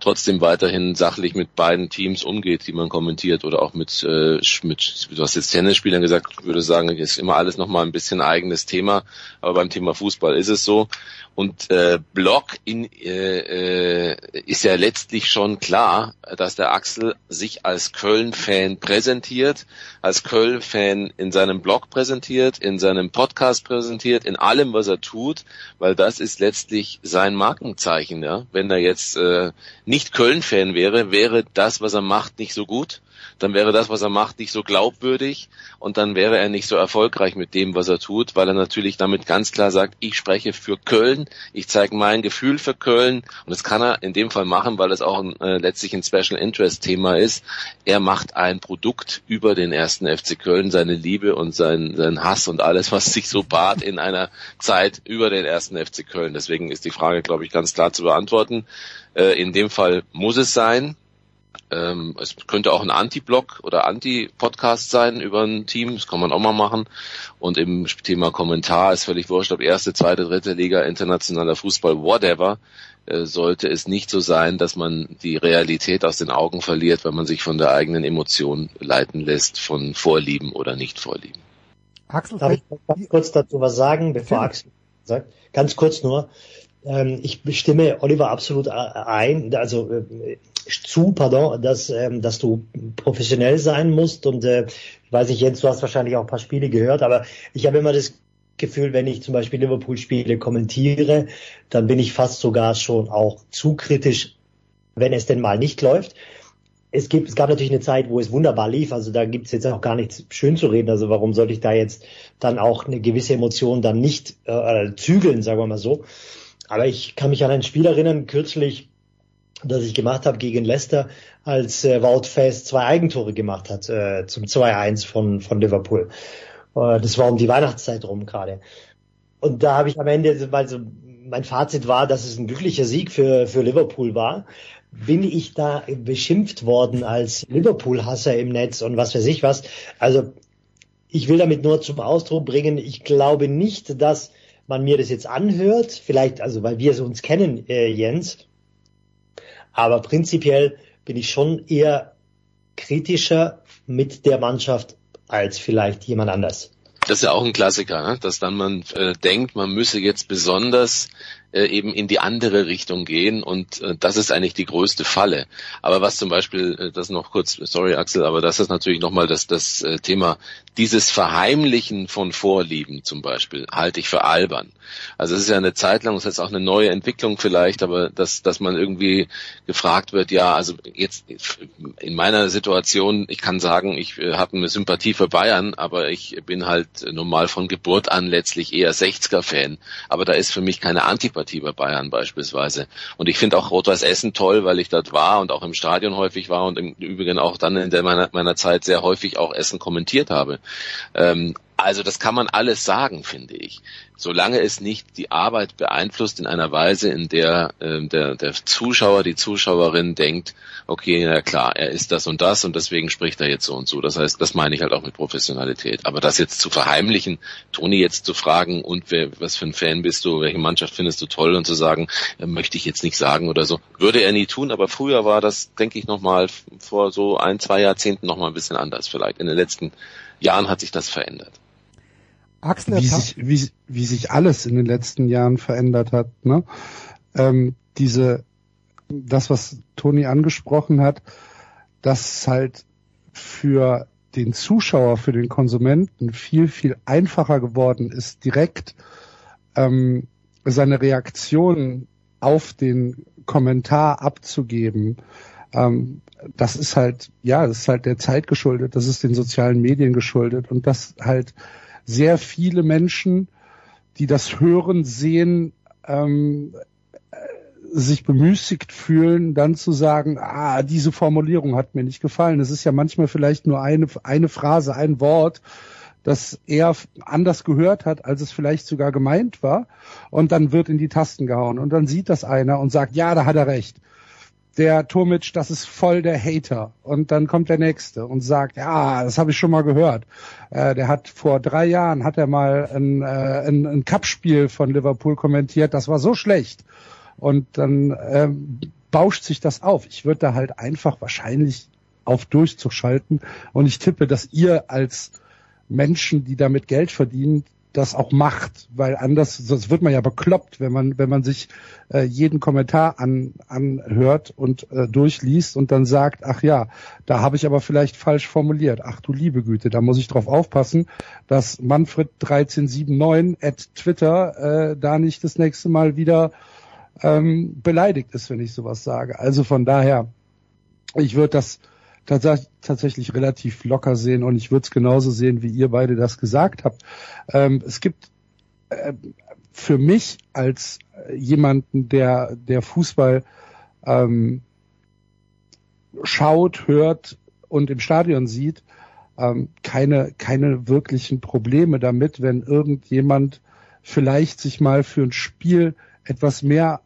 trotzdem weiterhin sachlich mit beiden Teams umgeht, die man kommentiert oder auch mit, äh, mit du hast jetzt Tennisspielern gesagt, ich würde sagen, ist immer alles nochmal ein bisschen eigenes Thema, aber beim Thema Fußball ist es so und äh, Block in, äh, äh, ist ja letztlich schon klar, dass der Axel sich als Köln-Fan präsentiert, als Köln-Fan in seinem Blog präsentiert, in seinem Podcast präsentiert, in allem, was er tut, weil das ist letztlich sein Markenzeichen. Ja? Wenn er jetzt äh, nicht Köln-Fan wäre, wäre das, was er macht, nicht so gut dann wäre das, was er macht, nicht so glaubwürdig und dann wäre er nicht so erfolgreich mit dem, was er tut, weil er natürlich damit ganz klar sagt, ich spreche für Köln, ich zeige mein Gefühl für Köln und das kann er in dem Fall machen, weil es auch ein, äh, letztlich ein Special Interest Thema ist. Er macht ein Produkt über den ersten FC Köln, seine Liebe und sein, sein Hass und alles, was sich so bat in einer Zeit über den ersten FC Köln. Deswegen ist die Frage, glaube ich, ganz klar zu beantworten. Äh, in dem Fall muss es sein Ähm, es könnte auch ein Anti-Blog oder Anti-Podcast sein über ein Team, das kann man auch mal machen. Und im Thema Kommentar ist völlig wurscht, ob erste, zweite, dritte Liga, internationaler Fußball, whatever, äh, sollte es nicht so sein, dass man die Realität aus den Augen verliert, weil man sich von der eigenen Emotion leiten lässt, von Vorlieben oder Nicht-Vorlieben. Axel, darf ich ganz kurz dazu was sagen, bevor Axel sagt? Ganz kurz nur. Ähm, ich stimme Oliver absolut ein, also äh, zu, pardon, dass, ähm, dass du professionell sein musst und äh, ich weiß nicht, Jens, du hast wahrscheinlich auch ein paar Spiele gehört, aber ich habe immer das Gefühl, wenn ich zum Beispiel Liverpool-Spiele kommentiere, dann bin ich fast sogar schon auch zu kritisch, wenn es denn mal nicht läuft. Es, gibt, es gab natürlich eine Zeit, wo es wunderbar lief, also da gibt es jetzt auch gar nichts schön zu reden, also warum sollte ich da jetzt dann auch eine gewisse Emotion dann nicht äh, zügeln, sagen wir mal so. Aber ich kann mich an ein Spiel erinnern, kürzlich, das ich gemacht habe gegen Leicester, als äh, Wout Faes zwei Eigentore gemacht hat äh, zum 2-1 von, von Liverpool. Äh, das war um die Weihnachtszeit rum gerade. Und da habe ich am Ende, weil so mein Fazit war, dass es ein glücklicher Sieg für, für Liverpool war, bin ich da beschimpft worden als Liverpool-Hasser im Netz und was weiß ich was. Also ich will damit nur zum Ausdruck bringen, ich glaube nicht, dass man mir das jetzt anhört, vielleicht, also weil wir es uns kennen, äh, Jens, aber prinzipiell bin ich schon eher kritischer mit der Mannschaft als vielleicht jemand anders. Das ist ja auch ein Klassiker, ne? dass dann man äh, denkt, man müsse jetzt besonders äh, eben in die andere Richtung gehen und äh, das ist eigentlich die größte Falle. Aber was zum Beispiel, äh, das noch kurz, sorry Axel, aber das ist natürlich nochmal das, das äh, Thema, dieses Verheimlichen von Vorlieben zum Beispiel, halte ich für albern. Also es ist ja eine Zeit lang, es ist auch eine neue Entwicklung vielleicht, aber dass, dass man irgendwie gefragt wird, ja, also jetzt in meiner Situation, ich kann sagen, ich äh, habe eine Sympathie für Bayern, aber ich bin halt normal von Geburt an letztlich eher 60er-Fan. Aber da ist für mich keine Antipathie Sympathie bei Bayern beispielsweise. Und ich finde auch Rot-Weiß Essen toll, weil ich dort war und auch im Stadion häufig war und im Übrigen auch dann in der meiner, meiner Zeit sehr häufig auch Essen kommentiert habe. Ähm, also das kann man alles sagen, finde ich. Solange es nicht die Arbeit beeinflusst in einer Weise, in der äh, der, der Zuschauer, die Zuschauerin denkt, okay, na klar, er ist das und das und deswegen spricht er jetzt so und so. Das heißt, das meine ich halt auch mit Professionalität. Aber das jetzt zu verheimlichen, Toni jetzt zu fragen, und wer, was für ein Fan bist du, welche Mannschaft findest du toll und zu sagen, äh, möchte ich jetzt nicht sagen oder so, würde er nie tun. Aber früher war das, denke ich, nochmal vor so ein, zwei Jahrzehnten nochmal ein bisschen anders vielleicht. In den letzten Jahren hat sich das verändert. Axel, wie sich, wie, wie sich alles in den letzten Jahren verändert hat. Ne? Ähm, diese, das, was Toni angesprochen hat, dass halt für den Zuschauer, für den Konsumenten viel, viel einfacher geworden ist, direkt ähm, seine Reaktion auf den Kommentar abzugeben. Ähm, das ist halt, ja, das ist halt der Zeit geschuldet, das ist den sozialen Medien geschuldet und das halt sehr viele Menschen, die das hören, sehen, ähm, sich bemüßigt fühlen, dann zu sagen, ah, diese Formulierung hat mir nicht gefallen. Es ist ja manchmal vielleicht nur eine, eine Phrase, ein Wort, das er anders gehört hat, als es vielleicht sogar gemeint war. Und dann wird in die Tasten gehauen. Und dann sieht das einer und sagt, ja, da hat er recht der Tomic, das ist voll der Hater. Und dann kommt der nächste und sagt, ja, das habe ich schon mal gehört. Äh, der hat vor drei Jahren hat er mal ein, äh, ein, ein Cup-Spiel von Liverpool kommentiert, das war so schlecht. Und dann ähm, bauscht sich das auf. Ich würde da halt einfach wahrscheinlich auf durchzuschalten. Und ich tippe, dass ihr als Menschen, die damit Geld verdienen, das auch macht, weil anders, sonst wird man ja bekloppt, wenn man, wenn man sich äh, jeden Kommentar an, anhört und äh, durchliest und dann sagt, ach ja, da habe ich aber vielleicht falsch formuliert. Ach du liebe Güte, da muss ich drauf aufpassen, dass Manfred 1379 at Twitter äh, da nicht das nächste Mal wieder ähm, beleidigt ist, wenn ich sowas sage. Also von daher, ich würde das tatsächlich relativ locker sehen und ich würde es genauso sehen, wie ihr beide das gesagt habt. Ähm, es gibt äh, für mich als jemanden, der, der Fußball ähm, schaut, hört und im Stadion sieht, ähm, keine, keine wirklichen Probleme damit, wenn irgendjemand vielleicht sich mal für ein Spiel etwas mehr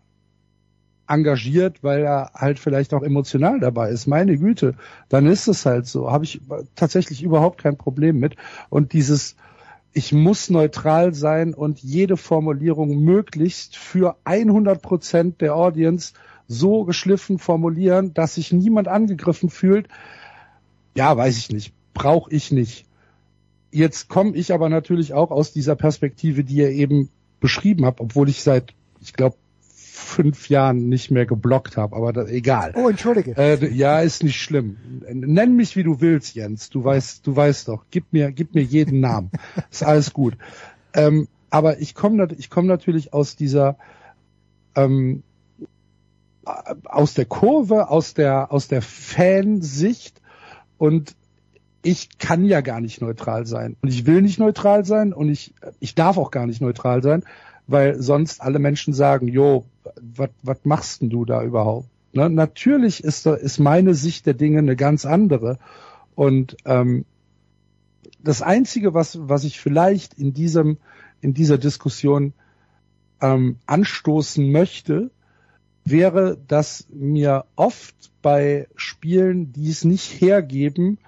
engagiert, weil er halt vielleicht auch emotional dabei ist. Meine Güte, dann ist es halt so. Habe ich tatsächlich überhaupt kein Problem mit. Und dieses, ich muss neutral sein und jede Formulierung möglichst für 100 Prozent der Audience so geschliffen formulieren, dass sich niemand angegriffen fühlt. Ja, weiß ich nicht. Brauche ich nicht. Jetzt komme ich aber natürlich auch aus dieser Perspektive, die ihr eben beschrieben habt, obwohl ich seit, ich glaube, fünf Jahren nicht mehr geblockt habe, aber das, egal. Oh, entschuldige. Äh, ja, ist nicht schlimm. Nenn mich wie du willst, Jens. Du weißt, du weißt doch. Gib mir, gib mir jeden Namen. <laughs> ist alles gut. Ähm, aber ich komme, ich komme natürlich aus dieser, ähm, aus der Kurve, aus der, aus der Fansicht und ich kann ja gar nicht neutral sein und ich will nicht neutral sein und ich, ich darf auch gar nicht neutral sein, weil sonst alle Menschen sagen, jo, was machst denn du da überhaupt? Ne? Natürlich ist, ist meine Sicht der Dinge eine ganz andere. Und ähm, das Einzige, was, was ich vielleicht in diesem, in dieser Diskussion ähm, anstoßen möchte, wäre, dass mir oft bei Spielen, die es nicht hergeben,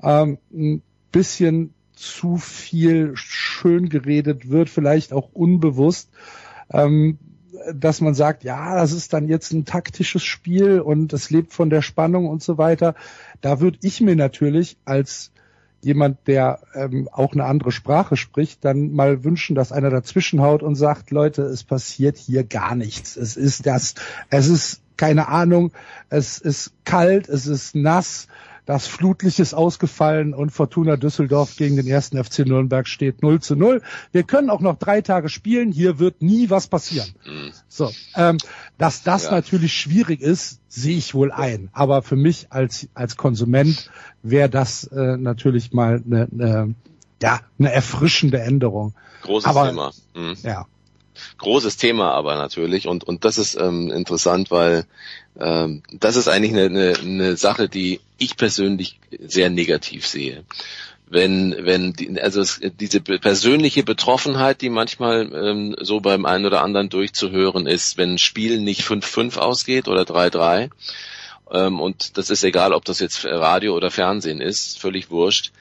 ähm, ein bisschen zu viel schön geredet wird, vielleicht auch unbewusst, ähm, dass man sagt, ja, das ist dann jetzt ein taktisches Spiel und es lebt von der Spannung und so weiter. Da würde ich mir natürlich als jemand, der ähm, auch eine andere Sprache spricht, dann mal wünschen, dass einer dazwischenhaut und sagt, Leute, es passiert hier gar nichts. Es ist das, es ist keine Ahnung, es ist kalt, es ist nass, das Flutlicht ist ausgefallen und Fortuna Düsseldorf gegen den ersten FC Nürnberg steht 0 zu 0. Wir können auch noch drei Tage spielen, hier wird nie was passieren. Mhm. So, ähm, dass das ja. natürlich schwierig ist, sehe ich wohl ein. Aber für mich als, als Konsument wäre das äh, natürlich mal eine, eine, ja, eine erfrischende Änderung. Großes Aber, Thema. Mhm. Ja. Großes Thema aber natürlich und und das ist ähm, interessant, weil ähm, das ist eigentlich eine, eine, eine Sache, die ich persönlich sehr negativ sehe. Wenn, wenn die, also es, diese persönliche Betroffenheit, die manchmal ähm, so beim einen oder anderen durchzuhören ist, wenn ein Spiel nicht 5-5 ausgeht oder 3-3, ähm, und das ist egal, ob das jetzt Radio oder Fernsehen ist, völlig wurscht,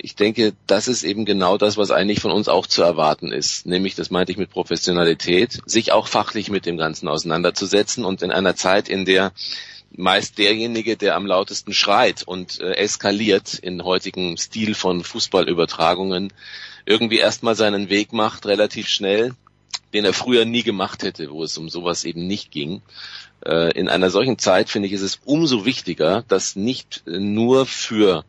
ich denke, das ist eben genau das, was eigentlich von uns auch zu erwarten ist. Nämlich, das meinte ich mit Professionalität, sich auch fachlich mit dem Ganzen auseinanderzusetzen und in einer Zeit, in der meist derjenige, der am lautesten schreit und äh, eskaliert in heutigen Stil von Fußballübertragungen, irgendwie erstmal seinen Weg macht, relativ schnell, den er früher nie gemacht hätte, wo es um sowas eben nicht ging. Äh, in einer solchen Zeit, finde ich, ist es umso wichtiger, dass nicht nur für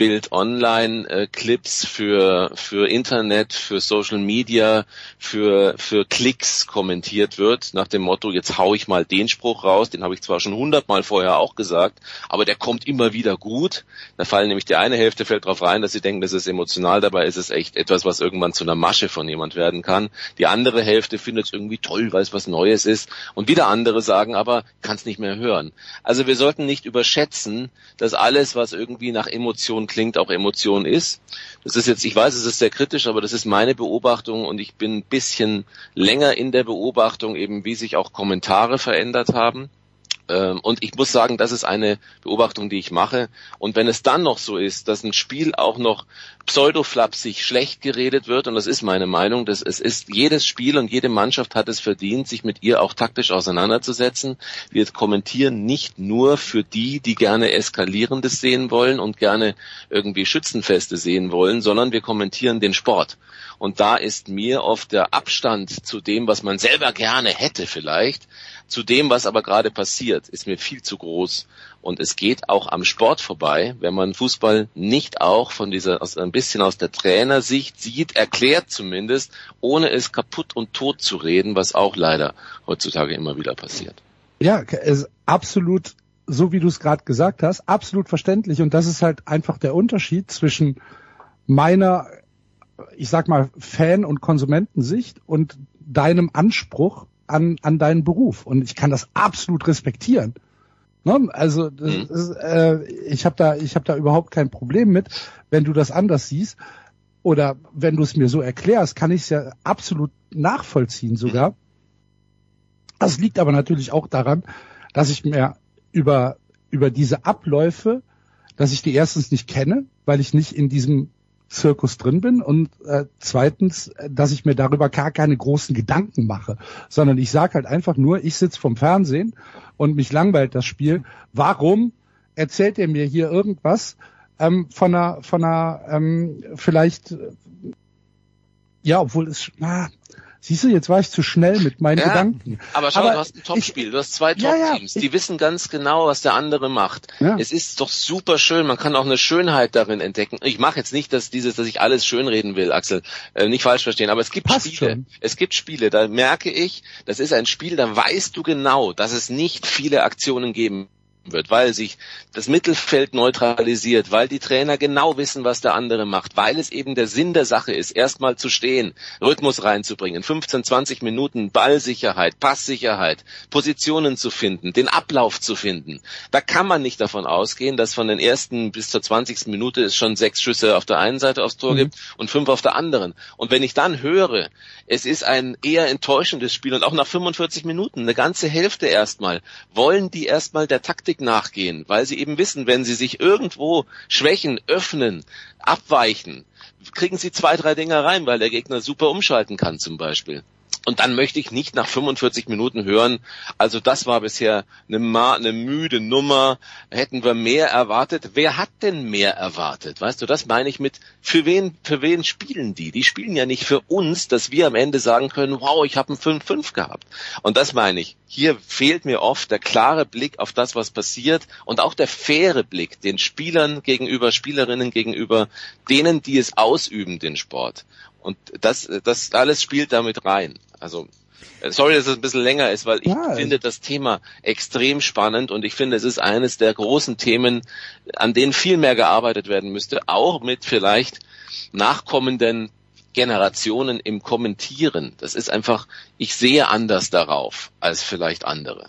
Bild Online äh, Clips für für Internet, für Social Media, für für Klicks kommentiert wird nach dem Motto jetzt hau ich mal den Spruch raus, den habe ich zwar schon hundertmal vorher auch gesagt, aber der kommt immer wieder gut. Da fallen nämlich die eine Hälfte fällt drauf rein, dass sie denken, das ist emotional, dabei ist es echt etwas, was irgendwann zu einer Masche von jemand werden kann. Die andere Hälfte findet es irgendwie toll, weil es was Neues ist und wieder andere sagen aber, kann es nicht mehr hören. Also wir sollten nicht überschätzen, dass alles, was irgendwie nach Emotionen klingt, auch Emotion ist. Das ist jetzt, ich weiß, es ist sehr kritisch, aber das ist meine Beobachtung und ich bin ein bisschen länger in der Beobachtung eben, wie sich auch Kommentare verändert haben. Ähm, und ich muss sagen, das ist eine Beobachtung, die ich mache. Und wenn es dann noch so ist, dass ein Spiel auch noch pseudoflapsig schlecht geredet wird, und das ist meine Meinung, dass es ist, jedes Spiel und jede Mannschaft hat es verdient, sich mit ihr auch taktisch auseinanderzusetzen. Wir kommentieren nicht nur für die, die gerne Eskalierendes sehen wollen und gerne irgendwie Schützenfeste sehen wollen, sondern wir kommentieren den Sport. Und da ist mir oft der Abstand zu dem, was man selber gerne hätte vielleicht, zu dem, was aber gerade passiert, ist mir viel zu groß. Und es geht auch am Sport vorbei, wenn man Fußball nicht auch von dieser, aus, ein bisschen aus der Trainersicht sieht, erklärt zumindest, ohne es kaputt und tot zu reden, was auch leider heutzutage immer wieder passiert. Ja, es absolut, so wie du es gerade gesagt hast, absolut verständlich. Und das ist halt einfach der Unterschied zwischen meiner, ich sag mal, Fan- und Konsumentensicht und deinem Anspruch an, an deinen Beruf. Und ich kann das absolut respektieren. Ne? Also mhm. ist, äh, ich habe da, ich habe da überhaupt kein Problem mit, wenn du das anders siehst oder wenn du es mir so erklärst, kann ich es ja absolut nachvollziehen sogar. Das liegt aber natürlich auch daran, dass ich mir über, über diese Abläufe, dass ich die erstens nicht kenne, weil ich nicht in diesem Zirkus drin bin und äh, zweitens, dass ich mir darüber gar keine großen Gedanken mache, sondern ich sage halt einfach nur, ich sitze vom Fernsehen und mich langweilt das Spiel. Warum erzählt er mir hier irgendwas ähm, von einer, von einer ähm, vielleicht, ja, obwohl es, na, Siehst du, jetzt war ich zu schnell mit meinen ja, Gedanken. Aber schau, aber du hast ein Topspiel, du hast zwei Top-Teams, ja, die wissen ganz genau, was der andere macht. Es ist doch super schön, man kann auch eine Schönheit darin entdecken. Ich mache jetzt nicht, dass dieses, dass ich alles schönreden will, Axel, äh, nicht falsch verstehen, aber es gibt Passt Spiele, schon. es gibt Spiele, da merke ich, das ist ein Spiel, da weißt du genau, dass es nicht viele Aktionen geben wird, weil sich das Mittelfeld neutralisiert, weil die Trainer genau wissen, was der andere macht, weil es eben der Sinn der Sache ist, erstmal zu stehen, Rhythmus reinzubringen, 15, 20 Minuten Ballsicherheit, Passsicherheit, Positionen zu finden, den Ablauf zu finden. Da kann man nicht davon ausgehen, dass von den ersten bis zur 20. Minute es schon sechs Schüsse auf der einen Seite aufs Tor mhm. gibt und fünf auf der anderen. Und wenn ich dann höre, es ist ein eher enttäuschendes Spiel und auch nach 45 Minuten, eine ganze Hälfte erstmal, wollen die erstmal der Taktik nachgehen, weil sie eben wissen, wenn sie sich irgendwo schwächen, öffnen, abweichen, kriegen sie zwei, drei Dinger rein, weil der Gegner super umschalten kann zum Beispiel. Und dann möchte ich nicht nach 45 Minuten hören, also das war bisher eine, Ma eine müde Nummer, hätten wir mehr erwartet. Wer hat denn mehr erwartet? Weißt du, das meine ich mit, für wen, für wen spielen die? Die spielen ja nicht für uns, dass wir am Ende sagen können, wow, ich habe ein 5-5 gehabt. Und das meine ich. Hier fehlt mir oft der klare Blick auf das, was passiert und auch der faire Blick den Spielern gegenüber, Spielerinnen gegenüber, denen, die es ausüben, den Sport. Und das, das alles spielt damit rein. Also äh, Sorry, dass es ein bisschen länger ist, weil ich ja. finde das Thema extrem spannend und ich finde, es ist eines der großen Themen, an denen viel mehr gearbeitet werden müsste, auch mit vielleicht nachkommenden Generationen im Kommentieren. Das ist einfach, ich sehe anders darauf als vielleicht andere.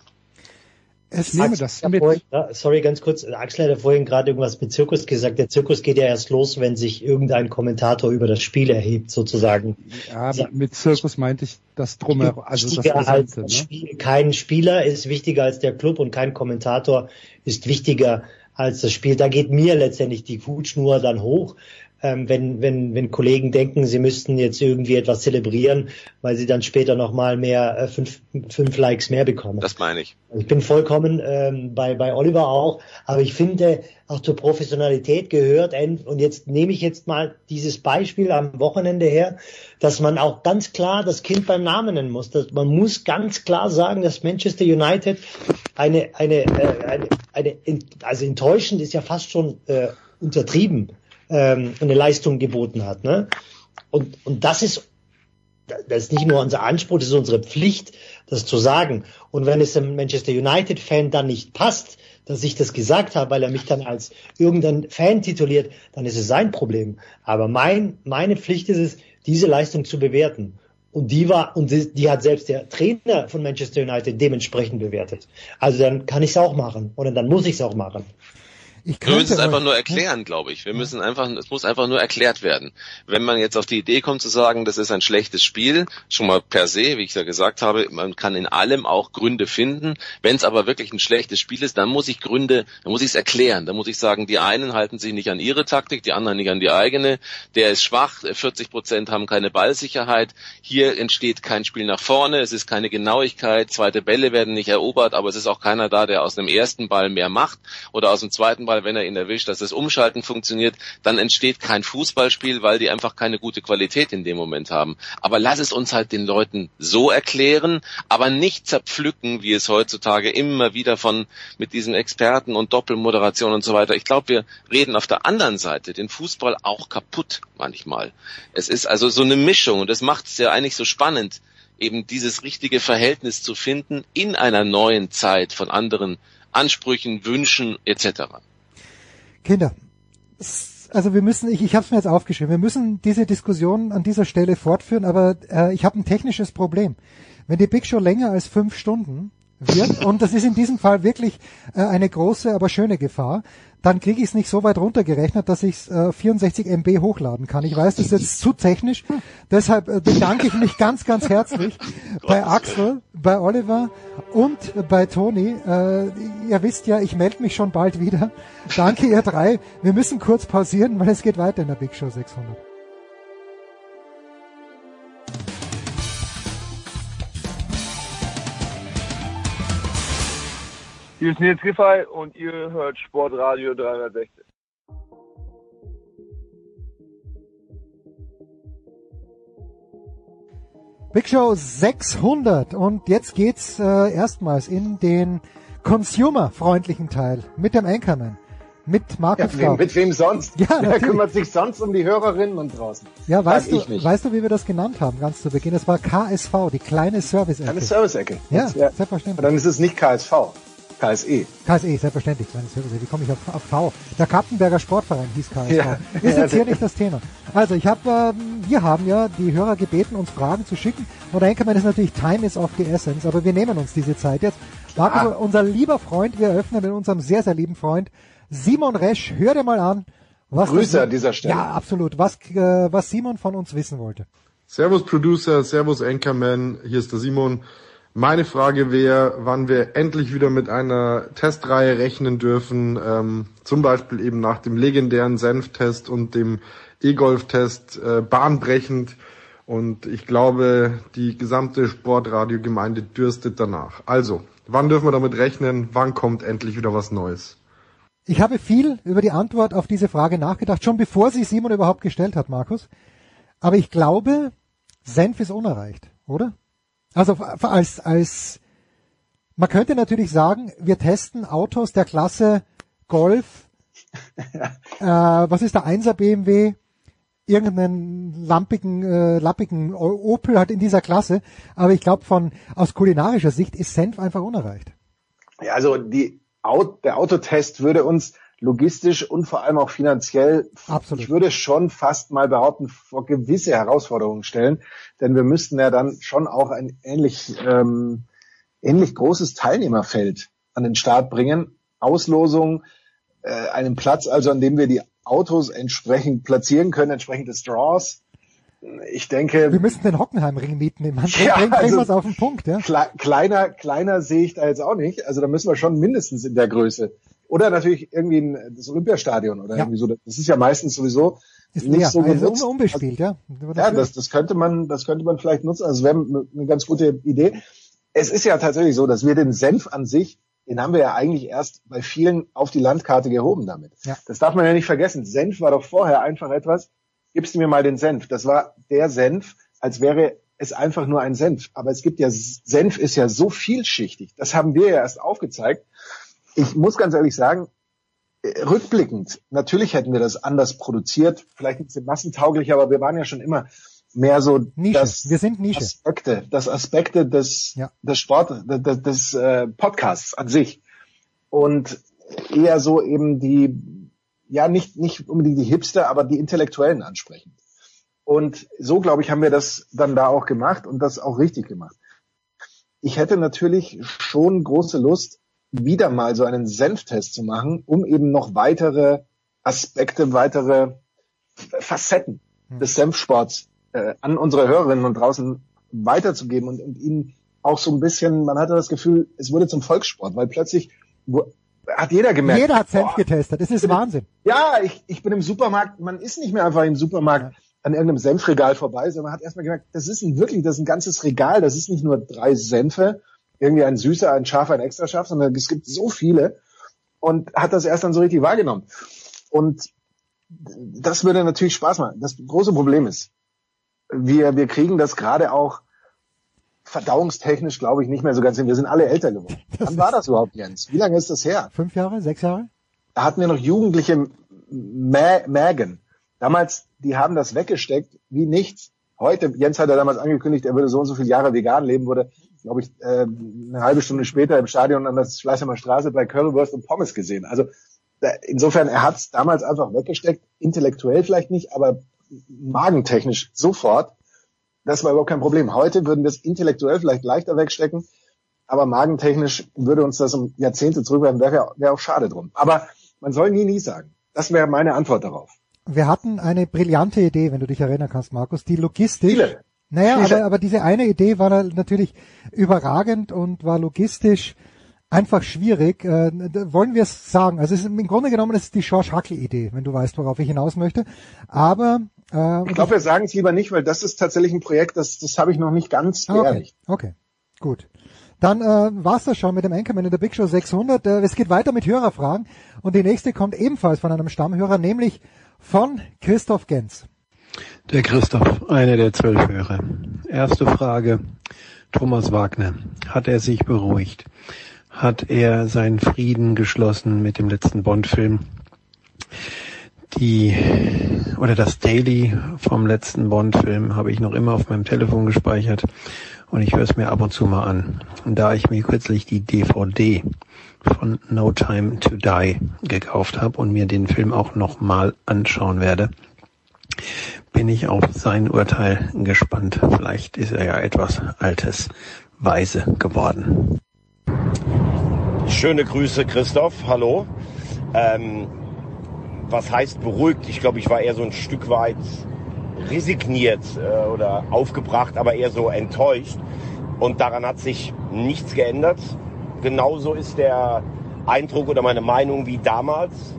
Es nehme das mit. Vorhin, sorry, ganz kurz. Axel hat ja vorhin gerade irgendwas mit Zirkus gesagt. Der Zirkus geht ja erst los, wenn sich irgendein Kommentator über das Spiel erhebt, sozusagen. Ja, mit Zirkus meinte ich das drumherum, also das Gesamte. Als ne? Kein Spieler ist wichtiger als der Club und kein Kommentator ist wichtiger als das Spiel. Da geht mir letztendlich die Hutschnur dann hoch ähm, wenn, wenn, wenn Kollegen denken, sie müssten jetzt irgendwie etwas zelebrieren, weil sie dann später nochmal mehr äh, fünf, fünf Likes mehr bekommen. Das meine ich. Ich bin vollkommen ähm, bei, bei Oliver auch, aber ich finde, auch zur Professionalität gehört, und jetzt nehme ich jetzt mal dieses Beispiel am Wochenende her, dass man auch ganz klar das Kind beim Namen nennen muss. Dass man muss ganz klar sagen, dass Manchester United eine, eine, äh, eine, eine also enttäuschend ist ja fast schon äh, untertrieben ähm, eine Leistung geboten hat. Ne? Und, und das ist das ist nicht nur unser Anspruch, das ist unsere Pflicht, das zu sagen. Und wenn es dem Manchester United-Fan dann nicht passt, dass ich das gesagt habe, weil er mich dann als irgendein Fan tituliert, dann ist es sein Problem. Aber mein, meine Pflicht ist es, diese Leistung zu bewerten. Und die war, und die, die hat selbst der Trainer von Manchester United dementsprechend bewertet. Also dann kann ich es auch machen. Oder dann muss ich es auch machen. Ich wir müssen es einfach nur erklären, glaube ich. Wir müssen einfach, es muss einfach nur erklärt werden. Wenn man jetzt auf die Idee kommt zu sagen, das ist ein schlechtes Spiel, schon mal per se, wie ich ja gesagt habe, man kann in allem auch Gründe finden. Wenn es aber wirklich ein schlechtes Spiel ist, dann muss ich Gründe, dann muss ich es erklären. Dann muss ich sagen, die einen halten sich nicht an ihre Taktik, die anderen nicht an die eigene. Der ist schwach, 40 Prozent haben keine Ballsicherheit. Hier entsteht kein Spiel nach vorne, es ist keine Genauigkeit, zweite Bälle werden nicht erobert, aber es ist auch keiner da, der aus einem ersten Ball mehr macht oder aus dem zweiten Ball Fußball, wenn er ihn erwischt, dass das Umschalten funktioniert, dann entsteht kein Fußballspiel, weil die einfach keine gute Qualität in dem Moment haben. Aber lass es uns halt den Leuten so erklären, aber nicht zerpflücken, wie es heutzutage immer wieder von mit diesen Experten und Doppelmoderation und so weiter. Ich glaube, wir reden auf der anderen Seite den Fußball auch kaputt manchmal. Es ist also so eine Mischung und das macht es ja eigentlich so spannend, eben dieses richtige Verhältnis zu finden in einer neuen Zeit von anderen Ansprüchen, Wünschen etc. Kinder, also wir müssen, ich, ich habe es mir jetzt aufgeschrieben, wir müssen diese Diskussion an dieser Stelle fortführen, aber äh, ich habe ein technisches Problem. Wenn die Big Show länger als fünf Stunden wird, und das ist in diesem Fall wirklich äh, eine große, aber schöne Gefahr, dann kriege ich es nicht so weit runtergerechnet, dass ich äh, 64 MB hochladen kann. Ich weiß, das ist jetzt zu technisch, deshalb äh, bedanke ich mich ganz, ganz herzlich <laughs> bei Axel, bei Oliver und bei Toni. Äh, ihr wisst ja, ich melde mich schon bald wieder. Danke ihr drei. Wir müssen kurz pausieren, weil es geht weiter in der Big Show 600. Hier ist Nils Giffey und ihr hört Sportradio 360. Big Show 600 und jetzt geht's äh, erstmals in den consumer-freundlichen Teil mit dem Anchorman, mit Markus ja, Mit wem sonst? Ja, Wer natürlich. kümmert sich sonst um die Hörerinnen und draußen? Ja, weißt ich du, nicht. weißt du, wie wir das genannt haben, ganz zu Beginn? Es war KSV, die kleine Service-Ecke. Eine Service-Ecke. Ja, ja. selbstverständlich. Und dann ist es nicht KSV, KSE. KSE, selbstverständlich, kleine Service. Wie komme ich auf, auf V? Der Kappenberger Sportverein hieß KSV. Ja. Ist jetzt hier nicht das Thema. Also ich habe, ähm, wir haben ja die Hörer gebeten, uns Fragen zu schicken. Und Enkermann ist natürlich Time is of the essence, aber wir nehmen uns diese Zeit jetzt. Markus, unser lieber Freund, wir eröffnen mit unserem sehr, sehr lieben Freund Simon Resch. Hör dir mal an. Was Grüße das- an dieser Stelle. Ja, absolut. Was, äh, was Simon von uns wissen wollte. Servus Producer, Servus Anchorman, hier ist der Simon. Meine Frage wäre, wann wir endlich wieder mit einer Testreihe rechnen dürfen, ähm, zum Beispiel eben nach dem legendären Senf-Test und dem E-Golf-Test äh, bahnbrechend. Und ich glaube, die gesamte Sportradiogemeinde dürstet danach. Also, wann dürfen wir damit rechnen? Wann kommt endlich wieder was Neues? Ich habe viel über die Antwort auf diese Frage nachgedacht, schon bevor sie Simon überhaupt gestellt hat, Markus. Aber ich glaube, Senf ist unerreicht, oder? Also als, als, man könnte natürlich sagen, wir testen Autos der Klasse Golf, <laughs> äh, was ist der 1er BMW, irgendeinen lampigen, äh, lappigen Opel halt in dieser Klasse. Aber ich glaube, von aus kulinarischer Sicht ist Senf einfach unerreicht. Ja, also die der Autotest würde uns logistisch und vor allem auch finanziell, Absolut. ich würde schon fast mal behaupten, vor gewisse Herausforderungen stellen, denn wir müssten ja dann schon auch ein ähnlich, ähm, ähnlich großes Teilnehmerfeld an den Start bringen. Auslosung, äh, einen Platz, also an dem wir die Autos entsprechend platzieren können, entsprechend des Draws. Ich denke, Wir müssen den Hockenheimring mieten. Man bringt, Ja, bringt, also- was auf den Punkt, ja. Kle kleiner, kleiner sehe ich da jetzt auch nicht. Also da müssen wir schon mindestens in der Größe. Oder natürlich irgendwie ein, das Olympiastadion oder Ja. irgendwie so. Das ist ja meistens sowieso Ist nicht leer, so also genutzt. un- unbespielt, ja. Ja, das, das könnte man, das könnte man vielleicht nutzen. Also wäre eine ganz gute Idee. Es ist ja tatsächlich so, dass wir den Senf an sich, den haben wir ja eigentlich erst bei vielen auf die Landkarte gehoben damit. Ja. Das darf man ja nicht vergessen. Senf war doch vorher einfach etwas, gibst du mir mal den Senf. Das war der Senf, als wäre es einfach nur ein Senf. Aber es gibt ja, Senf ist ja so vielschichtig. Das haben wir ja erst aufgezeigt. Ich muss ganz ehrlich sagen, äh, rückblickend, natürlich hätten wir das anders produziert, vielleicht ein bisschen massentauglicher, aber wir waren ja schon immer mehr so Nische. das Wir sind Nische. Aspekte, das Aspekte des, des Sport, des, des äh, Podcasts an sich. Und eher so eben die, ja, nicht, nicht unbedingt die Hipster, aber die Intellektuellen ansprechen. Und so, glaube ich, haben wir das dann da auch gemacht und das auch richtig gemacht. Ich hätte natürlich schon große Lust, wieder mal so einen Senftest zu machen, um eben noch weitere Aspekte, weitere Facetten des Senfsports äh, an unsere Hörerinnen und draußen weiterzugeben und, und ihnen auch so ein bisschen, man hatte das Gefühl, es wurde zum Volkssport, weil plötzlich wo, hat jeder gemerkt. Jeder hat Senf boah, getestet. Das ist Wahnsinn. ja, ich, ich bin im Supermarkt, man ist nicht mehr einfach im Supermarkt an irgendeinem Senfregal vorbei, sondern man hat erstmal gemerkt, das ist ein wirklich, das ist ein ganzes Regal, das ist nicht nur drei Senfe, irgendwie ein süßer, ein scharfer, ein extra scharf, sondern es gibt so viele und hat das erst dann so richtig wahrgenommen. Und das würde natürlich Spaß machen. Das große Problem ist, wir, wir kriegen das gerade auch verdauungstechnisch, glaube ich, nicht mehr so ganz hin. Wir sind alle älter geworden. <laughs> Wann war das überhaupt, Jens? Wie lange ist das her? Fünf Jahre, sechs Jahre? Da hatten wir noch jugendliche Mä- Mägen. Damals, die haben das weggesteckt wie nichts. Heute, Jens hat ja damals angekündigt, er würde so und so viele Jahre vegan leben, wurde, glaube ich, äh, eine halbe Stunde später im Stadion an der Schleißheimer Straße bei Currywurst und Pommes gesehen. Also insofern, er hat es damals einfach weggesteckt, intellektuell vielleicht nicht, aber magentechnisch sofort. Das war überhaupt kein Problem. Heute würden wir es intellektuell vielleicht leichter wegstecken, aber magentechnisch würde uns das um Jahrzehnte zurückwerfen, wäre wär auch schade drum. Aber Man soll nie, nie sagen. Das wäre meine Antwort darauf. Wir hatten eine brillante Idee, wenn du dich erinnern kannst, Markus, die Logistik. Viele. Naja, aber, aber diese eine Idee war natürlich überragend und war logistisch einfach schwierig. Äh, wollen wir es sagen? Also es ist im Grunde genommen das ist die George Hackel Idee, wenn du weißt, worauf ich hinaus möchte. Aber äh, ich glaube, wir sagen es lieber nicht, weil das ist tatsächlich ein Projekt, das das habe ich noch nicht ganz beerdigt. Okay, okay. gut. Dann äh, war's das schon mit dem Anchorman in der Big Show 600. Äh, es geht weiter mit Hörerfragen und die nächste kommt ebenfalls von einem Stammhörer, nämlich von Christoph Gens. Der Christoph, einer der zwölf Hörer. Erste Frage. Thomas Wagner. Hat er sich beruhigt? Hat er seinen Frieden geschlossen mit dem letzten Bond-Film? Die, oder das Daily vom letzten Bond-Film habe ich noch immer auf meinem Telefon gespeichert und ich höre es mir ab und zu mal an. Und da ich mir kürzlich die DVD von No Time to Die gekauft habe und mir den Film auch nochmal anschauen werde, bin ich auf sein Urteil gespannt. Vielleicht ist er ja etwas Altes, weise geworden. Schöne Grüße, Christoph. Hallo. Ähm, was heißt beruhigt? Ich glaube, ich war eher so ein Stück weit resigniert äh, oder aufgebracht, aber eher so enttäuscht. Und daran hat sich nichts geändert. Genauso ist der Eindruck oder meine Meinung wie damals.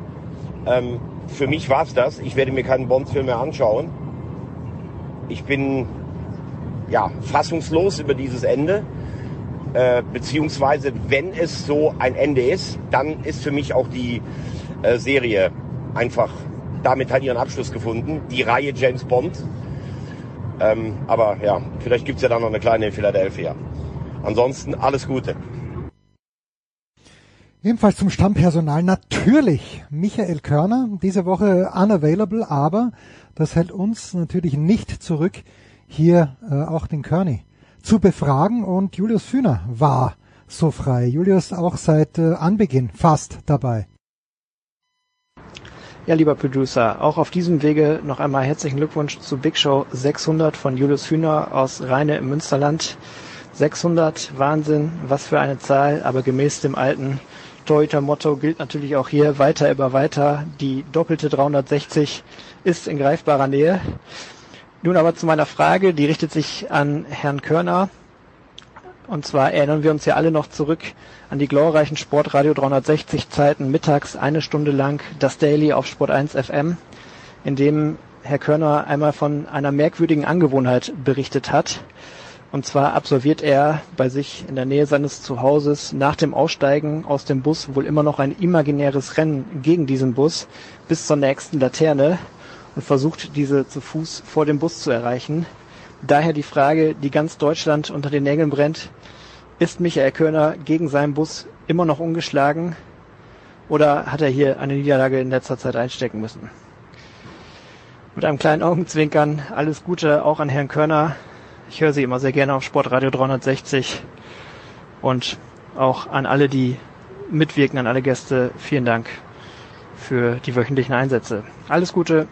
Ähm, für mich war es das. Ich werde mir keinen Bond-Film mehr anschauen. Ich bin ja fassungslos über dieses Ende. Äh, beziehungsweise, wenn es so ein Ende ist, dann ist für mich auch die äh, Serie einfach damit hat ihren Abschluss gefunden. Die Reihe James Bond. Ähm, aber ja, vielleicht gibt's ja da noch eine kleine in Philadelphia. Ansonsten alles Gute. Ebenfalls zum Stammpersonal natürlich Michael Körner, diese Woche unavailable, aber das hält uns natürlich nicht zurück, hier äh, auch den Körny zu befragen und Julius Fühner war so frei. Julius auch seit äh, Anbeginn fast dabei. Ja, lieber Producer, auch auf diesem Wege noch einmal herzlichen Glückwunsch zu Big Show 600 von Julius Fühner aus Rheine im Münsterland. 600, Wahnsinn, was für eine Zahl, aber gemäß dem alten Torhüter-Motto gilt natürlich auch hier weiter über weiter. Die doppelte 360 ist in greifbarer Nähe. Nun aber zu meiner Frage, die richtet sich an Herrn Körner. Und zwar erinnern wir uns ja alle noch zurück an die glorreichen Sportradio 360 Zeiten mittags eine Stunde lang das Daily auf Sport 1 FM, in dem Herr Körner einmal von einer merkwürdigen Angewohnheit berichtet hat. Und zwar absolviert er bei sich in der Nähe seines Zuhauses nach dem Aussteigen aus dem Bus wohl immer noch ein imaginäres Rennen gegen diesen Bus bis zur nächsten Laterne und versucht diese zu Fuß vor dem Bus zu erreichen. Daher die Frage, die ganz Deutschland unter den Nägeln brennt. Ist Michael Körner gegen seinen Bus immer noch ungeschlagen oder hat er hier eine Niederlage in letzter Zeit einstecken müssen? Mit einem kleinen Augenzwinkern alles Gute auch an Herrn Körner. Ich höre Sie immer sehr gerne auf Sportradio 360 und auch an alle, die mitwirken, an alle Gäste. Vielen Dank für die wöchentlichen Einsätze. Alles Gute.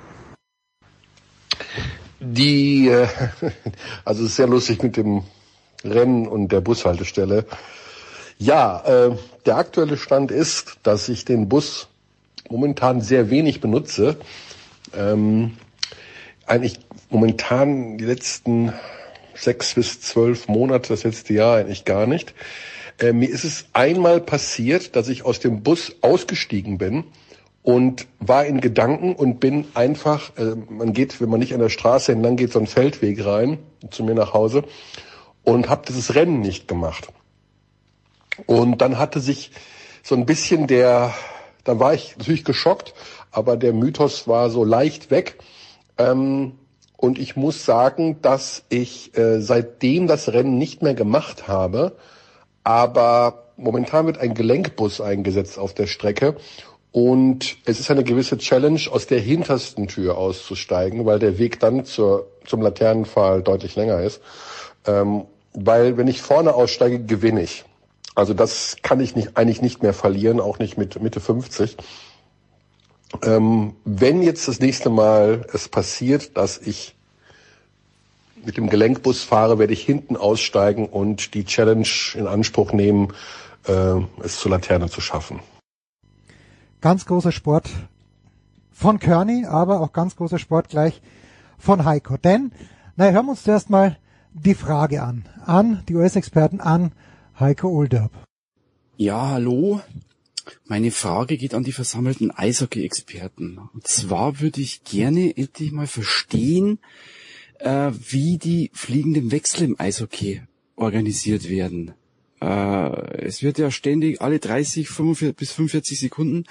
Die, äh, <laughs> also es ist sehr lustig mit dem Rennen und der Bushaltestelle. Ja, äh, der aktuelle Stand ist, dass ich den Bus momentan sehr wenig benutze. Ähm, eigentlich momentan die letzten sechs bis zwölf Monate, das letzte Jahr eigentlich gar nicht. Äh, mir ist es einmal passiert, dass ich aus dem Bus ausgestiegen bin und war in Gedanken und bin einfach, äh, man geht, wenn man nicht an der Straße entlang geht, so einen Feldweg rein zu mir nach Hause und habe dieses Rennen nicht gemacht. Und dann hatte sich so ein bisschen der, dann war ich natürlich geschockt, aber der Mythos war so leicht weg. Ähm, und ich muss sagen, dass ich äh, seitdem das Rennen nicht mehr gemacht habe, aber momentan wird ein Gelenkbus eingesetzt auf der Strecke und es ist eine gewisse Challenge, aus der hintersten Tür auszusteigen, weil der Weg dann zur, zum Laternenpfahl deutlich länger ist. Ähm, weil wenn ich vorne aussteige, gewinne ich. Also das kann ich nicht, eigentlich nicht mehr verlieren, auch nicht mit Mitte 50. Ähm, wenn jetzt das nächste Mal es passiert, dass ich mit dem Gelenkbus fahre, werde ich hinten aussteigen und die Challenge in Anspruch nehmen, äh, es zur Laterne zu schaffen. ganz großer Sport von Kearney, aber auch ganz großer Sport gleich von Heiko. Denn, naja, hören wir uns zuerst mal die Frage an, an die US-Experten, an Heiko Olderb. Ja, hallo. Meine Frage geht an die versammelten Eishockey-Experten. Und zwar würde ich gerne endlich mal verstehen, äh, wie die fliegenden Wechsel im Eishockey organisiert werden. Äh, es wird ja ständig alle 30 45, bis 45 Sekunden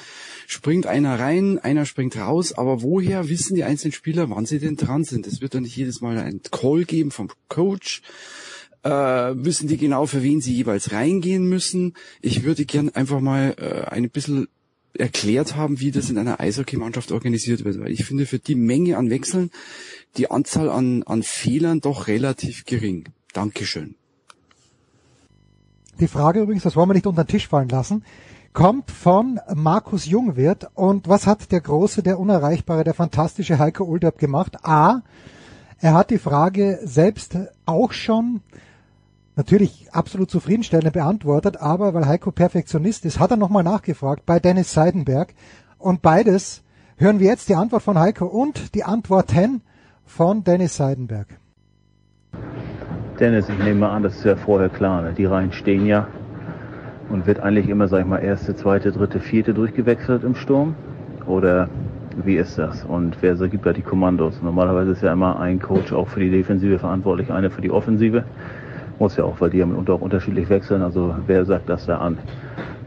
springt einer rein, einer springt raus, aber woher wissen die einzelnen Spieler, wann sie denn dran sind? Es wird doch nicht jedes Mal ein Call geben vom Coach. Äh, wissen die genau, für wen sie jeweils reingehen müssen? Ich würde gern einfach mal äh, ein bisschen erklärt haben, wie das in einer Eishockey-Mannschaft organisiert wird, weil ich finde für die Menge an Wechseln die Anzahl an, an Fehlern doch relativ gering. Dankeschön. Die Frage übrigens, das wollen wir nicht unter den Tisch fallen lassen, kommt von Markus Jungwirth. Und was hat der große, der unerreichbare, der fantastische Heiko Olderb gemacht? A, er hat die Frage selbst auch schon natürlich absolut zufriedenstellend beantwortet, aber weil Heiko Perfektionist ist, hat er nochmal nachgefragt bei Dennis Seidenberg. Und beides hören wir jetzt die Antwort von Heiko und die Antworten von Dennis Seidenberg. Dennis, ich nehme mal an, das ist ja vorher klar. Ne? Die Reihen stehen ja und wird eigentlich immer, sag ich mal, erste, zweite, dritte, vierte durchgewechselt im Sturm? Oder wie ist das? Und wer gibt da die Kommandos? Normalerweise ist ja immer ein Coach auch für die Defensive verantwortlich, einer für die Offensive. Muss ja auch, weil die ja mitunter auch unterschiedlich wechseln. Also wer sagt das da an?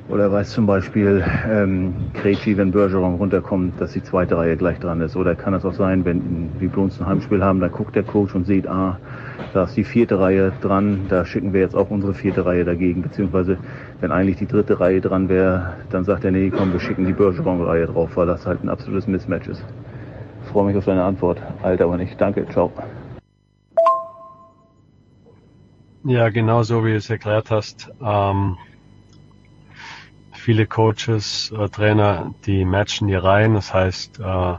Oder weiß zum Beispiel ähm, Krejci, wenn Bergeron runterkommt, dass die zweite Reihe gleich dran ist? Oder kann es auch sein, wenn bei uns ein Heimspiel haben, dann guckt der Coach und sieht, ah, da ist die vierte Reihe dran, da schicken wir jetzt auch unsere vierte Reihe dagegen, beziehungsweise wenn eigentlich die dritte Reihe dran wäre, dann sagt er, nee, komm, wir schicken die Bergeron-Reihe drauf, weil das halt ein absolutes Mismatch ist. Ich freue mich auf deine Antwort. Alter, aber nicht. Danke, ciao. Ja, genau so wie du es erklärt hast. Ähm, viele Coaches, äh, Trainer, die matchen die Reihen. Das heißt, äh,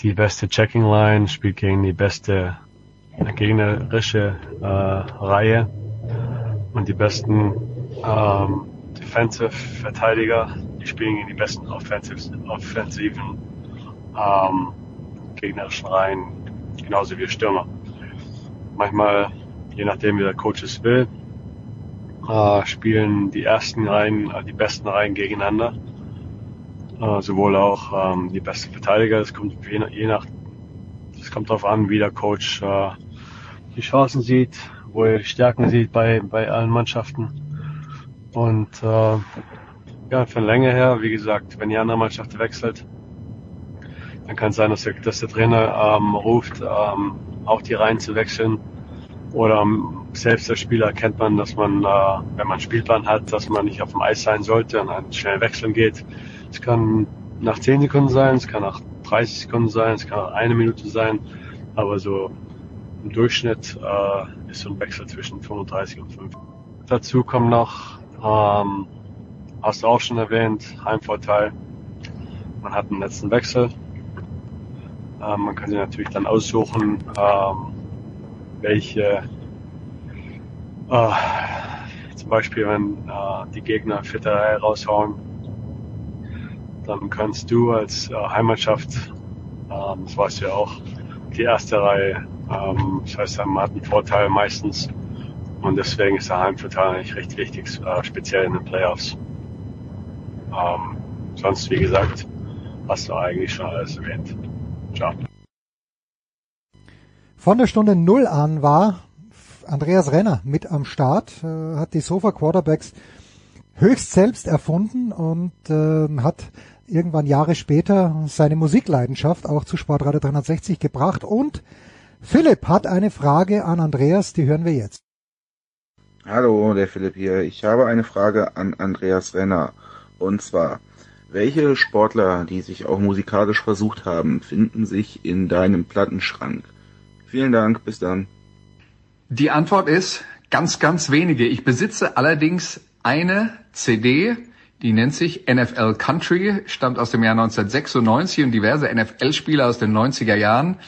die beste Checking Line spielt gegen die beste gegnerische äh, Reihe und die besten ähm, Defensive-Verteidiger, die spielen gegen die besten Offensive, offensiven ähm, gegnerischen Reihen, genauso wie Stürmer. Manchmal, je nachdem wie der Coach es will, äh, spielen die ersten Reihen, äh, die besten Reihen gegeneinander. Äh, sowohl auch ähm, die besten Verteidiger, es kommt je nach, je nach es kommt darauf an, wie der Coach äh, die Chancen sieht, wo er die Stärken sieht bei, bei allen Mannschaften. Und äh, ja, von Länge her, wie gesagt, wenn die andere Mannschaft wechselt, dann kann es sein, dass der, dass der Trainer ähm, ruft, ähm, auch die Reihen zu wechseln. Oder selbst als Spieler kennt man, dass man, äh, wenn man Spielplan hat, dass man nicht auf dem Eis sein sollte und dann schnell wechseln geht. Es kann nach 10 Sekunden sein, es kann nach 30 Sekunden sein, es kann auch eine Minute sein, aber so im Durchschnitt äh, ist so ein Wechsel zwischen 35 und 5. Dazu kommen noch, ähm, hast du auch schon erwähnt, Heimvorteil. Man hat einen letzten Wechsel. Ähm, man kann sich natürlich dann aussuchen, ähm, welche, äh, zum Beispiel wenn äh, die Gegner vierte Reihe raushauen, dann kannst du als äh, Heimatschaft, ähm, das weißt du ja auch, die erste Reihe ähm, das heißt, man hat einen Vorteil meistens. Und deswegen ist der Heimvorteil eigentlich recht wichtig, äh, speziell in den Playoffs. Ähm, sonst, wie gesagt, hast du eigentlich schon alles erwähnt. Ciao. Von der Stunde Null an war Andreas Renner mit am Start, äh, hat die Sofa Quarterbacks höchst selbst erfunden und äh, hat irgendwann Jahre später seine Musikleidenschaft auch zu Sportradio 360 gebracht und Philipp hat eine Frage an Andreas, die hören wir jetzt. Hallo, der Philipp hier. Ich habe eine Frage an Andreas Renner. Und zwar, welche Sportler, die sich auch musikalisch versucht haben, finden sich in deinem Plattenschrank? Vielen Dank, bis dann. Die Antwort ist ganz, ganz wenige. Ich besitze allerdings eine CD, die nennt sich NFL Country, stammt aus dem Jahr 1996 und diverse NFL-Spieler aus den 90er Jahren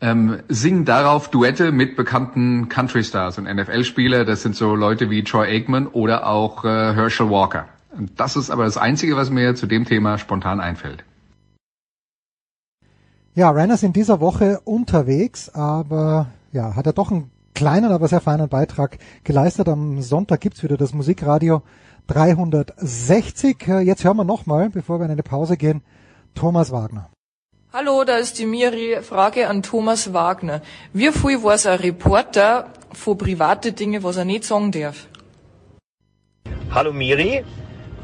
ähm, singen darauf Duette mit bekannten Country Stars und NFL-Spieler. Das sind so Leute wie Troy Aikman oder auch äh, Herschel Walker. Das ist aber das Einzige, was mir zu dem Thema spontan einfällt. Ja, Renner ist in dieser Woche unterwegs, aber ja, hat er doch einen kleinen, aber sehr feinen Beitrag geleistet. Am Sonntag gibt's wieder das Musikradio 360. Jetzt hören wir nochmal, bevor wir in eine Pause gehen, Thomas Wagner. Hallo, da ist die Miri. Frage an Thomas Wagner. Wie viel weiß ein Reporter von private Dinge, was er nicht sagen darf? Hallo Miri, äh,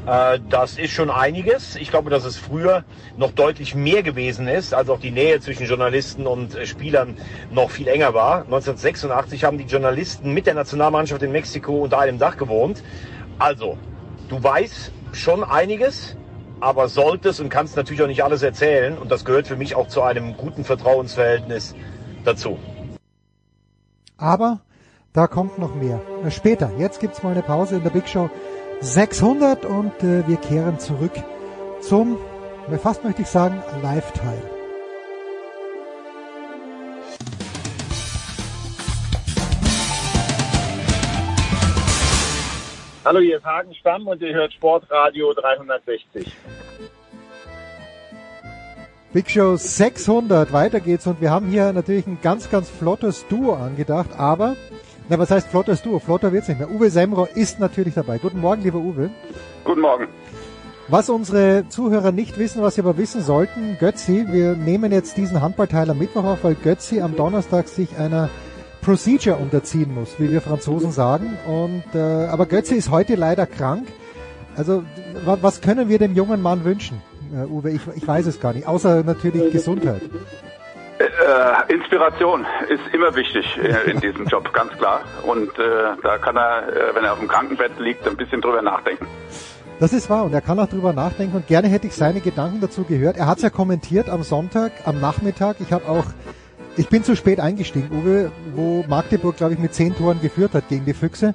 das ist schon einiges. Ich glaube, dass es früher noch deutlich mehr gewesen ist, als auch die Nähe zwischen Journalisten und äh, Spielern noch viel enger war. 1986 haben die Journalisten mit der Nationalmannschaft in Mexiko unter einem Dach gewohnt. Also, du weißt schon einiges, aber solltest und kannst natürlich auch nicht alles erzählen. Und das gehört für mich auch zu einem guten Vertrauensverhältnis dazu. Aber da kommt noch mehr. Äh, später. Jetzt gibt's mal eine Pause in der Big Show 600 und äh, wir kehren zurück zum, fast möchte ich sagen, Live-Teil. Hallo, hier ist Hagen Stamm und ihr hört Sportradio 360. Big Show 600, weiter geht's und wir haben hier natürlich ein ganz, ganz flottes Duo angedacht, aber na, was heißt flottes Duo? Flotter wird's nicht mehr. Uwe Semro ist natürlich dabei. Guten Morgen, lieber Uwe. Guten Morgen. Was unsere Zuhörer nicht wissen, was sie aber wissen sollten, Götzi, wir nehmen jetzt diesen Handballteil am Mittwoch auf, weil Götzi am Donnerstag sich einer Procedure unterziehen muss, wie wir Franzosen sagen. Und äh, aber Götzi ist heute leider krank. Also was können wir dem jungen Mann wünschen, äh, Uwe? Ich, ich weiß es gar nicht, außer natürlich Gesundheit. <laughs> Äh, Inspiration ist immer wichtig äh, in diesem Job, ganz klar. Und äh, da kann er, äh, wenn er auf dem Krankenbett liegt, ein bisschen drüber nachdenken. Das ist wahr und er kann auch drüber nachdenken und gerne hätte ich seine Gedanken dazu gehört. Er hat es ja kommentiert am Sonntag, am Nachmittag. Ich habe auch, ich bin zu spät eingestiegen, Uwe, wo Magdeburg, glaube ich, mit zehn Toren geführt hat gegen die Füchse.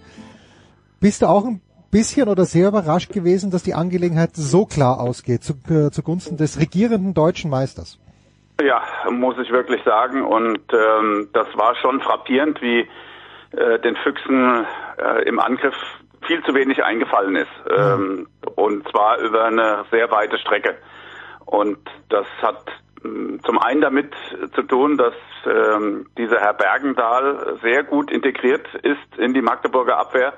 Bist du auch ein bisschen oder sehr überrascht gewesen, dass die Angelegenheit so klar ausgeht zu, äh, zugunsten des regierenden deutschen Meisters? Ja, muss ich wirklich sagen. Und ähm, das war schon frappierend, wie äh, den Füchsen äh, im Angriff viel zu wenig eingefallen ist. Ähm, und zwar über eine sehr weite Strecke. Und das hat äh, zum einen damit zu tun, dass ähm, dieser Herr Bergendahl sehr gut integriert ist in die Magdeburger Abwehr.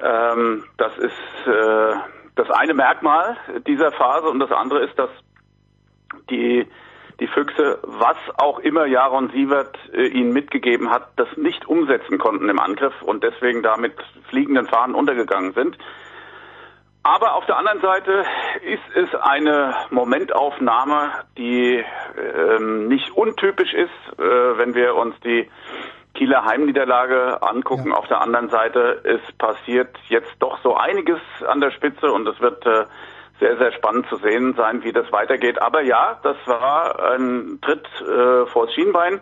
Ähm, das ist äh, das eine Merkmal dieser Phase und das andere ist, dass die die Füchse, was auch immer Jaron Sievert äh, ihnen mitgegeben hat, das nicht umsetzen konnten im Angriff und deswegen da mit fliegenden Fahnen untergegangen sind. Aber auf der anderen Seite ist es eine Momentaufnahme, die ähm, nicht untypisch ist, äh, wenn wir uns die Kieler Heimniederlage angucken. Ja. Auf der anderen Seite ist passiert jetzt doch so einiges an der Spitze und es wird äh, sehr, sehr spannend zu sehen sein, wie das weitergeht. Aber ja, das war ein Tritt äh, vors Schienbein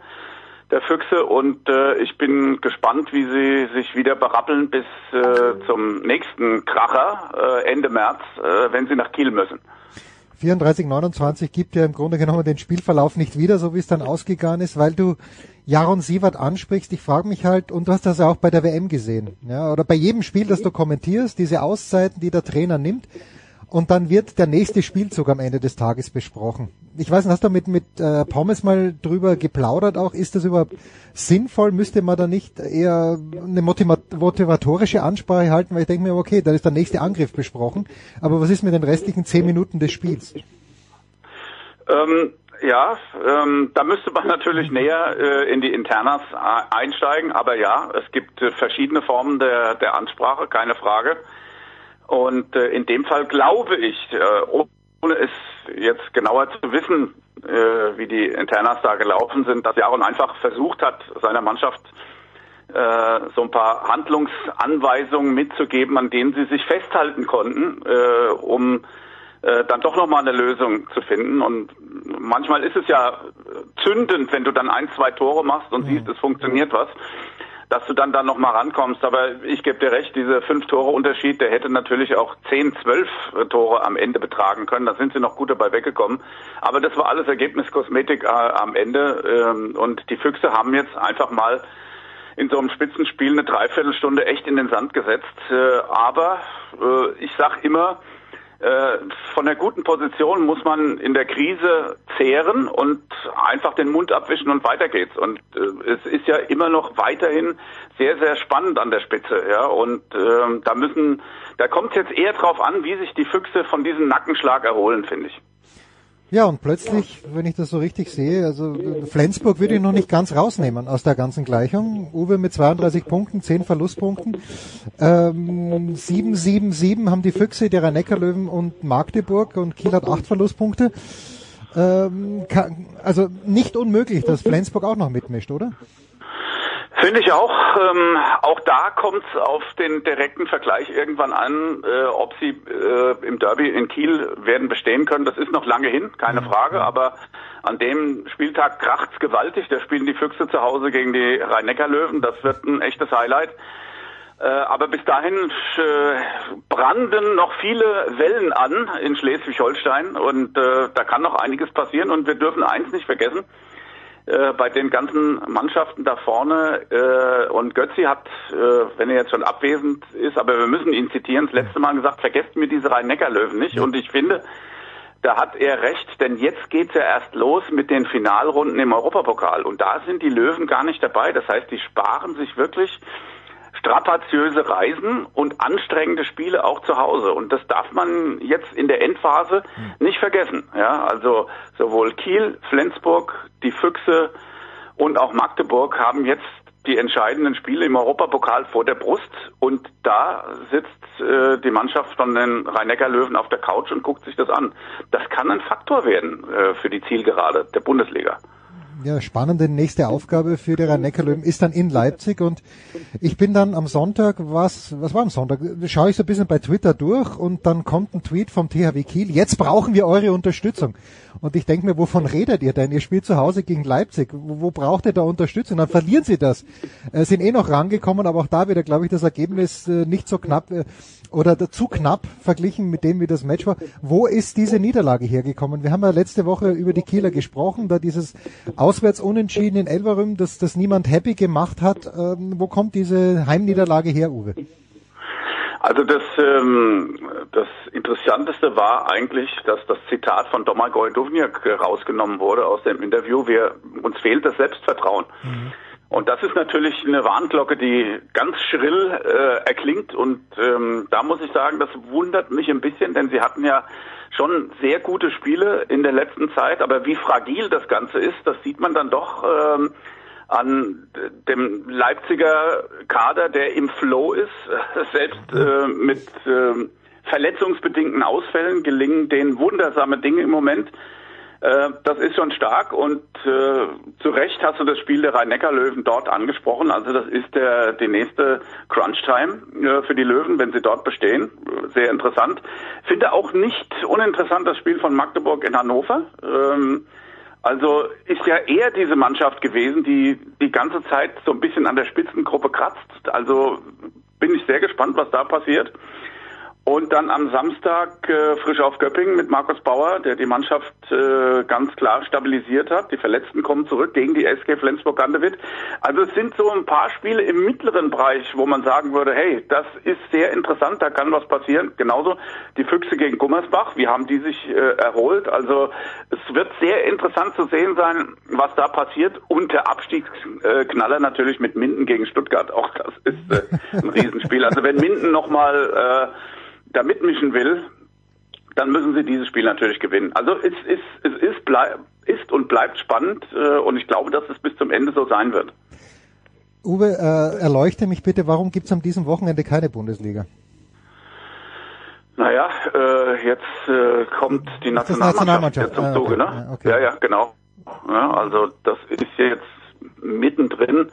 der Füchse und äh, ich bin gespannt, wie sie sich wieder berappeln bis äh, zum nächsten Kracher äh, Ende März, äh, wenn sie nach Kiel müssen. 34-29 gibt ja im Grunde genommen den Spielverlauf nicht wieder, so wie es dann ausgegangen ist, weil du Jaron Sievert ansprichst. Ich frage mich halt, und du hast das ja auch bei der WM gesehen, ja, oder bei jedem Spiel, das du kommentierst, diese Auszeiten, die der Trainer nimmt und dann wird der nächste Spielzug am Ende des Tages besprochen. Ich weiß nicht, hast du mit, mit äh, Pommes mal drüber geplaudert auch? Ist das überhaupt sinnvoll? Müsste man da nicht eher eine motivatorische Ansprache halten? Weil ich denke mir, okay, da ist der nächste Angriff besprochen. Aber was ist mit den restlichen zehn Minuten des Spiels? Ähm, ja, ähm, da müsste man natürlich näher äh, in die Internas einsteigen. Aber ja, es gibt äh, verschiedene Formen der, der Ansprache, keine Frage. Und äh, in dem Fall glaube ich, äh, ohne es jetzt genauer zu wissen, äh, wie die Internas da gelaufen sind, dass Jaron einfach versucht hat, seiner Mannschaft äh, so ein paar Handlungsanweisungen mitzugeben, an denen sie sich festhalten konnten, äh, um äh, dann doch nochmal eine Lösung zu finden. Und manchmal ist es ja zündend, wenn du dann ein, zwei Tore machst und mhm. siehst, es funktioniert was dass du dann da noch mal rankommst. Aber ich gebe dir recht, dieser fünf Tore Unterschied, der hätte natürlich auch zehn, zwölf Tore am Ende betragen können. Da sind sie noch gut dabei weggekommen. Aber das war alles Ergebniskosmetik äh, am Ende. Ähm, und die Füchse haben jetzt einfach mal in so einem Spitzenspiel eine Dreiviertelstunde echt in den Sand gesetzt. Äh, aber äh, ich sag immer, von der guten Position muss man in der Krise zehren und einfach den Mund abwischen und weiter geht's. Und äh, es ist ja immer noch weiterhin sehr, sehr spannend an der Spitze, ja. Und äh, da müssen, da kommt es jetzt eher drauf an, wie sich die Füchse von diesem Nackenschlag erholen, finde ich. Ja, und plötzlich, wenn ich das so richtig sehe, also Flensburg würde ich noch nicht ganz rausnehmen aus der ganzen Gleichung. Uwe mit 32 Punkten, 10 Verlustpunkten. Ähm, 7, 7, 7 haben die Füchse, der Rhein-Neckar-Löwen und Magdeburg und Kiel hat 8 Verlustpunkte. Ähm, kann, also nicht unmöglich, dass Flensburg auch noch mitmischt, oder? Finde ich auch. Ähm, auch da kommt es auf den direkten Vergleich irgendwann an, äh, ob sie äh, im Derby in Kiel werden bestehen können. Das ist noch lange hin, keine mhm. Frage. Aber an dem Spieltag kracht's gewaltig. Da spielen die Füchse zu Hause gegen die Rhein-Neckar-Löwen. Das wird ein echtes Highlight. Äh, aber bis dahin äh, branden noch viele Wellen an in Schleswig-Holstein und äh, da kann noch einiges passieren. Und wir dürfen eins nicht vergessen äh, bei den ganzen Mannschaften da vorne. Äh, und Götzi hat, äh, wenn er jetzt schon abwesend ist, aber wir müssen ihn zitieren, das letzte Mal gesagt, vergesst mir diese Rhein-Neckar-Löwen nicht. Und ich finde, da hat er recht, denn jetzt geht's ja erst los mit den Finalrunden im Europapokal. Und da sind die Löwen gar nicht dabei. Das heißt, die sparen sich wirklich strapaziöse Reisen und anstrengende Spiele auch zu Hause. Und das darf man jetzt in der Endphase nicht vergessen. Ja, also sowohl Kiel, Flensburg, die Füchse und auch Magdeburg haben jetzt die entscheidenden Spiele im Europapokal vor der Brust und da sitzt äh, die Mannschaft von den Rhein-Neckar-Löwen auf der Couch und guckt sich das an. Das kann ein Faktor werden äh, für die Zielgerade der Bundesliga ja, spannende nächste Aufgabe für die Rhein-Neckar-Löwen ist dann in Leipzig und ich bin dann am Sonntag, was, was war am Sonntag? Schaue ich so ein bisschen bei Twitter durch und dann kommt ein Tweet vom THW Kiel. Jetzt brauchen wir eure Unterstützung. Und ich denke mir, wovon redet ihr denn? Ihr spielt zu Hause gegen Leipzig. Wo, wo braucht ihr da Unterstützung? Dann verlieren sie das. Äh, sind eh noch rangekommen, aber auch da wieder, glaube ich, das Ergebnis äh, nicht so knapp äh, oder zu knapp verglichen mit dem, wie das Match war. Wo ist diese Niederlage hergekommen? Wir haben ja letzte Woche über die Kieler gesprochen, da dieses auswärts unentschieden in Elverum, dass das niemand happy gemacht hat. Ähm, wo kommt diese Heimniederlage her, Uwe? Also das, ähm, das Interessanteste war eigentlich, dass das Zitat von Domagoj Duvniak rausgenommen wurde aus dem Interview. Wir, uns fehlt das Selbstvertrauen. Mhm. Und das ist natürlich eine Warnglocke, die ganz schrill äh, erklingt. Und ähm, da muss ich sagen, das wundert mich ein bisschen, denn sie hatten ja schon sehr gute Spiele in der letzten Zeit. Aber wie fragil das Ganze ist, das sieht man dann doch ähm, an dem Leipziger Kader, der im Flow ist. <laughs> Selbst äh, mit äh, verletzungsbedingten Ausfällen gelingen denen wundersame Dinge im Moment. Äh, das ist schon stark und äh, zu Recht hast du das Spiel der Rhein-Neckar-Löwen dort angesprochen. Also das ist der die nächste Crunch-Time äh, für die Löwen, wenn sie dort bestehen. Sehr interessant. Finde auch nicht uninteressant das Spiel von Magdeburg in Hannover. Ähm, also ist ja eher diese Mannschaft gewesen, die die ganze Zeit so ein bisschen an der Spitzengruppe kratzt. Also bin ich sehr gespannt, was da passiert. Und dann am Samstag äh, frisch auf Göppingen mit Markus Bauer, der die Mannschaft äh, ganz klar stabilisiert hat. Die Verletzten kommen zurück gegen die SG Flensburg-Handewitt. Also es sind so ein paar Spiele im mittleren Bereich, wo man sagen würde, hey, das ist sehr interessant, da kann was passieren. Genauso die Füchse gegen Gummersbach, wie haben die sich äh, erholt? Also es wird sehr interessant zu sehen sein, was da passiert. Und der Abstiegsknaller natürlich mit Minden gegen Stuttgart. Auch das ist äh, ein Riesenspiel. Also wenn Minden nochmal... Äh, da mitmischen will, dann müssen sie dieses Spiel natürlich gewinnen. Also es ist, es ist, bleib, ist und bleibt spannend äh, und ich glaube, dass es bis zum Ende so sein wird. Uwe, äh, erleuchte mich bitte, warum gibt es an diesem Wochenende keine Bundesliga? Naja, äh, jetzt äh, kommt die Nationalmannschaft, Nationalmannschaft. zum ah, Zuge, okay. ne? Okay. Ja, ja, genau. Ja, also das ist jetzt mittendrin,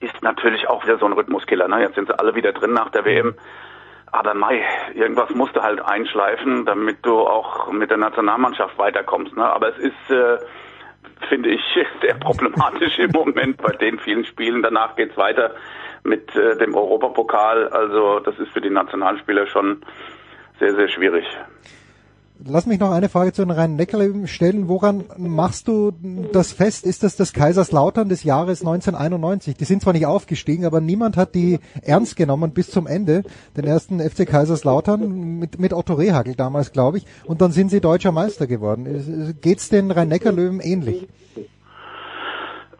ist natürlich auch wieder so ein Rhythmuskiller. Ne? Jetzt sind sie alle wieder drin nach der WM. Aber Mai, irgendwas musst du halt einschleifen, damit du auch mit der Nationalmannschaft weiterkommst. Ne? Aber es ist, äh, finde ich, <laughs> sehr problematisch im Moment bei den vielen Spielen. Danach geht's weiter mit äh, dem Europapokal. Also das ist für die Nationalspieler schon sehr, sehr schwierig. Lass mich noch eine Frage zu den Rhein-Neckar stellen. Woran machst du das fest? Ist das das Kaiserslautern des Jahres 1991? Die sind zwar nicht aufgestiegen, aber niemand hat die ernst genommen bis zum Ende. Den ersten FC Kaiserslautern mit, mit Otto Rehagel damals, glaube ich. Und dann sind sie deutscher Meister geworden. Geht's den Rhein-Neckar-Löwen ähnlich?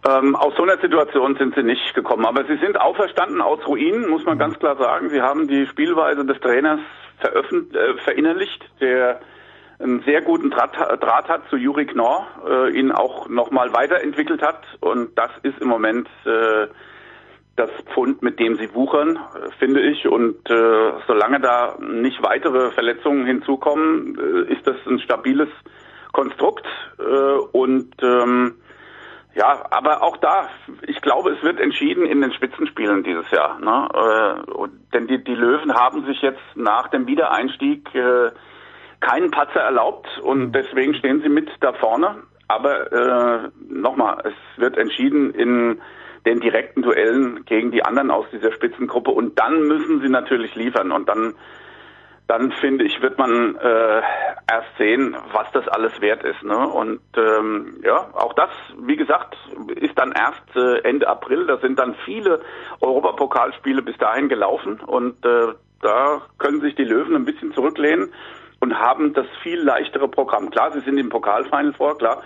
Ähm, aus so einer Situation sind sie nicht gekommen. Aber sie sind auferstanden aus Ruinen, muss man ganz klar sagen. Sie haben die Spielweise des Trainers äh, verinnerlicht, der einen sehr guten Draht, Draht hat zu Juri Knorr, äh, ihn auch nochmal weiterentwickelt hat. Und das ist im Moment äh, das Pfund, mit dem sie wuchern, äh, finde ich. Und äh, solange da nicht weitere Verletzungen hinzukommen, äh, ist das ein stabiles Konstrukt. Äh, und ähm, ja, aber auch da, ich glaube, es wird entschieden in den Spitzenspielen dieses Jahr. Ne? Äh, denn die, die Löwen haben sich jetzt nach dem Wiedereinstieg äh, keinen Patzer erlaubt und mhm. deswegen stehen sie mit da vorne. Aber äh, nochmal, es wird entschieden in den direkten Duellen gegen die anderen aus dieser Spitzengruppe und dann müssen sie natürlich liefern und dann dann finde ich, wird man äh, erst sehen, was das alles wert ist. Ne? Und ähm, ja, auch das, wie gesagt, ist dann erst äh, Ende April. Da sind dann viele Europapokalspiele bis dahin gelaufen und äh, da können sich die Löwen ein bisschen zurücklehnen und haben das viel leichtere Programm. Klar, sie sind im Pokalfinal vor, klar,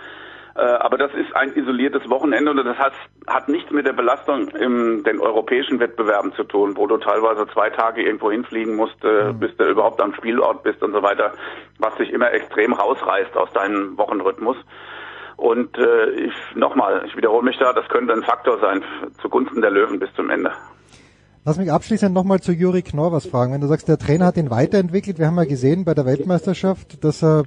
äh, aber das ist ein isoliertes Wochenende und das hat, hat nichts mit der Belastung in den europäischen Wettbewerben zu tun, wo du teilweise zwei Tage irgendwo hinfliegen musst, äh, mhm. bis du überhaupt am Spielort bist und so weiter, was dich immer extrem rausreißt aus deinem Wochenrhythmus. Und äh, ich nochmal, ich wiederhole mich da, das könnte ein Faktor sein zugunsten der Löwen bis zum Ende. Lass mich abschließend nochmal zu Juri Knorr was fragen. Wenn du sagst, der Trainer hat ihn weiterentwickelt, wir haben ja gesehen bei der Weltmeisterschaft, dass er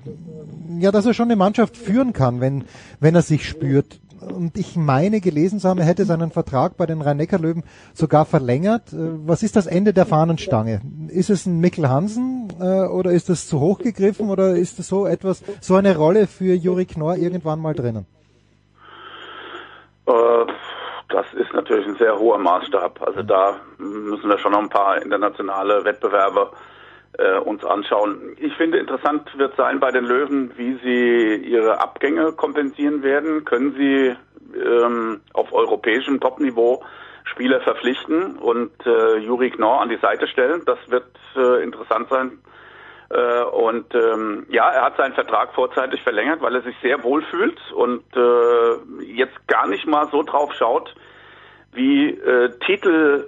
ja, dass er schon eine Mannschaft führen kann, wenn, wenn er sich spürt. Und ich meine gelesen zu haben, er hätte seinen Vertrag bei den Rhein-Neckar-Löwen sogar verlängert. Äh, was ist das Ende der Fahnenstange? Ist es ein Mikkel Hansen äh, oder ist das zu hoch gegriffen oder ist das so etwas, so eine Rolle für Juri Knorr irgendwann mal drinnen? Äh, das ist natürlich ein sehr hoher Maßstab. Also da müssen wir schon noch ein paar internationale Wettbewerbe äh, uns anschauen. Ich finde, interessant wird sein bei den Löwen, wie sie ihre Abgänge kompensieren werden. Können sie ähm, auf europäischem Topniveau Spieler verpflichten und äh, Juri Knorr an die Seite stellen? Das wird äh, interessant sein. Äh, und ähm, ja, er hat seinen Vertrag vorzeitig verlängert, weil er sich sehr wohl fühlt und äh, jetzt gar nicht mal so drauf schaut, wie äh, Titel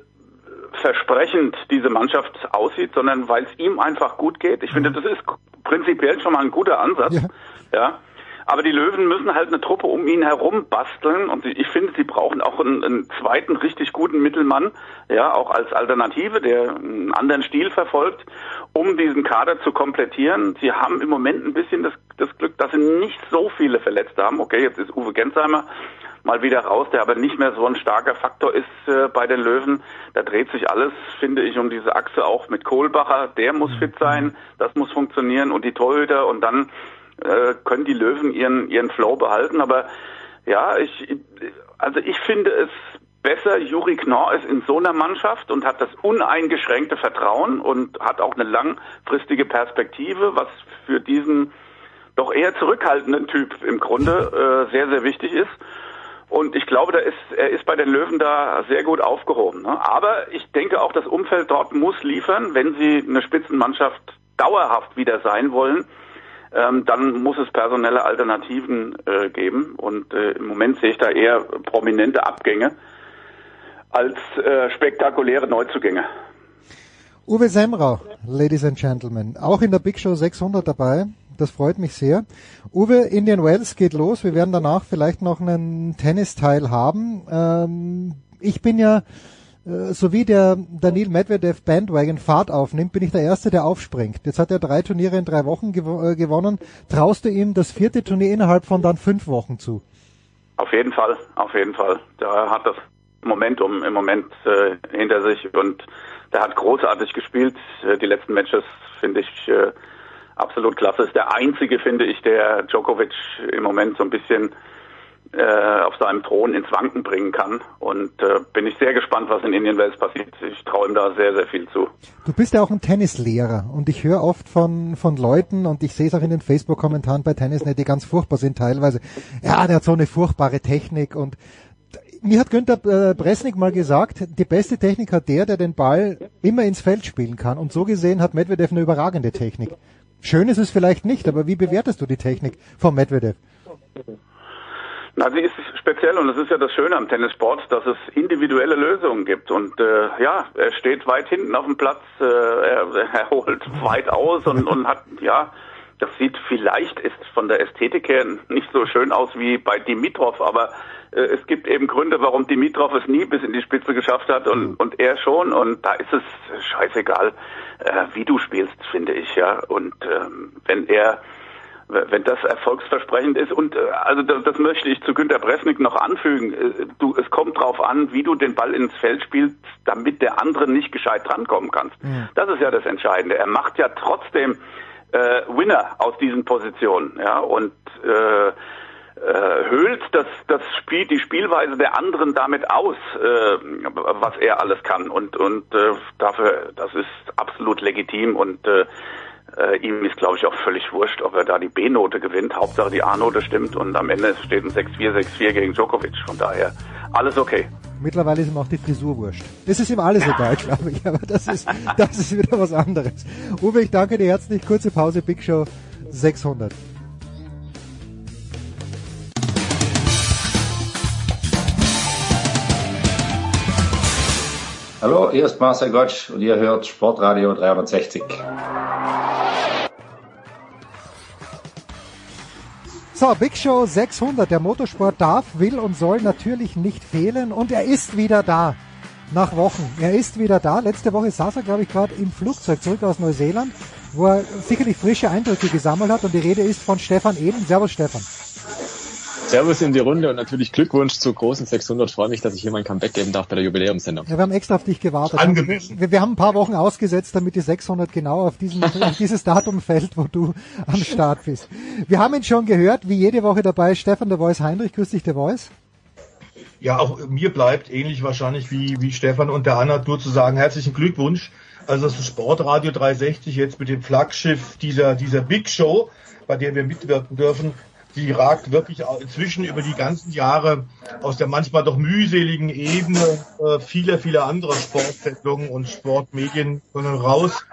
versprechend diese Mannschaft aussieht, sondern weil es ihm einfach gut geht. Ich finde, mhm. das ist prinzipiell schon mal ein guter Ansatz. Ja. ja. Aber die Löwen müssen halt eine Truppe um ihn herum basteln und ich finde, sie brauchen auch einen, einen, zweiten richtig guten Mittelmann, ja, auch als Alternative, der einen anderen Stil verfolgt, um diesen Kader zu komplettieren. Sie haben im Moment ein bisschen das, das Glück, dass sie nicht so viele Verletzte haben. Okay, jetzt ist Uwe Gensheimer mal wieder raus, der aber nicht mehr so ein starker Faktor ist äh, bei den Löwen. Da dreht sich alles, finde ich, um diese Achse auch mit Kohlbacher. Der muss fit sein, das muss funktionieren und die Torhüter und dann äh, können die Löwen ihren ihren Flow behalten. Aber ja, ich also ich finde es besser. Juri Knorr ist in so einer Mannschaft und hat das uneingeschränkte Vertrauen und hat auch eine langfristige Perspektive, was für diesen doch eher zurückhaltenden Typ im Grunde <laughs> äh, sehr, sehr wichtig ist. Und ich glaube, da ist, er ist bei den Löwen da sehr gut aufgehoben. Ne? Aber ich denke auch, das Umfeld dort muss liefern, wenn sie eine Spitzenmannschaft dauerhaft wieder sein wollen. Ähm, dann muss es personelle Alternativen äh, geben. Und äh, im Moment sehe ich da eher prominente Abgänge als äh, spektakuläre Neuzugänge. Uwe Semrau, Ladies and Gentlemen, auch in der Big Show 600 dabei. Das freut mich sehr. Uwe, Indian Wells geht los. Wir werden danach vielleicht noch einen Tennisteil haben. Ähm, ich bin ja, äh, so wie der Daniel Medvedev Bandwagon Fahrt aufnimmt, bin ich der Erste, der aufspringt. Jetzt hat er drei Turniere in drei Wochen gew äh, gewonnen. Traust du ihm das vierte Turnier innerhalb von dann fünf Wochen zu? Auf jeden Fall, auf jeden Fall. Der hat das Momentum im Moment äh, hinter sich und der hat großartig gespielt. Äh, die letzten Matches finde ich äh, absolut klasse. Ist der einzige, finde ich, der Djokovic im Moment so ein bisschen äh, auf seinem Thron ins Wanken bringen kann. Und äh, bin ich sehr gespannt, was in Indian Wells passiert. Ich traue ihm da sehr, sehr viel zu. Du bist ja auch ein Tennislehrer und ich höre oft von, von Leuten und ich sehe es auch in den Facebook-Kommentaren bei Tennisnet, die ganz furchtbar sind teilweise. Ja, der hat so eine furchtbare Technik und mir hat Günther äh, Bresnik mal gesagt, die beste Technik hat der, der den Ball immer ins Feld spielen kann. Und so gesehen hat Medvedev eine überragende Technik. Schön ist es vielleicht nicht, aber wie bewertest du die Technik von Medvedev? Na, sie ist speziell und es ist ja das Schöne am Tennissport, dass es individuelle Lösungen gibt. Und äh, ja, er steht weit hinten auf dem Platz, äh, er, <laughs> er holt weit aus und, und hat, ja, das sieht vielleicht ist von der Ästhetik her nicht so schön aus wie bei Dimitrov, aber äh, es gibt eben Gründe, warum Dimitrov es nie bis in die Spitze geschafft hat und, mhm. und er schon. Und da ist es scheißegal, äh, wie du spielst, finde ich, ja. Und ähm, wenn er wenn das erfolgsversprechend ist. Und äh, also das, das möchte ich zu Günter Bresnik noch anfügen. Äh, du, es kommt drauf an, wie du den Ball ins Feld spielst, damit der andere nicht gescheit drankommen kannst. Ja. Das ist ja das Entscheidende. Er macht ja trotzdem äh, Winner aus diesen Positionen, ja und äh, äh, höhlt das, das Spiel, die Spielweise der anderen damit aus, äh, was er alles kann. Und, und äh, dafür, das ist absolut legitim und äh, äh, ihm ist, glaube ich, auch völlig wurscht, ob er da die B-Note gewinnt. Hauptsache die A-Note stimmt und am Ende steht ein 6-4, 6-4 gegen Djokovic. Von daher alles okay. Mittlerweile ist ihm auch die Frisur wurscht. Das ist ihm alles egal, glaube ich, aber das ist, das ist wieder was anderes. Uwe, ich danke dir herzlich. Kurze Pause, Big Show 600. Hallo, hier ist Marcel Gottsch und ihr hört Sportradio 360. So, Big Show 600. Der Motorsport darf, will und soll natürlich nicht fehlen und er ist wieder da. Nach Wochen. Er ist wieder da. Letzte Woche saß er, glaube ich, gerade im Flugzeug zurück aus Neuseeland, wo er sicherlich frische Eindrücke gesammelt hat und die Rede ist von Stefan Eden. Servus Stefan. Servus in die Runde und natürlich Glückwunsch zur großen 600. Ich freue mich, dass ich hier mein Comeback geben darf bei der Jubiläumssendung. Ja, wir haben extra auf dich gewartet. Angemessen. Wir, wir, haben ein paar Wochen ausgesetzt, damit die 600 genau auf, diesen, <laughs> auf dieses Datum fällt, wo du am Start bist. Wir haben ihn schon gehört, wie jede Woche dabei, Stefan der Voice Heinrich. Grüß dich, der Voice. Ja, auch mir bleibt ähnlich wahrscheinlich wie, wie Stefan und der Anna nur zu sagen, herzlichen Glückwunsch. Also das Sportradio 360 jetzt mit dem Flaggschiff dieser, dieser Big Show, bei der wir mitwirken dürfen, die ragt wirklich inzwischen über die ganzen Jahre aus der manchmal doch mühseligen Ebene äh, vieler, vieler anderer Sportsendungen und Sportmedien raus.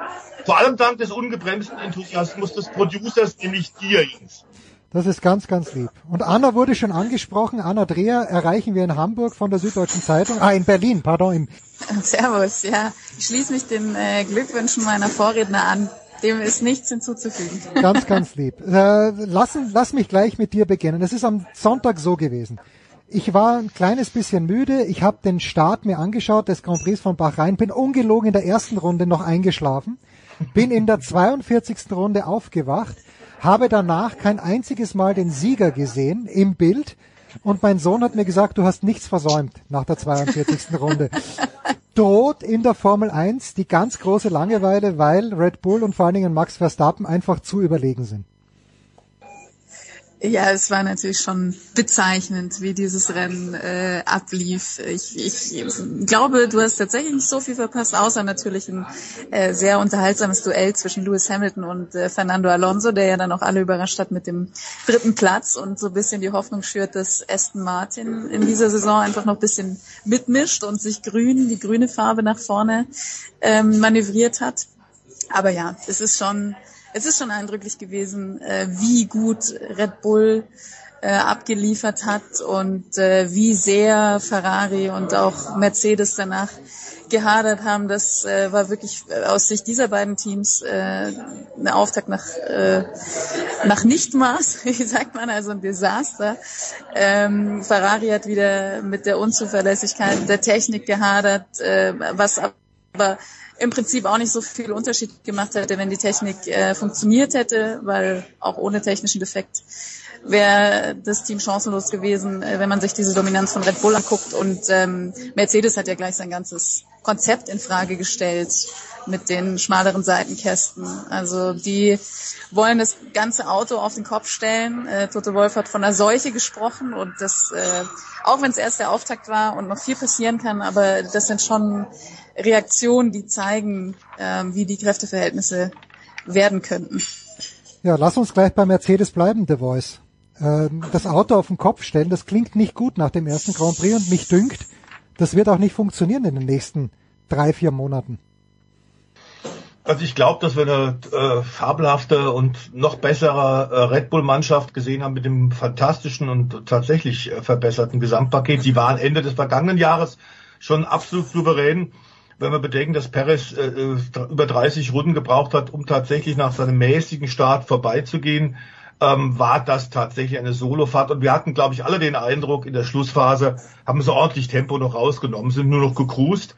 Vor allem dank des ungebremsten Enthusiasmus des Producers, nämlich dir, Jens. Das ist ganz, ganz lieb. Und Anna wurde schon angesprochen. Anna Dreher erreichen wir in Hamburg von der Süddeutschen Zeitung. Ah, in Berlin, pardon. Im Servus, ja. Ich schließe mich den äh, Glückwünschen meiner Vorredner an. Dem ist nichts hinzuzufügen. Ganz, ganz lieb. Äh, lass, lass mich gleich mit dir beginnen. Es ist am Sonntag so gewesen. Ich war ein kleines bisschen müde. Ich habe den Start mir angeschaut des Grand Prix von Bahrain. Bin ungelogen in der ersten Runde noch eingeschlafen. Bin in der 42. Runde aufgewacht. Habe danach kein einziges Mal den Sieger gesehen im Bild. Und mein Sohn hat mir gesagt, du hast nichts versäumt nach der 42. Runde <laughs> droht in der Formel 1 die ganz große Langeweile, weil Red Bull und vor allen Dingen Max Verstappen einfach zu überlegen sind. Ja, es war natürlich schon bezeichnend, wie dieses Rennen äh, ablief. Ich, ich glaube, du hast tatsächlich nicht so viel verpasst, außer natürlich ein äh, sehr unterhaltsames Duell zwischen Lewis Hamilton und äh, Fernando Alonso, der ja dann auch alle überrascht hat mit dem dritten Platz und so ein bisschen die Hoffnung schürt, dass Aston Martin in dieser Saison einfach noch ein bisschen mitmischt und sich grün, die grüne Farbe nach vorne ähm, manövriert hat. Aber ja, es ist schon es ist schon eindrücklich gewesen, äh, wie gut Red Bull äh, abgeliefert hat und äh, wie sehr Ferrari und auch Mercedes danach gehadert haben. Das äh, war wirklich aus Sicht dieser beiden Teams äh, eine Auftakt nach, äh, nach Nichtmaß, <laughs> wie sagt man, also ein Desaster. Ähm, Ferrari hat wieder mit der Unzuverlässigkeit der Technik gehadert, äh, was aber im Prinzip auch nicht so viel Unterschied gemacht hätte, wenn die Technik äh, funktioniert hätte, weil auch ohne technischen Defekt wäre das Team chancenlos gewesen, äh, wenn man sich diese Dominanz von Red Bull anguckt. Und ähm, Mercedes hat ja gleich sein ganzes Konzept in Frage gestellt mit den schmaleren Seitenkästen. Also die wollen das ganze Auto auf den Kopf stellen. Äh, Toto Wolf hat von einer Seuche gesprochen und das, äh, auch wenn es erst der Auftakt war und noch viel passieren kann, aber das sind schon Reaktionen, die zeigen, äh, wie die Kräfteverhältnisse werden könnten. Ja, lass uns gleich bei Mercedes bleiben, The Voice. Ähm, das Auto auf den Kopf stellen, das klingt nicht gut nach dem ersten Grand Prix und mich dünkt, das wird auch nicht funktionieren in den nächsten drei, vier Monaten. Also ich glaube, dass wir eine äh, fabelhafte und noch bessere äh, Red Bull-Mannschaft gesehen haben mit dem fantastischen und tatsächlich äh, verbesserten Gesamtpaket. Sie waren Ende des vergangenen Jahres schon absolut souverän. Wenn wir bedenken, dass Perez äh, äh über 30 Runden gebraucht hat, um tatsächlich nach seinem mäßigen Start vorbeizugehen, ähm, war das tatsächlich eine Solofahrt. Und wir hatten, glaube ich, alle den Eindruck, in der Schlussphase haben sie ordentlich Tempo noch rausgenommen, sind nur noch gecruised.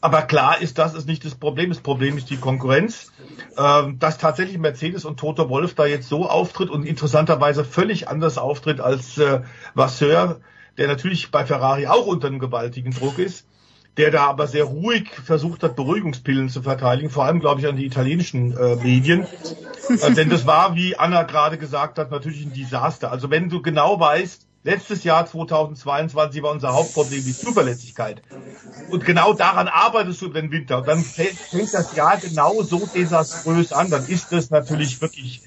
Aber klar ist, das ist nicht das Problem. Das Problem ist die Konkurrenz. Ähm, dass tatsächlich Mercedes und Toto Wolf da jetzt so auftritt und interessanterweise völlig anders auftritt als äh, Vasseur, der natürlich bei Ferrari auch unter einem gewaltigen Druck ist der da aber sehr ruhig versucht hat, Beruhigungspillen zu verteidigen, vor allem, glaube ich, an die italienischen äh, Medien. äh, denn das war, wie Anna gerade gesagt hat, natürlich ein Desaster. Also wenn du genau weißt, letztes Jahr 2022 war unser Hauptproblem die Zuverlässigkeit. Und genau daran arbeitest du über den Winter. Und dann fängt das Jahr genau so desaströs an. Dann ist das natürlich wirklich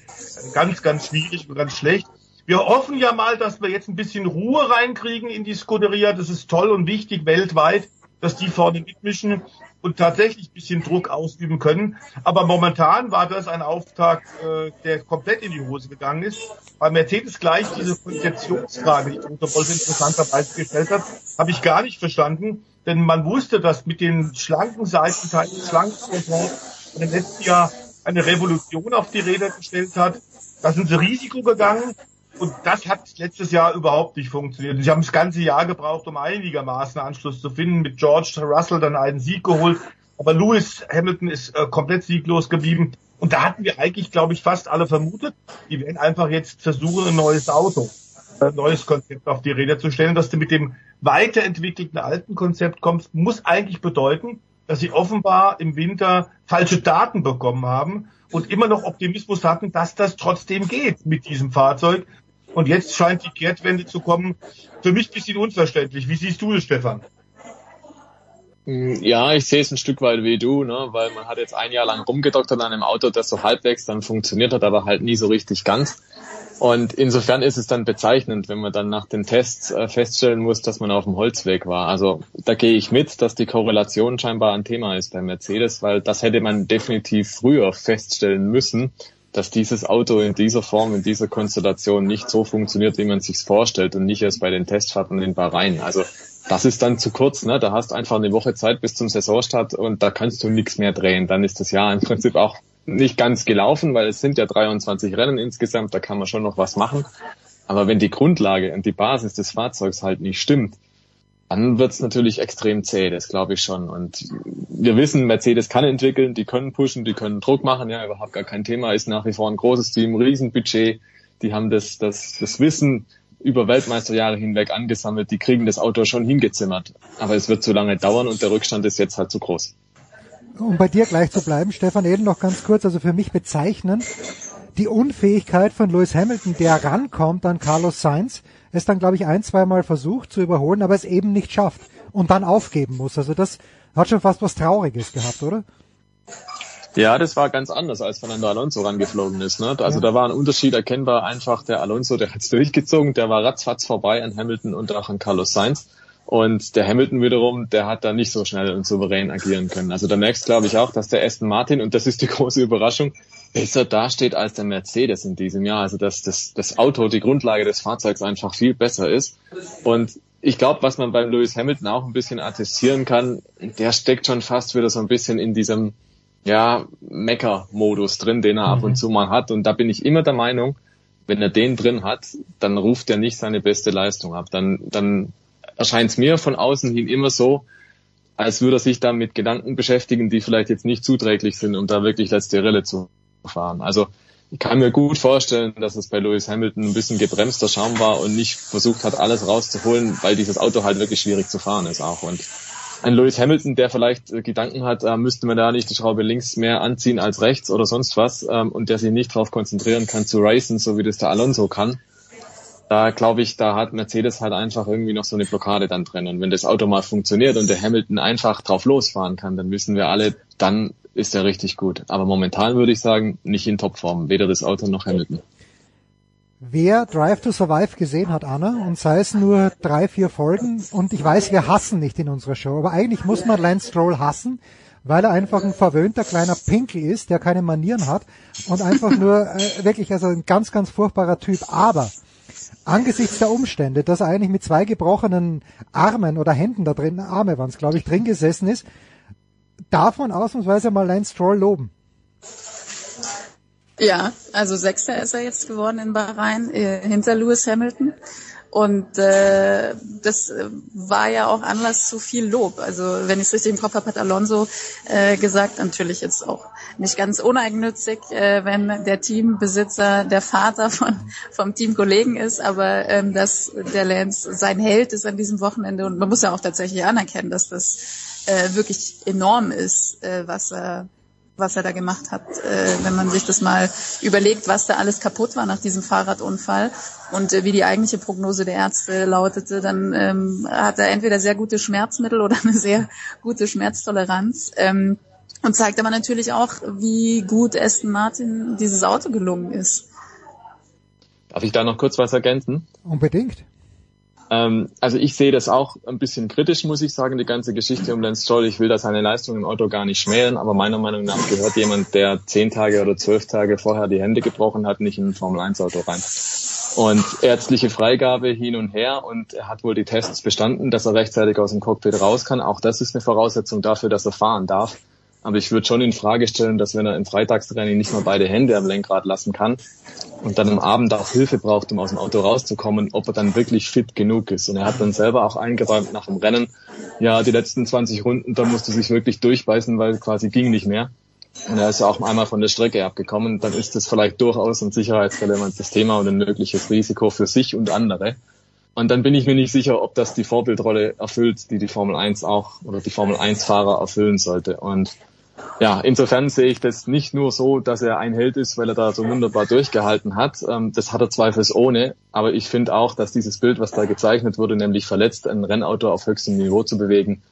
ganz, ganz schwierig und ganz schlecht. Wir hoffen ja mal, dass wir jetzt ein bisschen Ruhe reinkriegen in die Scuderia. Das ist toll und wichtig weltweit dass die vorne mitmischen und tatsächlich ein bisschen Druck ausüben können. Aber momentan war das ein Auftrag, äh, der komplett in die Hose gegangen ist. Bei Mercedes gleich diese Konzeptionsfrage, die Dr. Wolf interessanterweise gestellt hat, habe ich gar nicht verstanden. Denn man wusste, dass mit den schlanken Seitenteilen, schlanken Motoren im letzten Jahr eine Revolution auf die Räder gestellt hat. Da sind sie Risiko gegangen. Und das hat letztes Jahr überhaupt nicht funktioniert. Sie haben das ganze Jahr gebraucht, um einigermaßen Anschluss zu finden. Mit George Russell dann einen Sieg geholt. Aber Lewis Hamilton ist äh, komplett sieglos geblieben. Und da hatten wir eigentlich, glaube ich, fast alle vermutet, die werden einfach jetzt versuchen, ein neues Auto, ein neues Konzept auf die Räder zu stellen. Dass du mit dem weiterentwickelten alten Konzept kommst, muss eigentlich bedeuten, dass sie offenbar im Winter falsche Daten bekommen haben und immer noch Optimismus hatten, dass das trotzdem geht mit diesem Fahrzeug und jetzt scheint die Kehrtwende zu kommen. Für mich ein bisschen unverständlich. Wie siehst du es, Stefan? Mm, ja, ich sehe es ein Stück weit wie du, ne? weil man hat jetzt ein Jahr lang rumgedoktert an einem Auto, das so halbwegs dann funktioniert hat, aber halt nie so richtig ganz. Und insofern ist es dann bezeichnend, wenn man dann nach den Tests äh, feststellen muss, dass man auf dem Holzweg war. Also da gehe ich mit, dass die Korrelation scheinbar ein Thema ist bei Mercedes, weil das hätte man definitiv früher feststellen müssen dass dieses Auto in dieser Form, in dieser Konstellation nicht so funktioniert, wie man sich vorstellt und nicht erst bei den Testfahrten in Bahrain. Also das ist dann zu kurz, ne? Da hast einfach eine Woche Zeit bis zum Saisonstart und da kannst du nichts mehr drehen. Dann ist das Jahr im Prinzip auch nicht ganz gelaufen, weil es sind ja 23 Rennen insgesamt, da kann man schon noch was machen. Aber wenn die Grundlage und die Basis des Fahrzeugs halt nicht stimmt, dann wird's natürlich extrem zäh, das glaube ich schon. Und wir wissen, Mercedes kann entwickeln, die können pushen, die können Druck machen, ja, überhaupt gar kein Thema, ist nach wie vor ein großes Team, Riesenbudget, die haben das, das, das Wissen über Weltmeisterjahre hinweg angesammelt, die kriegen das Auto schon hingezimmert. Aber es wird zu lange dauern und der Rückstand ist jetzt halt zu groß. Um bei dir gleich zu bleiben, Stefan Eden noch ganz kurz, also für mich bezeichnend, die Unfähigkeit von Lewis Hamilton, der rankommt an Carlos Sainz, es dann, glaube ich, ein, zweimal versucht zu überholen, aber es eben nicht schafft und dann aufgeben muss. Also das hat schon fast was Trauriges gehabt, oder? Ja, das war ganz anders, als Fernando Alonso rangeflogen ist. Ne? Also ja. da war ein Unterschied erkennbar. Einfach der Alonso, der hat's durchgezogen, der war ratzfatz vorbei an Hamilton und auch an Carlos Sainz. Und der Hamilton wiederum, der hat da nicht so schnell und souverän agieren können. Also da merkst, glaube ich, auch, dass der Aston Martin, und das ist die <laughs> große Überraschung, besser dasteht als der Mercedes in diesem Jahr. Also dass das, das Auto, die Grundlage des Fahrzeugs einfach viel besser ist. Und ich glaube, was man beim Lewis Hamilton auch ein bisschen attestieren kann, der steckt schon fast wieder so ein bisschen in diesem ja, Mecker-Modus drin, den er mhm. ab und mhm. zu mal hat. Und da bin ich immer der Meinung, wenn er den drin hat, dann ruft er nicht seine beste Leistung ab. Dann, dann erscheint es mir von außen hin immer so, als würde er sich da mit Gedanken beschäftigen, die vielleicht jetzt nicht zuträglich sind, um da wirklich letzte Rille zu fahren. Also ich kann mir gut vorstellen, dass es bei Lewis Hamilton ein bisschen gebremster Schaum war und nicht versucht hat, alles rauszuholen, weil dieses Auto halt wirklich schwierig zu fahren ist auch. Und ein Lewis Hamilton, der vielleicht äh, Gedanken hat, äh, müsste man da nicht die Schraube links mehr anziehen als rechts oder sonst was ähm, und der sich nicht darauf konzentrieren kann zu racen, so wie das der Alonso kann. Da glaube ich, da hat Mercedes halt einfach irgendwie noch so eine Blockade dann drin. Und wenn das Auto mal funktioniert und der Hamilton einfach drauf losfahren kann, dann wissen wir alle, dann ist er richtig gut. Aber momentan würde ich sagen, nicht in Topform, weder das Auto noch Hamilton. Wer Drive to Survive gesehen hat, Anna, und sei es nur drei, vier Folgen, und ich weiß, wir hassen nicht in unserer Show, aber eigentlich muss man Lance Stroll hassen, weil er einfach ein verwöhnter kleiner Pinkel ist, der keine Manieren hat und einfach nur äh, wirklich also ein ganz, ganz furchtbarer Typ. Aber angesichts der Umstände, dass er eigentlich mit zwei gebrochenen Armen oder Händen da drin, Arme waren es, glaube ich, drin gesessen ist, darf man ausnahmsweise mal Lance Stroll loben. Ja, also Sechster ist er jetzt geworden in Bahrain äh, hinter Lewis Hamilton. Und äh, das war ja auch Anlass zu viel Lob. Also wenn ich es richtig im Kopf habe, hat Alonso äh, gesagt, natürlich jetzt auch nicht ganz uneigennützig, äh, wenn der Teambesitzer der Vater von vom Teamkollegen ist, aber ähm, dass der Lance sein Held ist an diesem Wochenende. Und man muss ja auch tatsächlich anerkennen, dass das äh, wirklich enorm ist, äh, was er was er da gemacht hat, äh, wenn man sich das mal überlegt, was da alles kaputt war nach diesem Fahrradunfall und äh, wie die eigentliche Prognose der Ärzte lautete, dann ähm, hat er entweder sehr gute Schmerzmittel oder eine sehr gute Schmerztoleranz. Ähm, und zeigt aber natürlich auch, wie gut Aston Martin dieses Auto gelungen ist. Darf ich da noch kurz was ergänzen? Unbedingt. Ähm, also ich sehe das auch ein bisschen kritisch, muss ich sagen, die ganze Geschichte um Lance Stroll. Ich will da seine Leistung im Auto gar nicht schmälen, aber meiner Meinung nach gehört jemand, der zehn Tage oder zwölf Tage vorher die Hände gebrochen hat, nicht in ein Formel-1-Auto rein. Und ärztliche Freigabe hin und her und er hat wohl die Tests bestanden, dass er rechtzeitig aus dem Cockpit raus kann. Auch das ist eine Voraussetzung dafür, dass er fahren darf. Aber ich würde schon in Frage stellen, dass wenn er im Freitagstraining nicht mal beide Hände am Lenkrad lassen kann und dann am Abend auch Hilfe braucht, um aus dem Auto rauszukommen, ob er dann wirklich fit genug ist. Und er hat dann selber auch eingeräumt nach dem Rennen, ja, die letzten 20 Runden, da musste sich wirklich durchbeißen, weil quasi ging nicht mehr. Und er ist ja auch einmal von der Strecke abgekommen. Dann ist das vielleicht durchaus ein sicherheitsrelevantes Thema und ein mögliches Risiko für sich und andere. Und dann bin ich mir nicht sicher, ob das die Vorbildrolle erfüllt, die die Formel 1 auch oder die Formel 1 Fahrer erfüllen sollte. Und ja, insofern sehe ich das nicht nur so, dass er ein Held ist, weil er da so wunderbar durchgehalten hat. Ähm, das hat er zweifelsohne. Aber ich finde auch, dass dieses Bild, was da gezeichnet wurde, nämlich verletzt, ein Rennauto auf höchstem Niveau zu bewegen,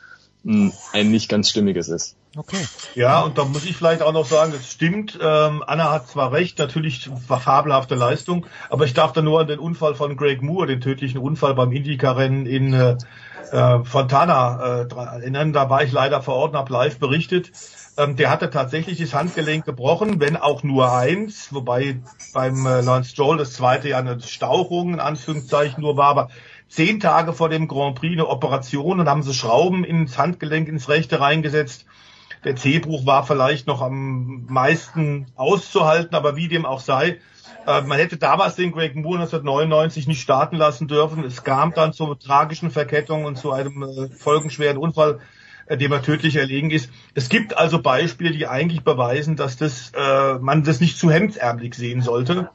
ein nicht ganz stimmiges ist. Okay. Ja, und da muss ich vielleicht auch noch sagen, es stimmt, ähm, Anna hat zwar recht, natürlich war fabelhafte Leistung, aber ich darf da nur an den Unfall von Greg Moore, den tödlichen Unfall beim Indica-Rennen in äh, äh Fontana äh, erinnern. Da war ich leider vor Ort und habe live berichtet. Ähm, der hatte tatsächlich das Handgelenk gebrochen, wenn auch nur eins, wobei beim äh, Lance Stroll das zweite ja eine Stauchung in Anführungszeichen nur war, aber zehn Tage vor dem Grand Prix eine Operation und haben sie Schrauben ins Handgelenk, ins rechte reingesetzt. Der C-Bruch war vielleicht noch am meisten auszuhalten, aber wie dem auch sei, äh, man hätte damals den Greg Moore 1999 nicht starten lassen dürfen. Es kam dann zur tragischen Verkettung und zu einem äh, folgenschweren Unfall dem er tödlich erlegen ist. Es gibt also Beispiele, die eigentlich beweisen, dass das, äh, man das nicht zu hemdsärmlich sehen sollte.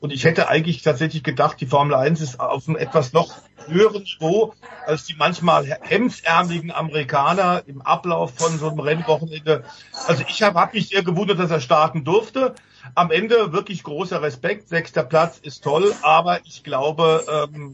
Und ich hätte eigentlich tatsächlich gedacht, die Formel 1 ist auf einem etwas noch höheren Niveau als die manchmal hemdsärmeligen Amerikaner im Ablauf von so einem Rennwochenende. Also ich habe hab mich sehr gewundert, dass er starten durfte. Am Ende wirklich großer Respekt. Sechster Platz ist toll, aber ich glaube, ähm,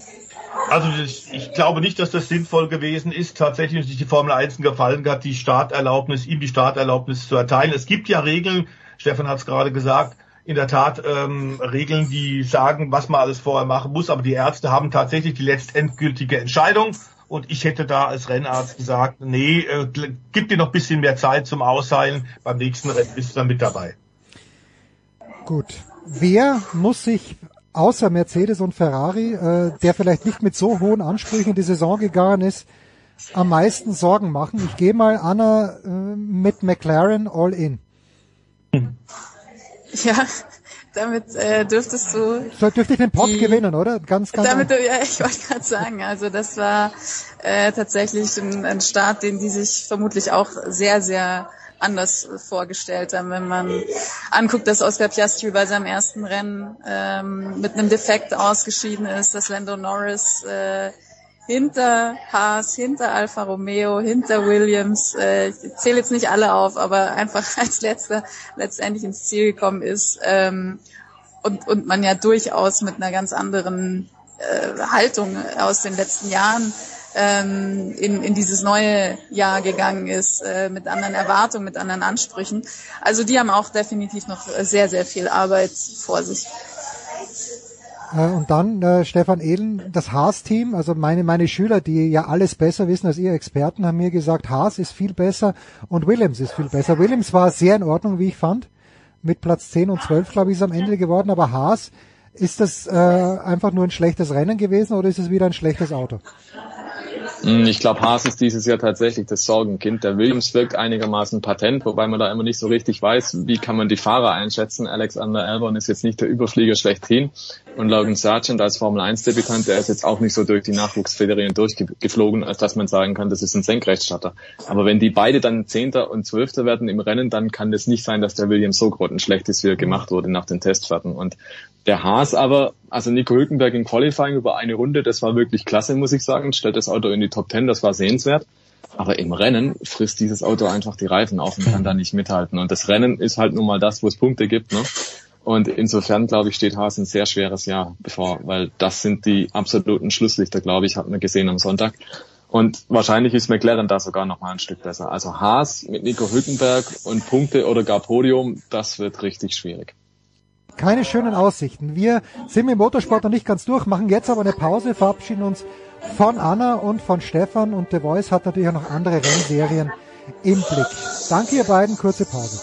also ich, ich glaube nicht, dass das sinnvoll gewesen ist, tatsächlich sich die Formel 1 gefallen hat, die Starterlaubnis, ihm die Starterlaubnis zu erteilen. Es gibt ja Regeln, Stefan hat es gerade gesagt, in der Tat ähm, Regeln, die sagen, was man alles vorher machen muss, aber die Ärzte haben tatsächlich die letztendgültige Entscheidung. Und ich hätte da als Rennarzt gesagt, nee, äh, gib dir noch bisschen mehr Zeit zum Ausheilen. Beim nächsten Rennen bist du dann mit dabei. Gut. Wer muss sich außer Mercedes und Ferrari, äh, der vielleicht nicht mit so hohen Ansprüchen in die Saison gegangen ist, am meisten Sorgen machen? Ich gehe mal, Anna, äh, mit McLaren all in. <laughs> Ja, damit äh, dürftest du. So dürfte ich den Pot die, gewinnen, oder? Ganz, ganz. Damit, du, ja, ich wollte gerade sagen, also das war äh, tatsächlich ein, ein Start, den die sich vermutlich auch sehr, sehr anders vorgestellt haben, wenn man anguckt, dass Oscar Piastri bei seinem ersten Rennen ähm, mit einem Defekt ausgeschieden ist, dass Lando Norris äh, hinter Haas, hinter Alfa Romeo, hinter Williams, äh, ich zähle jetzt nicht alle auf, aber einfach <laughs> als letzter letztendlich ins Ziel gekommen ist ähm, und, und man ja durchaus mit einer ganz anderen äh, Haltung aus den letzten Jahren ähm, in, in dieses neue Jahr gegangen ist, äh, mit anderen Erwartungen, mit anderen Ansprüchen. Also die haben auch definitiv noch sehr, sehr viel Arbeit vor sich. Und dann äh, Stefan Ehlen, das Haas-Team, also meine, meine Schüler, die ja alles besser wissen als ihr Experten, haben mir gesagt, Haas ist viel besser und Williams ist viel besser. Williams war sehr in Ordnung, wie ich fand, mit Platz 10 und 12, glaube ich, ist am Ende geworden, aber Haas, ist das äh, einfach nur ein schlechtes Rennen gewesen oder ist es wieder ein schlechtes Auto? Hm, ich glaube, Haas ist dieses Jahr tatsächlich das Sorgenkind. Der Williams wirkt einigermaßen patent, wobei man da immer nicht so richtig weiß, wie kann man die Fahrer einschätzen. Alexander Albon ist jetzt nicht der Überflieger schlechthin und Logan Sargent als Formel-1-Debütant, der ist jetzt auch nicht so durch die Nachwuchsfederien durchgeflogen, als dass man sagen kann, das ist ein Senkrechtstarter. Aber wenn die beide dann Zehnter und Zwölfter werden im Rennen, dann kann das nicht sein, dass der Williams so grottenschlecht ist, wie er gemacht wurde nach den Testfahrten. Und der Haas aber, also Nico Hülkenberg im Qualifying über eine Runde, das war wirklich klasse, muss ich sagen. Stellt das Auto in die Top Ten, das war sehenswert. Aber im Rennen frisst dieses Auto einfach die Reifen auf und kann da nicht mithalten. Und das Rennen ist halt nun mal das, wo es Punkte gibt. Ne? Und insofern, glaube ich, steht Haas ein sehr schweres Jahr bevor, weil das sind die absoluten Schlusslichter, glaube ich, hat man gesehen am Sonntag. Und wahrscheinlich ist McLaren da sogar noch mal ein Stück besser. Also Haas mit Nico Hülkenberg und Punkte oder gar Podium, das wird richtig schwierig keine schönen Aussichten. Wir sind mit dem Motorsport noch nicht ganz durch, machen jetzt aber eine Pause, verabschieden uns von Anna und von Stefan und The Voice hat natürlich auch noch andere Rennserien im Blick. Danke ihr beiden, kurze Pause.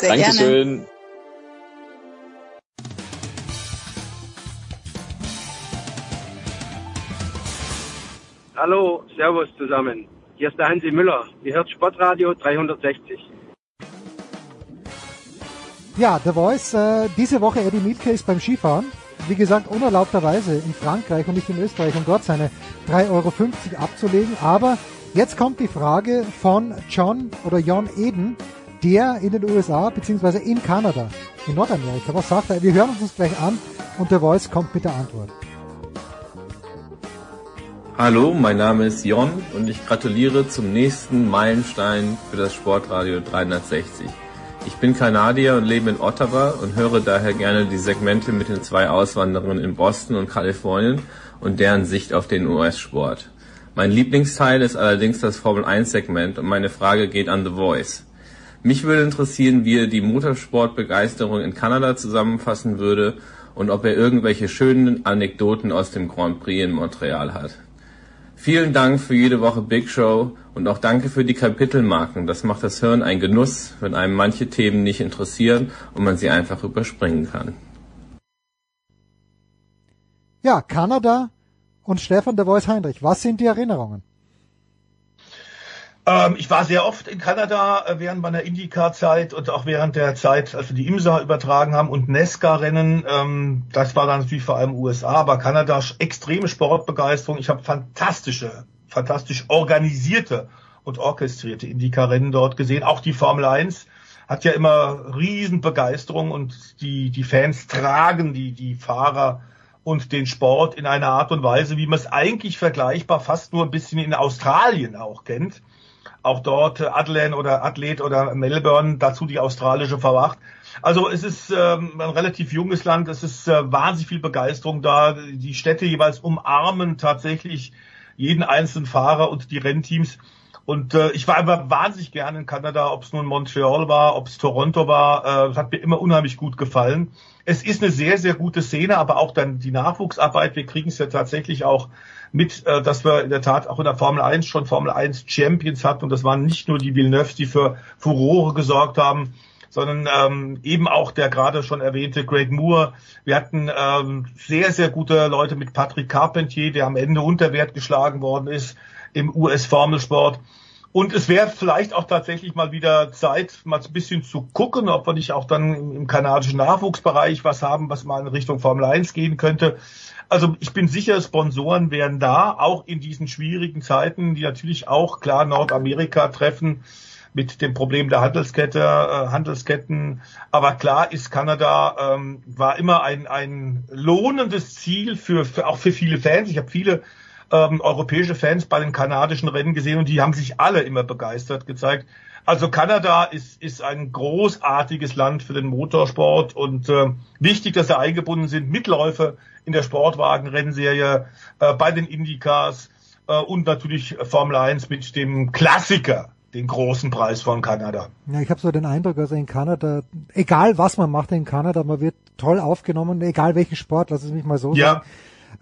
Sehr Dankeschön. Gerne. Hallo, Servus zusammen. Hier ist der Hansi Müller. Ihr hört Sportradio 360. Ja, The Voice, äh, diese Woche Eddie Mielke ist beim Skifahren. Wie gesagt, unerlaubterweise in Frankreich und nicht in Österreich, um dort seine 3,50 Euro abzulegen. Aber jetzt kommt die Frage von John oder John Eden, der in den USA bzw. in Kanada, in Nordamerika, was sagt er? Wir hören uns gleich an und The Voice kommt mit der Antwort. Hallo, mein Name ist Jon und ich gratuliere zum nächsten Meilenstein für das Sportradio 360. Ich bin Kanadier und lebe in Ottawa und höre daher gerne die Segmente mit den zwei Auswanderern in Boston und Kalifornien und deren Sicht auf den US-Sport. Mein Lieblingsteil ist allerdings das Formel-1-Segment und meine Frage geht an The Voice. Mich würde interessieren, wie er die Motorsportbegeisterung in Kanada zusammenfassen würde und ob er irgendwelche schönen Anekdoten aus dem Grand Prix in Montreal hat. Vielen Dank für jede Woche Big Show und auch danke für die Kapitelmarken. Das macht das Hören ein Genuss, wenn einem manche Themen nicht interessieren und man sie einfach überspringen kann. Ja, Kanada und Stefan der Voice Heinrich, was sind die Erinnerungen? Ähm, ich war sehr oft in Kanada äh, während meiner IndyCar-Zeit und auch während der Zeit, als wir die IMSA übertragen haben und NESCA-Rennen. Ähm, das war dann natürlich vor allem USA, aber Kanada extreme Sportbegeisterung. Ich habe fantastische, fantastisch organisierte und orchestrierte IndyCar-Rennen dort gesehen. Auch die Formel 1 hat ja immer Riesenbegeisterung und die, die Fans tragen die, die Fahrer und den Sport in einer Art und Weise, wie man es eigentlich vergleichbar fast nur ein bisschen in Australien auch kennt auch dort Adelaide oder Athlet oder Melbourne, dazu die australische Verwacht. Also es ist ähm, ein relativ junges Land, es ist äh, wahnsinnig viel Begeisterung da. Die Städte jeweils umarmen tatsächlich jeden einzelnen Fahrer und die Rennteams. Und äh, ich war einfach wahnsinnig gerne in Kanada, ob es nun Montreal war, ob es Toronto war. Äh, hat mir immer unheimlich gut gefallen. Es ist eine sehr, sehr gute Szene, aber auch dann die Nachwuchsarbeit. Wir kriegen es ja tatsächlich auch mit, äh, dass wir in der Tat auch in der Formel 1 schon Formel 1 Champions hatten. Und das waren nicht nur die Villeneuve, die für Furore gesorgt haben, sondern ähm, eben auch der gerade schon erwähnte Greg Moore. Wir hatten ähm, sehr, sehr gute Leute mit Patrick Carpentier, der am Ende unter Wert geschlagen worden ist im US-Formelsport. Und es wäre vielleicht auch tatsächlich mal wieder Zeit, mal ein bisschen zu gucken, ob wir nicht auch dann im kanadischen Nachwuchsbereich was haben, was mal in Richtung Formel 1 gehen könnte. Also ich bin sicher, Sponsoren wären da, auch in diesen schwierigen Zeiten, die natürlich auch klar Nordamerika treffen mit dem Problem der Handelskette, äh, Handelsketten. Aber klar ist, Kanada ähm, war immer ein, ein lohnendes Ziel für, für auch für viele Fans. Ich habe viele ähm, europäische Fans bei den kanadischen Rennen gesehen und die haben sich alle immer begeistert gezeigt. Also Kanada ist, ist ein großartiges Land für den Motorsport und äh, wichtig, dass sie eingebunden sind. Mitläufer in der Sportwagen-Rennserie, äh, bei den Indycars äh, und natürlich Formel 1 mit dem Klassiker, den großen Preis von Kanada. Ja, ich habe so den Eindruck, also in Kanada, egal was man macht in Kanada, man wird toll aufgenommen, egal welchen Sport, lass es mich mal so ja. sagen.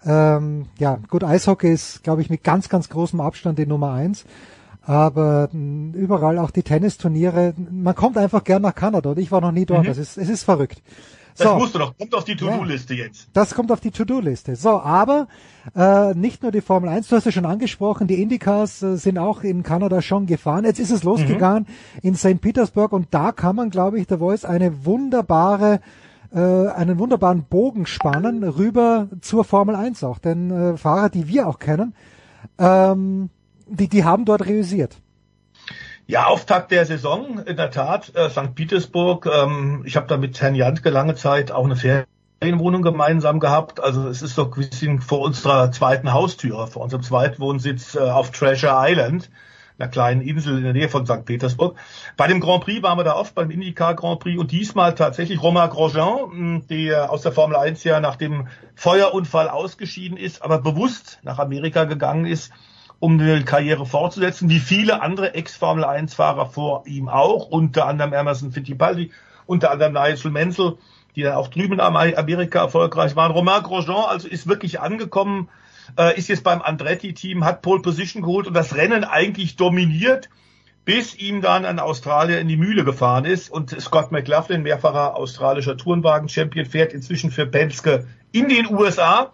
Ähm, ja, gut, Eishockey ist, glaube ich, mit ganz, ganz großem Abstand die Nummer eins. Aber mh, überall auch die Tennisturniere, man kommt einfach gern nach Kanada und ich war noch nie dort. Mhm. Das ist, es ist verrückt. Das so. musst du doch, kommt auf die To-Do-Liste ja, jetzt. Das kommt auf die To-Do-Liste. So, aber äh, nicht nur die Formel 1, du hast ja schon angesprochen, die Indycars äh, sind auch in Kanada schon gefahren. Jetzt ist es losgegangen mhm. in St. Petersburg und da kann man, glaube ich, der Voice eine wunderbare äh, einen wunderbaren Bogen spannen rüber zur Formel 1 auch. Denn äh, Fahrer, die wir auch kennen, ähm, die, die haben dort reüssiert. Ja, Auftakt der Saison, in der Tat, äh, St. Petersburg. Ähm, ich habe da mit Herrn Jantke lange Zeit auch eine Ferienwohnung gemeinsam gehabt. Also es ist doch ein bisschen vor unserer zweiten Haustür, vor unserem Zweitwohnsitz äh, auf Treasure Island einer kleinen Insel in der Nähe von St. Petersburg. Bei dem Grand Prix waren wir da oft, beim IndyCar Grand Prix und diesmal tatsächlich Romain Grosjean, der aus der Formel 1 ja nach dem Feuerunfall ausgeschieden ist, aber bewusst nach Amerika gegangen ist, um eine Karriere fortzusetzen, wie viele andere Ex-Formel 1-Fahrer vor ihm auch, unter anderem Emerson Fittipaldi, unter anderem Nigel Menzel, die dann auch drüben in Amerika erfolgreich waren. Romain Grosjean also ist wirklich angekommen, äh, ist jetzt beim Andretti-Team, hat Pole Position geholt und das Rennen eigentlich dominiert, bis ihm dann ein Australier in die Mühle gefahren ist und Scott McLaughlin, mehrfacher australischer Tourenwagen-Champion, fährt inzwischen für Penske in den USA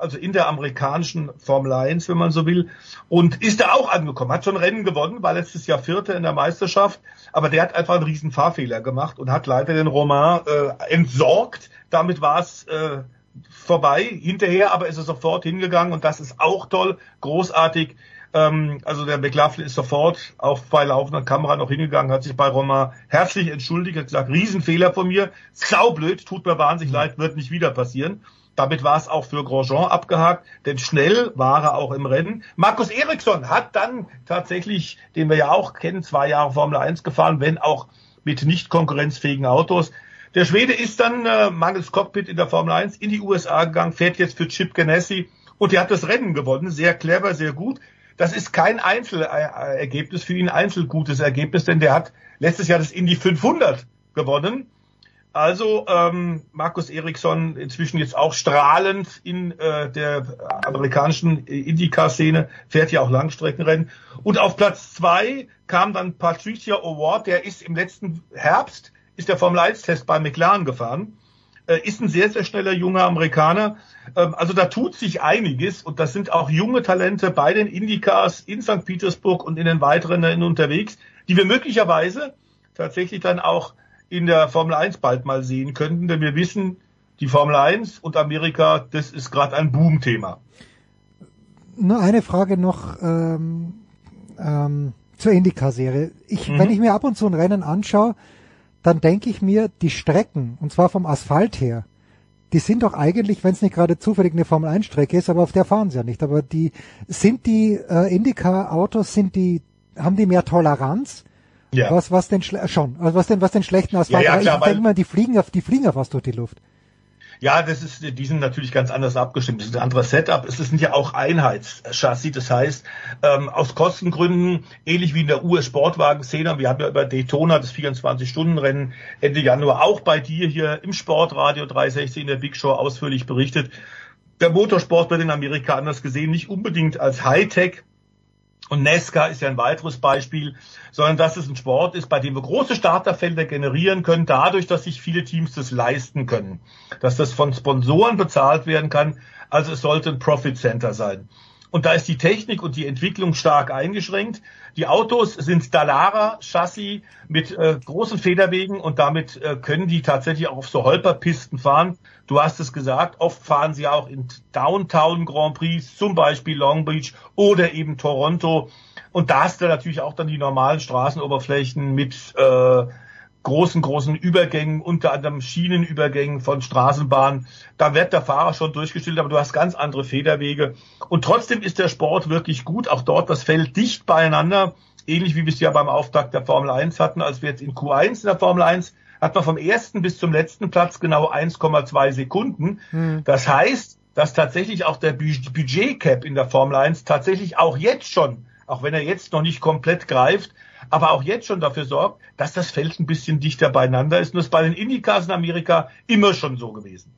also in der amerikanischen Formel 1, wenn man so will, und ist da auch angekommen, hat schon Rennen gewonnen, war letztes Jahr Vierter in der Meisterschaft, aber der hat einfach einen riesen Fahrfehler gemacht und hat leider den Romain äh, entsorgt. Damit war es äh, vorbei. Hinterher aber ist er sofort hingegangen und das ist auch toll, großartig. Ähm, also der McLaughlin ist sofort auch bei laufender Kamera noch hingegangen, hat sich bei Roma herzlich entschuldigt, hat gesagt, Riesenfehler von mir, saublöd, tut mir wahnsinnig leid, wird nicht wieder passieren. Damit war es auch für Grosjean abgehakt, denn schnell war er auch im Rennen. Markus Eriksson hat dann tatsächlich, den wir ja auch kennen, zwei Jahre Formel 1 gefahren, wenn auch mit nicht konkurrenzfähigen Autos. Der Schwede ist dann äh, mangels Cockpit in der Formel 1 in die USA gegangen, fährt jetzt für Chip Ganassi und er hat das Rennen gewonnen. Sehr clever, sehr gut. Das ist kein Einzelergebnis für ihn, einzelgutes Ergebnis, denn der hat letztes Jahr das Indy 500 gewonnen. Also ähm, Markus Eriksson inzwischen jetzt auch strahlend in äh, der amerikanischen IndyCar-Szene, fährt ja auch Langstreckenrennen. Und auf Platz zwei kam dann Patricia Award, der ist im letzten Herbst ist der Formel 1 Test bei McLaren gefahren, ist ein sehr, sehr schneller junger Amerikaner. Ähm, also da tut sich einiges und das sind auch junge Talente bei den Indycars in St. Petersburg und in den weiteren Rennen unterwegs, die wir möglicherweise tatsächlich dann auch in der Formel 1 bald mal sehen könnten, denn wir wissen, die Formel 1 und Amerika, das ist gerade ein Boom-Thema. Nur eine Frage noch ähm, ähm, zur Indycar-Serie. Ich, mhm. Wenn ich mir ab und zu ein Rennen anschaue, dann denke ich mir, die Strecken, und zwar vom Asphalt her, die sind doch eigentlich, wenn es nicht gerade zufällig eine Formel 1 Strecke ist, aber auf der fahren sie ja nicht. Aber die sind die äh, Indycar Autos, sind die, haben die mehr Toleranz? Ja. Was, was denn schon, also was denn, was den schlechten Asphalt? Ja, ja, klar, ich denke mal, die fliegen auf, die fliegen ja fast durch die Luft. Ja, das ist, die sind natürlich ganz anders abgestimmt. Das ist ein anderes Setup. Es sind ja auch Einheitschassis. Das heißt, ähm, aus Kostengründen, ähnlich wie in der US-Sportwagen-Szene, wir haben ja über Daytona, das 24-Stunden-Rennen, Ende Januar auch bei dir hier im Sportradio 360 in der Big Show ausführlich berichtet. Der Motorsport wird in Amerika anders gesehen, nicht unbedingt als Hightech, und Nesca ist ja ein weiteres Beispiel, sondern dass es ein Sport ist, bei dem wir große Starterfelder generieren können, dadurch, dass sich viele Teams das leisten können, dass das von Sponsoren bezahlt werden kann. Also es sollte ein Profit Center sein. Und da ist die Technik und die Entwicklung stark eingeschränkt. Die Autos sind Dallara-Chassis mit äh, großen Federwegen und damit äh, können die tatsächlich auch auf so Holperpisten fahren. Du hast es gesagt, oft fahren sie auch in Downtown Grand Prix, zum Beispiel Long Beach oder eben Toronto. Und da hast du natürlich auch dann die normalen Straßenoberflächen mit äh, großen, großen Übergängen, unter anderem Schienenübergängen von Straßenbahnen. Da wird der Fahrer schon durchgestellt, aber du hast ganz andere Federwege. Und trotzdem ist der Sport wirklich gut. Auch dort das Feld dicht beieinander. Ähnlich wie wir es ja beim Auftakt der Formel 1 hatten, als wir jetzt in Q1 in der Formel 1 hat man vom ersten bis zum letzten Platz genau 1,2 Sekunden. Hm. Das heißt, dass tatsächlich auch der Budgetcap in der Formel 1 tatsächlich auch jetzt schon, auch wenn er jetzt noch nicht komplett greift, aber auch jetzt schon dafür sorgt, dass das Feld ein bisschen dichter beieinander ist. Und das ist bei den Indicars in Amerika immer schon so gewesen.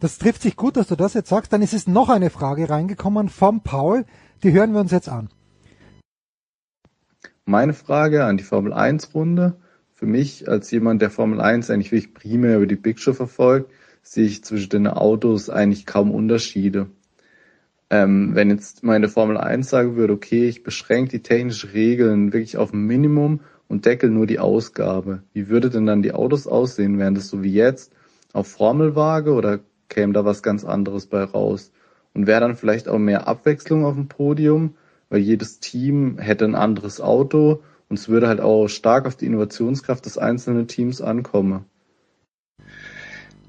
Das trifft sich gut, dass du das jetzt sagst. Dann ist es noch eine Frage reingekommen vom Paul. Die hören wir uns jetzt an. Meine Frage an die Formel 1 Runde. Für mich als jemand, der Formel 1 eigentlich wirklich primär über die Big Show verfolgt, sehe ich zwischen den Autos eigentlich kaum Unterschiede. Ähm, wenn jetzt meine Formel 1 sagen würde, okay, ich beschränke die technischen Regeln wirklich auf ein Minimum und deckel nur die Ausgabe, wie würde denn dann die Autos aussehen? Wären das so wie jetzt auf Formelwaage oder käme da was ganz anderes bei raus? Und wäre dann vielleicht auch mehr Abwechslung auf dem Podium, weil jedes Team hätte ein anderes Auto und es würde halt auch stark auf die Innovationskraft des einzelnen Teams ankommen.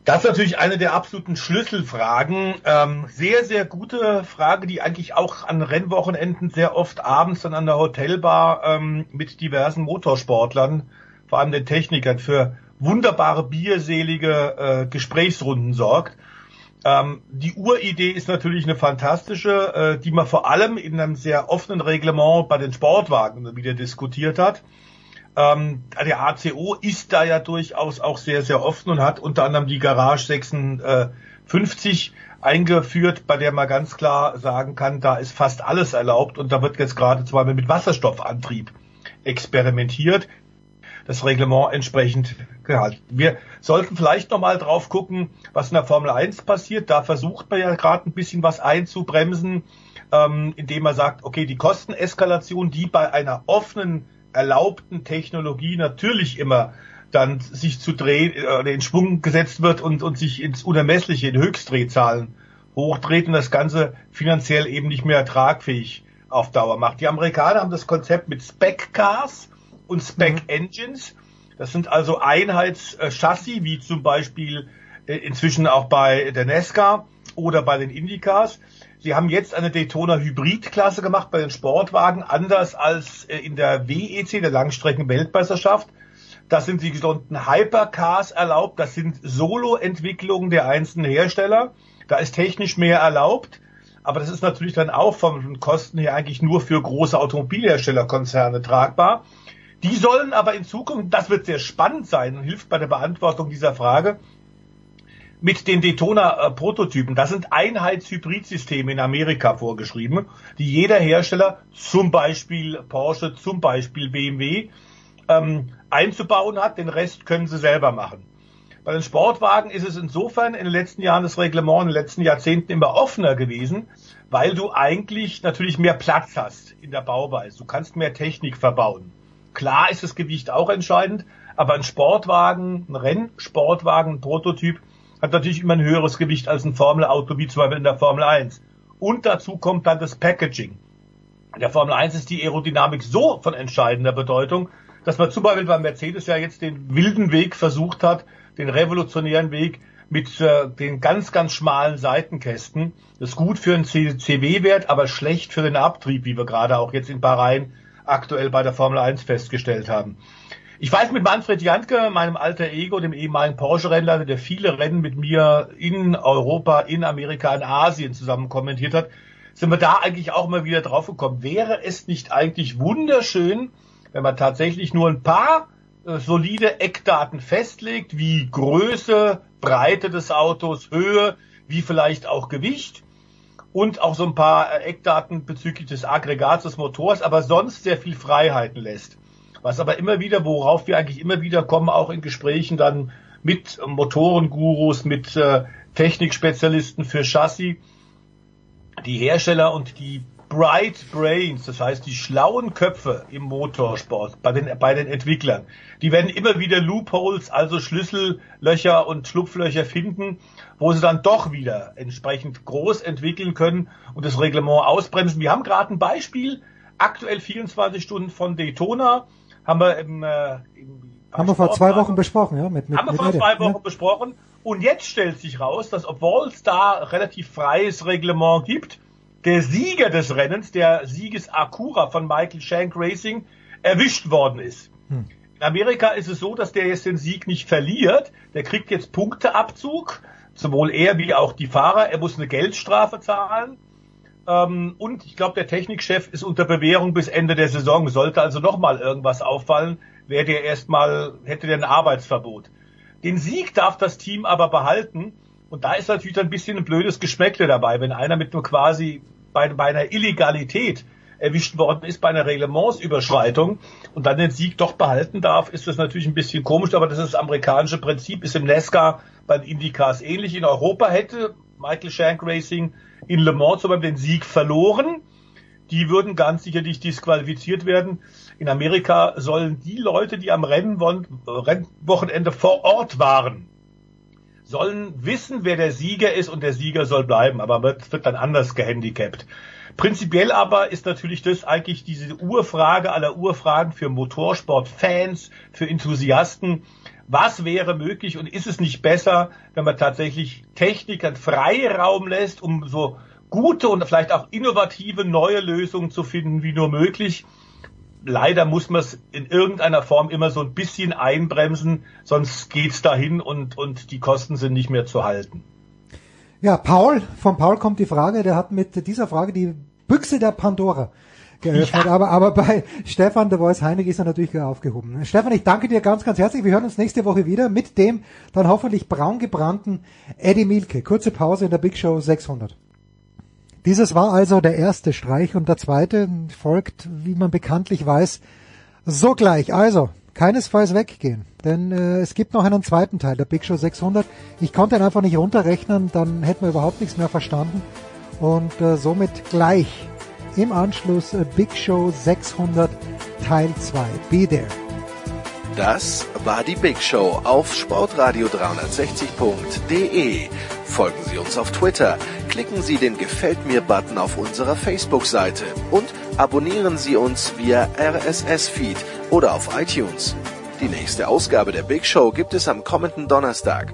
Das ist natürlich eine der absoluten Schlüsselfragen. Ähm, sehr, sehr gute Frage, die eigentlich auch an Rennwochenenden sehr oft abends dann an der Hotelbar ähm, mit diversen Motorsportlern, vor allem den Technikern, für wunderbare, bierselige äh, Gesprächsrunden sorgt. Ähm, die Uridee ist natürlich eine fantastische, äh, die man vor allem in einem sehr offenen Reglement bei den Sportwagen wieder diskutiert hat. Ähm, der ACO ist da ja durchaus auch sehr, sehr offen und hat unter anderem die Garage 56 eingeführt, bei der man ganz klar sagen kann, da ist fast alles erlaubt und da wird jetzt gerade zwar mit Wasserstoffantrieb experimentiert. Das Reglement entsprechend gehalten. Wir sollten vielleicht nochmal drauf gucken, was in der Formel 1 passiert. Da versucht man ja gerade ein bisschen was einzubremsen, ähm, indem man sagt, okay, die Kosteneskalation, die bei einer offenen erlaubten Technologie natürlich immer dann sich zu drehen, oder äh, in Schwung gesetzt wird und, und sich ins Unermessliche, in Höchstdrehzahlen hochdreht und das Ganze finanziell eben nicht mehr tragfähig auf Dauer macht. Die Amerikaner haben das Konzept mit Spec Cars und Spec mhm. Engines. Das sind also Einheitschassis, wie zum Beispiel äh, inzwischen auch bei der Nesca oder bei den Indycars. Sie haben jetzt eine Daytona Hybrid-Klasse gemacht bei den Sportwagen, anders als äh, in der WEC, der Langstrecken-Weltmeisterschaft. Das sind die sogenannten Hypercars erlaubt. Das sind Solo-Entwicklungen der einzelnen Hersteller. Da ist technisch mehr erlaubt. Aber das ist natürlich dann auch von Kosten her eigentlich nur für große Automobilherstellerkonzerne tragbar. Die sollen aber in Zukunft, das wird sehr spannend sein und hilft bei der Beantwortung dieser Frage, mit den Daytona-Prototypen. Das sind Einheitshybridsysteme in Amerika vorgeschrieben, die jeder Hersteller, zum Beispiel Porsche, zum Beispiel BMW, ähm, einzubauen hat. Den Rest können sie selber machen. Bei den Sportwagen ist es insofern in den letzten Jahren das Reglement, in den letzten Jahrzehnten immer offener gewesen, weil du eigentlich natürlich mehr Platz hast in der Bauweise. Du kannst mehr Technik verbauen. Klar ist das Gewicht auch entscheidend, aber ein Sportwagen, ein Rennsportwagen, ein Prototyp hat natürlich immer ein höheres Gewicht als ein Formel-Auto, wie zum Beispiel in der Formel 1. Und dazu kommt dann das Packaging. In der Formel 1 ist die Aerodynamik so von entscheidender Bedeutung, dass man zum Beispiel bei Mercedes ja jetzt den wilden Weg versucht hat, den revolutionären Weg mit äh, den ganz, ganz schmalen Seitenkästen. Das ist gut für einen CW-Wert, aber schlecht für den Abtrieb, wie wir gerade auch jetzt in Bahrain aktuell bei der Formel 1 festgestellt haben. Ich weiß mit Manfred Jantke, meinem alter Ego, dem ehemaligen Porsche-Rennleiter, der viele Rennen mit mir in Europa, in Amerika, in Asien zusammen kommentiert hat, sind wir da eigentlich auch immer wieder drauf gekommen. Wäre es nicht eigentlich wunderschön, wenn man tatsächlich nur ein paar äh, solide Eckdaten festlegt, wie Größe, Breite des Autos, Höhe, wie vielleicht auch Gewicht und auch so ein paar äh, Eckdaten bezüglich des Aggregats des Motors, aber sonst sehr viel Freiheiten lässt. Was aber immer wieder, worauf wir eigentlich immer wieder kommen, auch in Gesprächen dann mit Motorengurus, mit äh, Technikspezialisten für Chassis, die Hersteller und die Bright Brains, das heißt die schlauen Köpfe im Motorsport bei den, bei den Entwicklern, die werden immer wieder Loopholes, also Schlüssellöcher und Schlupflöcher finden, wo sie dann doch wieder entsprechend groß entwickeln können und das Reglement ausbremsen. Wir haben gerade ein Beispiel, aktuell 24 Stunden von Daytona, haben wir im, äh, im Haben wir vor zwei Wochen besprochen, ja? Mit, mit, haben wir vor zwei Wochen Ja. besprochen. Und jetzt stellt sich raus, dass obwohl es da relativ freies Reglement gibt, der Sieger des Rennens, der Sieges Acura von Michael Shank Racing, erwischt worden ist. Hm. In Amerika ist es so, dass der jetzt den Sieg nicht verliert. Der kriegt jetzt Punkteabzug, sowohl er wie auch die Fahrer. Er muss eine Geldstrafe zahlen. Ähm, und ich glaube, der Technikchef ist unter Bewährung bis Ende der Saison. Sollte also nochmal irgendwas auffallen, wäre der erstmal, hätte der ein Arbeitsverbot. Den Sieg darf das Team aber behalten. Und da ist natürlich ein bisschen ein blödes Geschmäckle dabei, wenn einer mit nur quasi bei, bei einer Illegalität erwischt worden ist, bei einer Reglementsüberschreitung und dann den Sieg doch behalten darf, ist das natürlich ein bisschen komisch, aber das ist das amerikanische Prinzip, ist im NASCAR bei den Indycars ähnlich. In Europa hätte Michael Shank Racing in Le Mans zum Beispiel den Sieg verloren. Die würden ganz sicherlich disqualifiziert werden. In Amerika sollen die Leute, die am Rennwochenende vor Ort waren, sollen wissen, wer der Sieger ist und der Sieger soll bleiben, aber wird, wird dann anders gehandicapt. Prinzipiell aber ist natürlich das eigentlich diese Urfrage aller Urfragen für Motorsportfans, für Enthusiasten. Was wäre möglich und ist es nicht besser, wenn man tatsächlich Technikern Freiraum lässt, um so gute und vielleicht auch innovative neue Lösungen zu finden, wie nur möglich? Leider muss man es in irgendeiner Form immer so ein bisschen einbremsen, sonst geht's dahin und, und die Kosten sind nicht mehr zu halten. Ja, Paul, von Paul kommt die Frage, der hat mit dieser Frage die Büchse der Pandora geöffnet, aber, aber bei Stefan de Voice Heinig ist er natürlich aufgehoben. Stefan, ich danke dir ganz, ganz herzlich. Wir hören uns nächste Woche wieder mit dem dann hoffentlich braun gebrannten Eddie Milke. Kurze Pause in der Big Show 600. Dieses war also der erste Streich und der zweite folgt, wie man bekanntlich weiß, sogleich. Also, keinesfalls weggehen, denn äh, es gibt noch einen zweiten Teil der Big Show 600. Ich konnte ihn einfach nicht runterrechnen, dann hätten wir überhaupt nichts mehr verstanden und äh, somit gleich im Anschluss äh, Big Show 600 Teil 2. Be there. Das war die Big Show auf sportradio360.de. Folgen Sie uns auf Twitter, klicken Sie den Gefällt mir-Button auf unserer Facebook-Seite und abonnieren Sie uns via RSS-Feed oder auf iTunes. Die nächste Ausgabe der Big Show gibt es am kommenden Donnerstag.